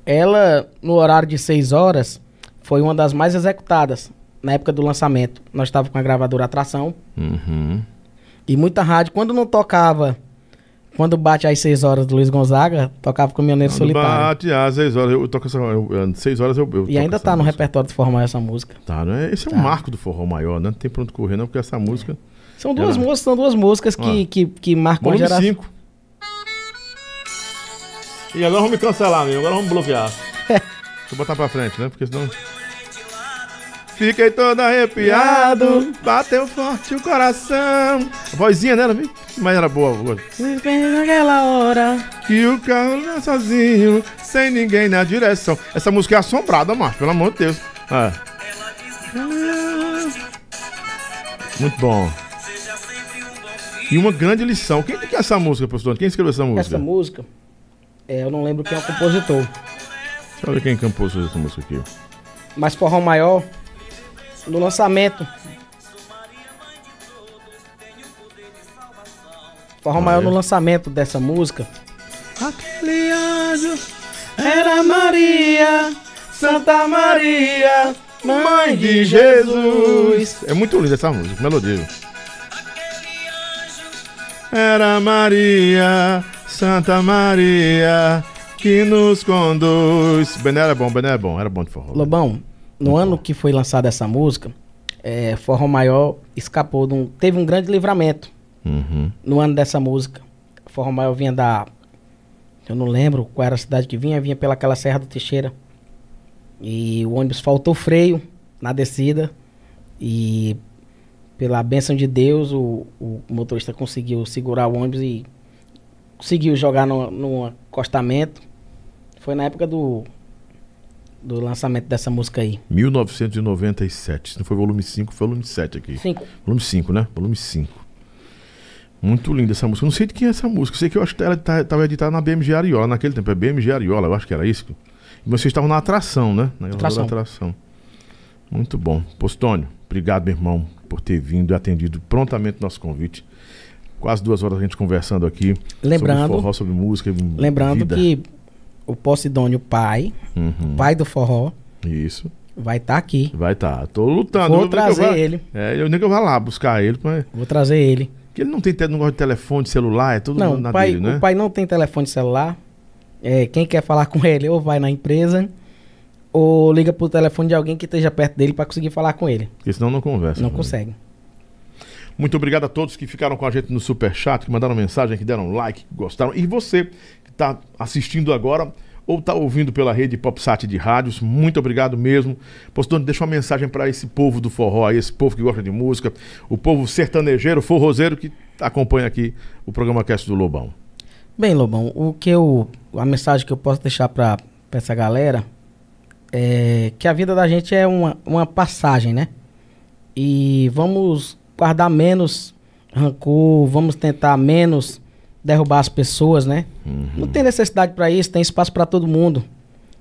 Speaker 2: ela, no horário de 6 horas, foi uma das mais executadas na época do lançamento. Nós estávamos com a gravadora Atração.
Speaker 1: Uhum.
Speaker 2: E muita rádio, quando não tocava, quando bate às 6 horas do Luiz Gonzaga, tocava Caminhoneiro quando Solitário.
Speaker 1: Bate às 6 horas, eu toco essa. 6 horas eu, eu
Speaker 2: E ainda tá no música. repertório do Forró Maior essa música.
Speaker 1: Tá, né? Esse é tá. um marco do Forró Maior, né? Não tem pronto correr, não, porque essa música.
Speaker 2: São duas músicas, são duas músicas que, que, que marcam
Speaker 1: a geração. 5. E agora vamos me cancelar, amigo. Agora vamos bloquear. Deixa eu botar pra frente, né? Porque senão. Fiquei todo arrepiado, bateu forte o coração. A vozinha dela, viu? Mas era boa agora.
Speaker 2: Naquela hora
Speaker 1: que o carro lá sozinho, sem ninguém na direção. Essa música é assombrada, macho, pelo amor de Deus. É. Muito bom. E uma grande lição. Quem que é essa música, professor? Quem escreveu essa música?
Speaker 2: Essa música é, eu não lembro quem é o compositor.
Speaker 1: Deixa eu ver quem compôs essa música aqui.
Speaker 2: Mas Forró Maior, no lançamento. Forró Maior é? no lançamento dessa música. Aquele anjo era Maria, Santa Maria, Mãe de Jesus.
Speaker 1: É muito linda essa música, melodia. Era Maria, Santa Maria que nos conduz. Bené era bom, Bené era bom, era bom de forró.
Speaker 2: Lobão, no ano que foi lançada essa música, é, Forró Maior escapou, de um, teve um grande livramento
Speaker 1: uhum.
Speaker 2: no ano dessa música. Forró Maior vinha da. Eu não lembro qual era a cidade que vinha, vinha pelaquela Serra do Teixeira. E o ônibus faltou freio na descida. E pela bênção de Deus, o, o motorista conseguiu segurar o ônibus e conseguiu jogar no, no acostamento. Foi na época do, do lançamento dessa música aí.
Speaker 1: 1997. Se não foi volume 5, foi volume 7 aqui.
Speaker 2: 5.
Speaker 1: Volume 5, né? Volume 5. Muito linda essa música. Não sei de quem é essa música. Sei que eu acho que ela estava tá, editada na BMG Ariola naquele tempo. É BMG Ariola, eu acho que era isso. E vocês estavam na atração, né? Na atração. atração. Muito bom. Postônio, obrigado, meu irmão, por ter vindo e atendido prontamente nosso convite. Quase duas horas a gente conversando aqui.
Speaker 2: Lembrando.
Speaker 1: Sobre forró, sobre música.
Speaker 2: Lembrando vida. que o Posidônio pai, uhum. pai do forró.
Speaker 1: Isso.
Speaker 2: Vai estar tá aqui.
Speaker 1: Vai estar. Tá. Tô lutando.
Speaker 2: Vou trazer eu vá, ele.
Speaker 1: É, eu nem que eu vá lá buscar ele. Mas...
Speaker 2: Vou trazer ele.
Speaker 1: Porque ele não tem não gosta de telefone, de celular, é tudo
Speaker 2: não, na pai, dele, né? O pai não tem telefone celular. É, quem quer falar com ele ou vai na empresa ou liga pro telefone de alguém que esteja perto dele para conseguir falar com ele.
Speaker 1: Porque senão não conversa.
Speaker 2: Não consegue. Ele.
Speaker 1: Muito obrigado a todos que ficaram com a gente no Super Chat, que mandaram mensagem, que deram like, que gostaram. E você está assistindo agora ou está ouvindo pela rede PopSat de rádios, muito obrigado mesmo. Postando, deixa uma mensagem para esse povo do forró esse povo que gosta de música, o povo sertanejeiro, forrozeiro que acompanha aqui o programa Cast do Lobão.
Speaker 2: Bem, Lobão, o que eu. A mensagem que eu posso deixar para essa galera é que a vida da gente é uma, uma passagem, né? E vamos guardar menos rancor, vamos tentar menos derrubar as pessoas, né? Uhum. Não tem necessidade para isso, tem espaço para todo mundo.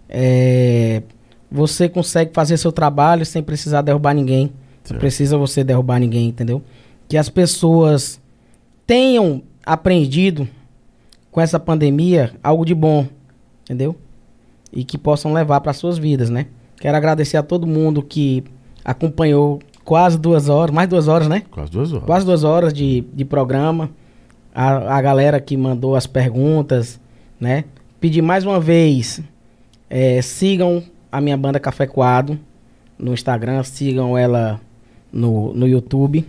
Speaker 2: É, você consegue fazer seu trabalho sem precisar derrubar ninguém. Não precisa você derrubar ninguém, entendeu? Que as pessoas tenham aprendido com essa pandemia algo de bom, entendeu? E que possam levar para suas vidas, né? Quero agradecer a todo mundo que acompanhou quase duas horas, mais duas horas, né?
Speaker 1: Quase duas horas.
Speaker 2: Quase duas horas de, de programa. A, a galera que mandou as perguntas, né? Pedir mais uma vez, é, sigam a minha banda Café Coado no Instagram, sigam ela no, no YouTube.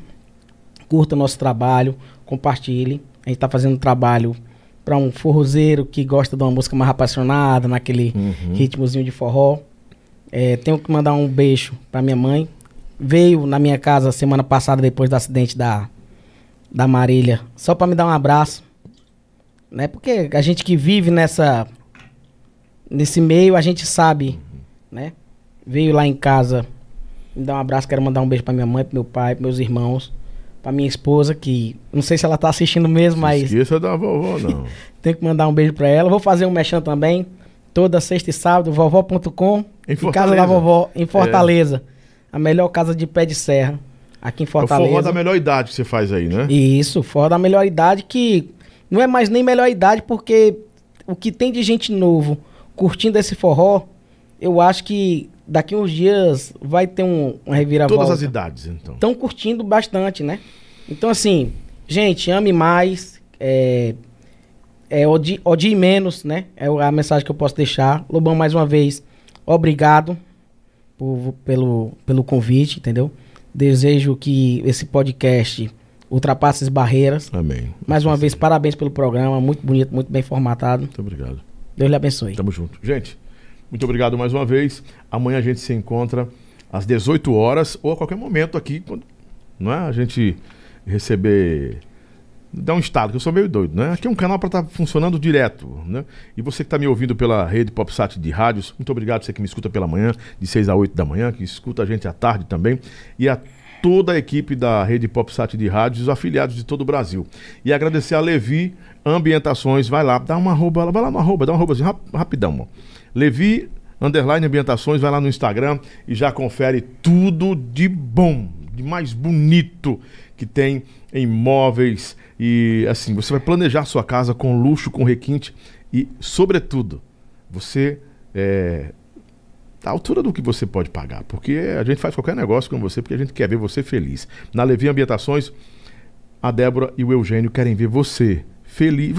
Speaker 2: Curta nosso trabalho, compartilhe. A gente está fazendo um trabalho para um forrozeiro que gosta de uma música mais apaixonada, naquele uhum. ritmozinho de forró. É, tenho que mandar um beijo para minha mãe. Veio na minha casa semana passada, depois do acidente da, da Marília, só para me dar um abraço. Né? Porque a gente que vive nessa nesse meio, a gente sabe né? Veio lá em casa me dar um abraço, quero mandar um beijo para minha mãe, pro meu pai, pros meus irmãos, para minha esposa, que não sei se ela tá assistindo mesmo, mas.
Speaker 1: Esqueça da vovó, não.
Speaker 2: Tenho que mandar um beijo para ela. Vou fazer um mexão também, toda sexta e sábado, vovó.com, em, em casa da vovó, em Fortaleza. É. A melhor casa de pé de serra, aqui em Fortaleza. É o forró
Speaker 1: da melhor idade que você faz aí, né?
Speaker 2: Isso, forró da melhor idade que não é mais nem melhor idade, porque o que tem de gente novo curtindo esse forró eu acho que daqui uns dias vai ter um, um reviravolta.
Speaker 1: Todas as idades, então.
Speaker 2: Estão curtindo bastante, né? Então, assim, gente, ame mais, é, é, odie, odie menos, né? É a mensagem que eu posso deixar. Lobão, mais uma vez, obrigado por, pelo, pelo convite, entendeu? Desejo que esse podcast ultrapasse as barreiras.
Speaker 1: Amém.
Speaker 2: Mais uma vez, parabéns pelo programa, muito bonito, muito bem formatado.
Speaker 1: Muito obrigado.
Speaker 2: Deus lhe abençoe.
Speaker 1: Tamo junto. Gente, muito obrigado mais uma vez. Amanhã a gente se encontra às 18 horas ou a qualquer momento aqui, não é? a gente receber. Dá um estado, que eu sou meio doido, né? Aqui é um canal para estar tá funcionando direto, né? E você que está me ouvindo pela rede PopSat de rádios, muito obrigado você que me escuta pela manhã, de 6 a 8 da manhã, que escuta a gente à tarde também, e a toda a equipe da rede PopSat de rádios, os afiliados de todo o Brasil. E agradecer a Levi Ambientações, vai lá, dá uma arroba, vai lá no arroba, dá uma arroba assim, rapidão, ó. Levi Underline Ambientações, vai lá no Instagram e já confere tudo de bom, de mais bonito que tem em móveis. E assim, você vai planejar sua casa com luxo, com requinte e, sobretudo, você é, tá à altura do que você pode pagar. Porque a gente faz qualquer negócio com você porque a gente quer ver você feliz. Na Levi Ambientações, a Débora e o Eugênio querem ver você feliz,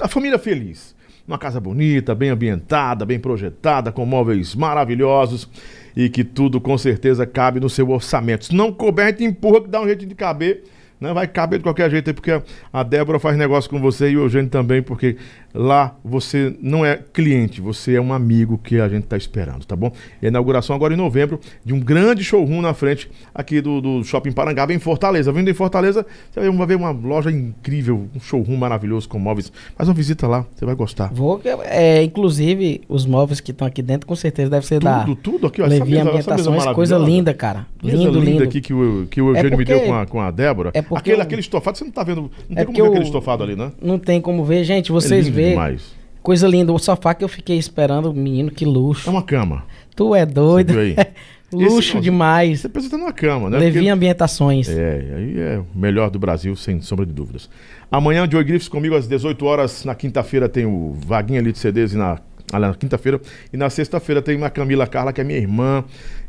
Speaker 1: a família feliz uma casa bonita, bem ambientada, bem projetada, com móveis maravilhosos e que tudo com certeza cabe no seu orçamento. Se não couber, a gente empurra que dá um jeito de caber né? Vai caber de qualquer jeito aí, porque a Débora faz negócio com você e o Eugênio também, porque lá você não é cliente, você é um amigo que a gente está esperando, tá bom? E a inauguração agora em novembro de um grande showroom na frente aqui do, do Shopping Parangaba em Fortaleza. Vindo em Fortaleza, você vai ver uma loja incrível, um showroom maravilhoso com móveis. Faz uma visita lá, você vai gostar.
Speaker 2: Vou, é, inclusive, os móveis que estão aqui dentro, com certeza deve ser tudo, da...
Speaker 1: Tudo, tudo aqui, ó.
Speaker 2: Levi Ambientações, coisa linda, cara. Lindo, lindo. linda
Speaker 1: aqui que o, que o Eugênio é porque... me deu com a, com a Débora. É porque aquele, eu... aquele estofado, você não tá vendo. Não tem é como ver eu... aquele estofado ali, né?
Speaker 2: Não tem como ver, gente. Vocês é veem. Coisa linda. O sofá que eu fiquei esperando, menino, que luxo.
Speaker 1: É uma cama.
Speaker 2: Tu é doido. luxo Esse, demais.
Speaker 1: Você precisa estar numa cama, né?
Speaker 2: Levi Porque... Ambientações.
Speaker 1: É, aí é o melhor do Brasil, sem sombra de dúvidas. Amanhã, Joey Griffiths comigo às 18 horas. Na quinta-feira tem o Vaguinha ali de CDs e na na quinta-feira. E na sexta-feira tem uma Camila Carla, que é minha irmã.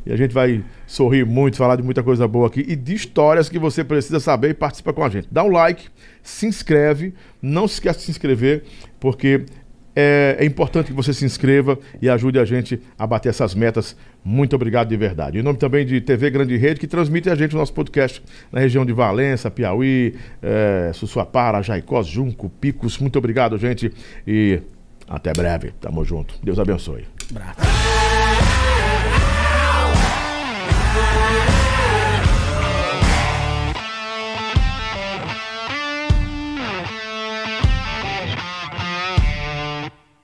Speaker 1: E a gente vai sorrir muito, falar de muita coisa boa aqui e de histórias que você precisa saber e participa com a gente. Dá um like, se inscreve, não se esqueça de se inscrever, porque é, é, importante que você se inscreva e ajude a gente a bater essas metas. Muito obrigado de verdade. Em nome também de TV Grande Rede, que transmite a gente o nosso podcast na região de Valença, Piauí, é, Sussuapara, Jaicós, Junco, Picos. Muito obrigado, gente. E até breve. Tamo junto. Deus abençoe. Bravo.